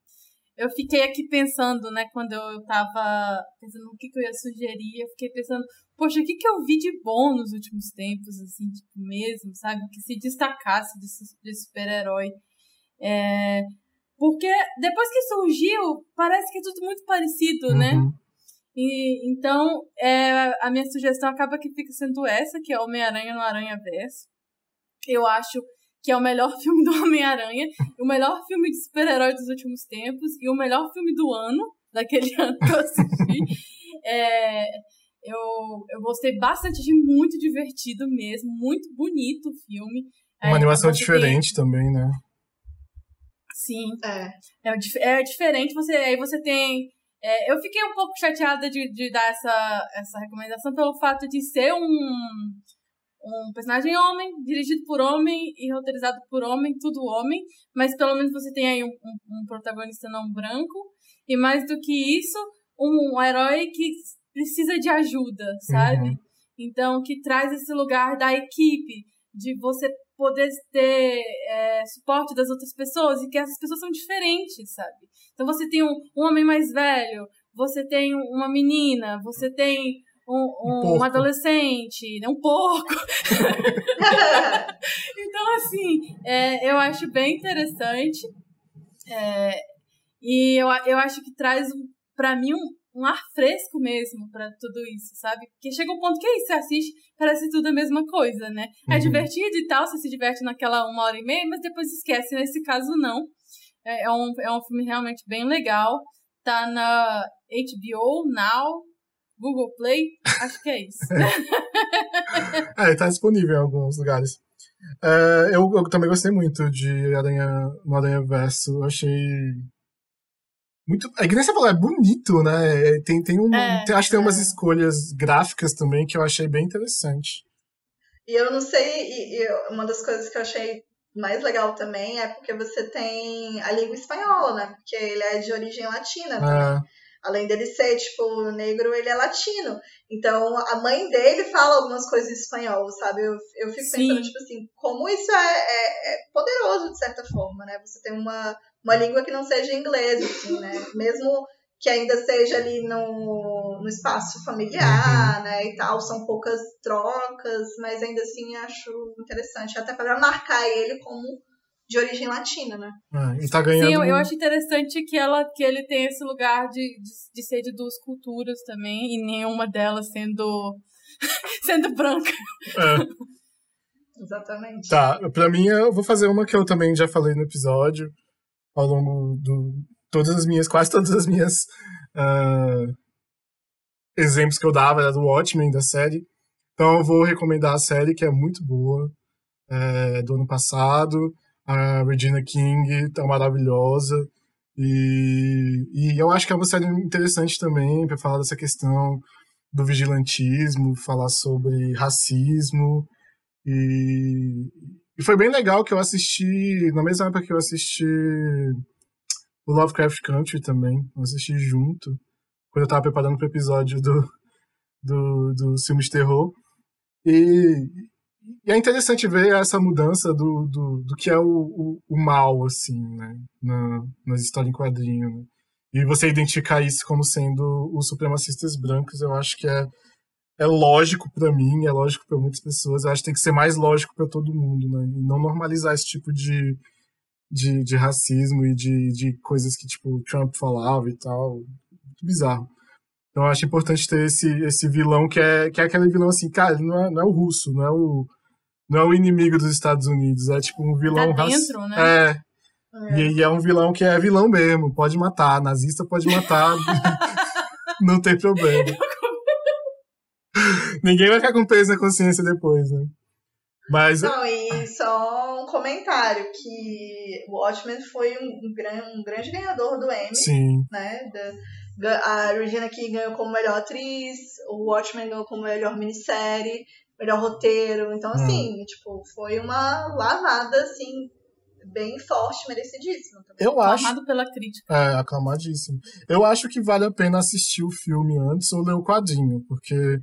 eu fiquei aqui pensando, né, quando eu tava pensando no que, que eu ia sugerir, eu fiquei pensando, poxa, o que, que eu vi de bom nos últimos tempos, assim, tipo, mesmo, sabe? Que se destacasse de, de super-herói. É, porque depois que surgiu, parece que é tudo muito parecido, né? uhum. né? E, então, é, a minha sugestão acaba que fica sendo essa, que é Homem-Aranha no Aranha Verso. Eu acho que é o melhor filme do Homem-Aranha, o melhor filme de super-herói dos últimos tempos e o melhor filme do ano, daquele ano que eu assisti. é, eu, eu gostei bastante de muito divertido mesmo, muito bonito o filme. Uma é, animação diferente tem... também, né? Sim. É. É, é diferente, você, aí você tem. É, eu fiquei um pouco chateada de, de dar essa, essa recomendação pelo fato de ser um um personagem homem, dirigido por homem e roteirizado por homem, tudo homem, mas pelo menos você tem aí um, um, um protagonista não branco, e mais do que isso, um, um herói que precisa de ajuda, sabe? Uhum. Então, que traz esse lugar da equipe, de você poder ter é, suporte das outras pessoas e que essas pessoas são diferentes, sabe? Então você tem um, um homem mais velho, você tem uma menina, você tem um, um, um adolescente, né? um porco. então, assim, é, eu acho bem interessante. É, e eu, eu acho que traz, para mim, um, um ar fresco mesmo para tudo isso, sabe? Porque chega um ponto que aí você assiste, parece tudo a mesma coisa, né? É uhum. É divertido e tal, você se diverte naquela uma hora e meia, mas depois esquece. Nesse caso, não. É, é um, é um filme realmente bem legal. Tá na HBO Now, Google Play, acho que é isso. é, tá disponível em alguns lugares. É, eu, eu, também gostei muito de Aranha, no Aranha Verso. Eu achei muito. É que nem você falou, é bonito, né? É, tem, tem um. É, tem, acho que tem umas é. escolhas gráficas também que eu achei bem interessante. E eu não sei, e, e uma das coisas que eu achei mais legal também é porque você tem a língua espanhola, né? Porque ele é de origem latina também. Além dele ser, tipo, negro, ele é latino. Então, a mãe dele fala algumas coisas em espanhol, sabe? Eu, eu fico Sim. pensando, tipo assim, como isso é, é, é, poderoso, de certa forma, né? Você tem uma, uma língua que não seja inglês, assim, né? Mesmo que ainda seja ali no, no espaço familiar, uhum. né, e tal, são poucas trocas, mas ainda assim acho interessante, até para marcar ele como de origem latina, né? É, e tá ganhando... Sim, eu, eu, acho interessante que, ela, que ele tem esse lugar de, de, de ser de duas culturas também, e nenhuma delas sendo, sendo branca. É. Exatamente. Tá, pra mim eu vou fazer uma que eu também já falei no episódio, ao longo do... Todas as minhas, quase todas as minhas uh, exemplos que eu dava era do Watchmen, da série. Então eu vou recomendar a série, que é muito boa, é, do ano passado a Regina King tá maravilhosa. E, e eu acho que é uma série interessante também para falar dessa questão do vigilantismo, falar sobre racismo. E, e foi bem legal que eu assisti, na mesma época que eu assisti o Lovecraft Country também, eu assisti junto, quando eu tava preparando pro episódio do, do, do filme de terror. E, e é interessante ver essa mudança do, do, do que é o, o, o, mal, assim, né? Na, nas histórias em quadrinho. Né? E você identificar isso como sendo os supremacistas brancos, eu acho que é, é lógico para mim, é lógico para muitas pessoas. Eu acho que tem que ser mais lógico para todo mundo, né? E não normalizar esse tipo de, de, de racismo e de, de coisas que, tipo, Trump falava e tal. Muito bizarro. Então eu acho importante ter esse, esse vilão que é, que é aquele vilão assim, cara, não é, não é o russo, não é o não é o inimigo dos Estados Unidos, é tipo um vilão tá dentro, né? É. é. E, e, é um vilão que é vilão mesmo, pode matar, nazista pode matar, não tem problema. Ninguém vai ficar com peso na consciência depois, né? Mas... Não, e só um comentário, que o Watchmen foi um, um, um grande ganhador do Emmy, Sim. né? Da, a Regina King ganhou como melhor atriz, o Watchmen ganhou como melhor minissérie, melhor roteiro. Então, assim, hum. tipo, foi uma lavada, assim, bem forte, merecidíssima. Também. Eu acho. Aclamado pela crítica. É, aclamadíssimo. Eu acho que vale a pena assistir o filme antes ou ler o quadrinho, porque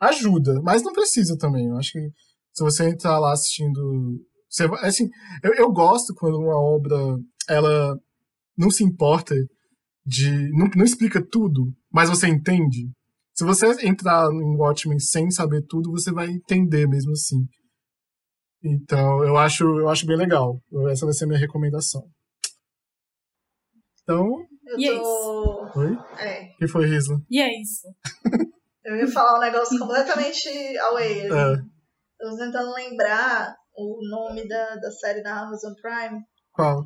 ajuda, mas não precisa também. Eu acho que se você entrar lá assistindo. Você, assim, eu, eu gosto quando uma obra ela não se importa de. Não, não explica tudo, mas você entende. Se você entrar em Watchmen sem saber tudo, você vai entender mesmo assim. Então, eu acho, eu acho bem legal. Essa vai ser a minha recomendação. Então. Eu e é isso. Oi? É. que foi, Risla? E é isso. eu ia falar um negócio completamente away. Assim. É. Eu tô tentando lembrar o nome da, da série da Amazon Prime. Qual?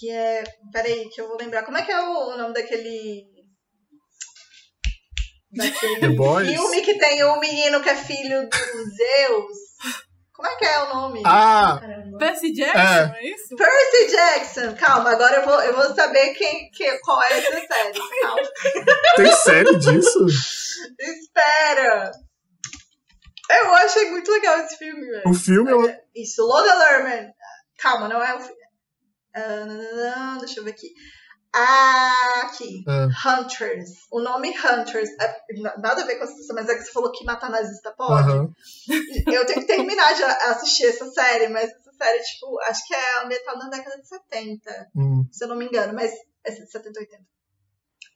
Que é. Peraí, que eu vou lembrar. Como é que é o nome daquele Daquele filme que tem um menino que é filho do Zeus. Como é que é o nome? Ah! Caramba. Percy Jackson, é. é. isso? Percy Jackson! Calma, agora eu vou, eu vou saber quem, quem, qual é essa série. Calma. Tem série disso? Espera! Eu achei muito legal esse filme, velho. O filme? É, eu... Isso, Loda Lerman. Calma, não é o filme. Uh, deixa eu ver aqui. Aqui. É. Hunters. O nome Hunters. É, nada a ver com essa mas é que você falou que matar nazista pode. Uhum. Eu tenho que terminar de assistir essa série, mas essa série, tipo, acho que é ambientada na década de 70, Hum. se eu não me engano, mas é de 70, 80.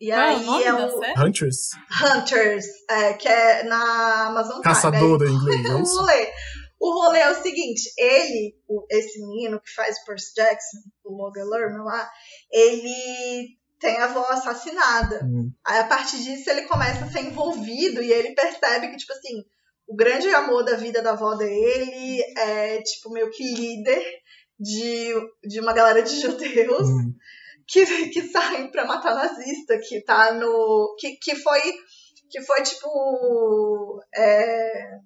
E o aí é o? Hunters. Hunters, é, que é na Amazon Prime. Caçadora Aí, em inglês, é isso? O rolê é o seguinte, ele, o- esse menino que faz o Percy Jackson, o Logan Lerman lá, ele tem a avó assassinada. Hum. Aí, a partir disso, ele começa a ser envolvido e ele percebe que, tipo assim, o grande amor da vida da avó dele é, tipo, meio que líder de, de uma galera de judeus Hum. que, que saem pra matar nazista, que tá no. que, que foi. que foi tipo. é,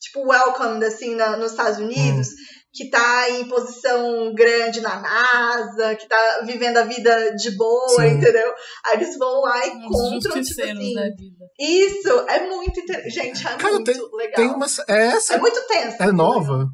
tipo, welcomed, assim, na- nos Estados Unidos, que tá em posição grande na NASA, que tá vivendo a vida de boa, Sim. entendeu? Aí eles vão lá e encontram, tipo assim. da vida. Isso, é muito interessante. Gente, é Cara, muito legal. Tem uma. É essa? É muito tenso. É nova?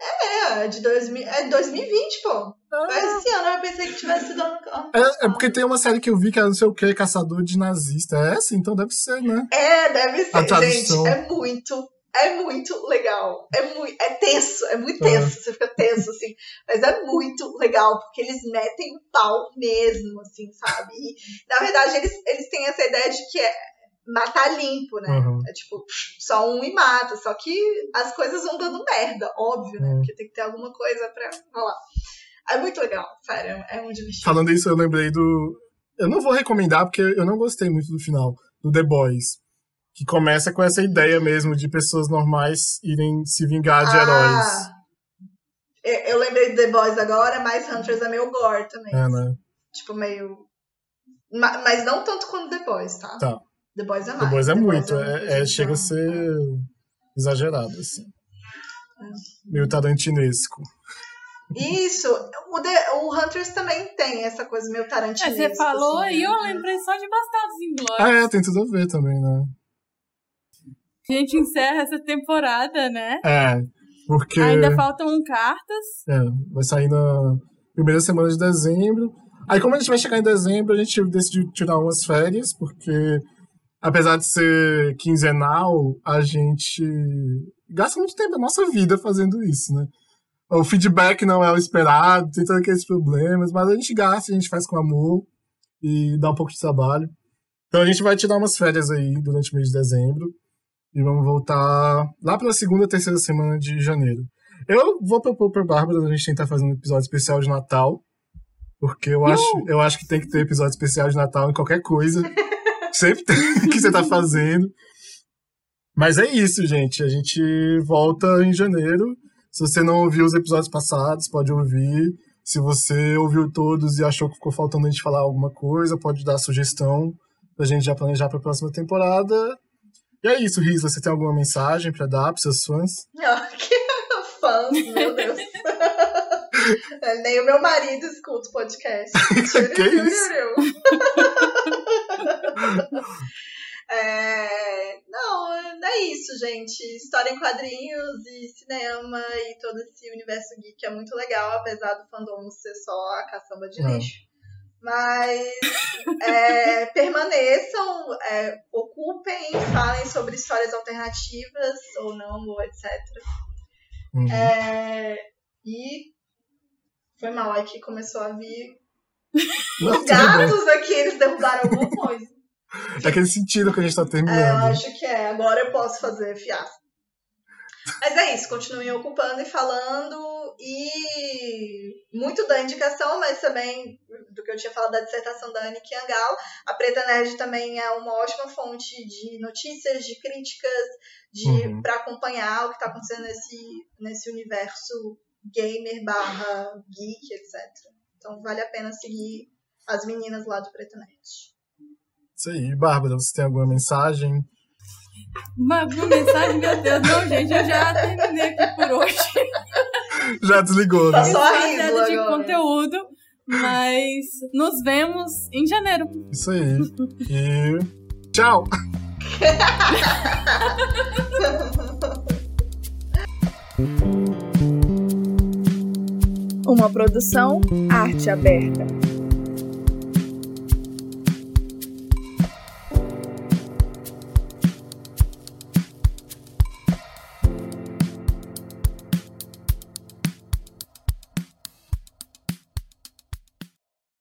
É, é de 2000, é 2020, pô. Foi esse ano, eu pensei que tivesse sido ano ano É, é porque tem uma série que eu vi que é não sei o que, Caçador de Nazista. É essa? Então deve ser, né? É, deve A ser. tradução. Gente, é muito, é muito legal. É, muito, é tenso, é muito É. tenso. Você fica tenso, assim. Mas é muito legal, porque eles metem o pau mesmo, assim, sabe? E, na verdade, eles, eles têm essa ideia de que é matar limpo, né? Uhum. É tipo, só um e mata. Só que as coisas vão dando merda, óbvio, né? Uhum. Porque tem que ter alguma coisa pra rolar. É muito legal, sério. É muito divertido. Falando isso, eu lembrei do. Eu não vou recomendar porque eu não gostei muito do final, do The Boys. Que começa com essa ideia mesmo de pessoas normais irem se vingar de heróis. Ah, eu eu lembrei de The Boys agora, mas Hunters é meio gore também. É, né? Tipo, meio. Ma- Mas não tanto quanto The Boys, tá? Tá. The Boys é mais. The Boys é muito. uma É, é- de chega a ser exagerado, assim. É. Meio tarantinesco. Isso, o, The- o Hunters também tem essa coisa meio É, tarantinesca. você falou assim, e eu né? lembrei só de Bastardos Inglórios. Ah, é, tem tudo a ver também, né? A gente encerra essa temporada, né? É, porque Ainda faltam cartas. é, vai sair na primeira semana de dezembro. Aí, como a gente vai chegar em dezembro, a gente decidiu tirar umas férias, porque apesar de ser quinzenal, a gente gasta muito tempo da nossa vida fazendo isso, né? O feedback não é o esperado, tem todos aqueles problemas, mas a gente gasta, a gente faz com amor e dá um pouco de trabalho. Então a gente vai tirar umas férias aí durante o mês de dezembro e vamos voltar lá pela segunda, terceira semana de janeiro. Eu vou propor pra Bárbara a gente tentar fazer um episódio especial de Natal, porque eu acho, eu acho que tem que ter episódio especial de Natal em qualquer coisa. Sempre tem que você tá fazendo. Mas é isso, gente. A gente volta em janeiro. Se você não ouviu os episódios passados, pode ouvir. Se você ouviu todos e achou que ficou faltando a gente falar alguma coisa, pode dar sugestão pra gente já planejar pra próxima temporada. E é isso, Riz. Você tem alguma mensagem pra dar pros seus fãs? Ah, que fãs, meu Deus. Nem o meu marido escuta o podcast. Que isso? É, não, é isso, gente. História em quadrinhos e cinema e todo esse universo geek é muito legal, apesar do fandom ser só a caçamba de É. lixo. Mas é, permaneçam, é, ocupem, falem sobre histórias alternativas ou não, ou etc. Uhum. É, e foi mal aqui, começou a vir os gatos aqui, eles derrubaram alguma coisa. É aquele sentido que a gente tá É, eu terminando. acho que é. Agora eu posso fazer fiasco. Mas é isso, continuem ocupando e falando. E muito da indicação, mas também do que eu tinha falado da dissertação da Anne Kiangal. A Preta Nerd também é uma ótima fonte de notícias, de críticas, de Uhum. para acompanhar o que está acontecendo nesse, nesse universo gamer barra geek, etc. Então vale a pena seguir as meninas lá do Preta Nerd. Isso aí. Bárbara, você tem alguma mensagem? Uma, uma mensagem, meu Deus, não, gente, eu já terminei aqui por hoje. Já desligou, né? Tá só Esse rindo de agora. conteúdo, mas nos vemos em janeiro. Isso aí. E tchau! Uma produção Arte Aberta.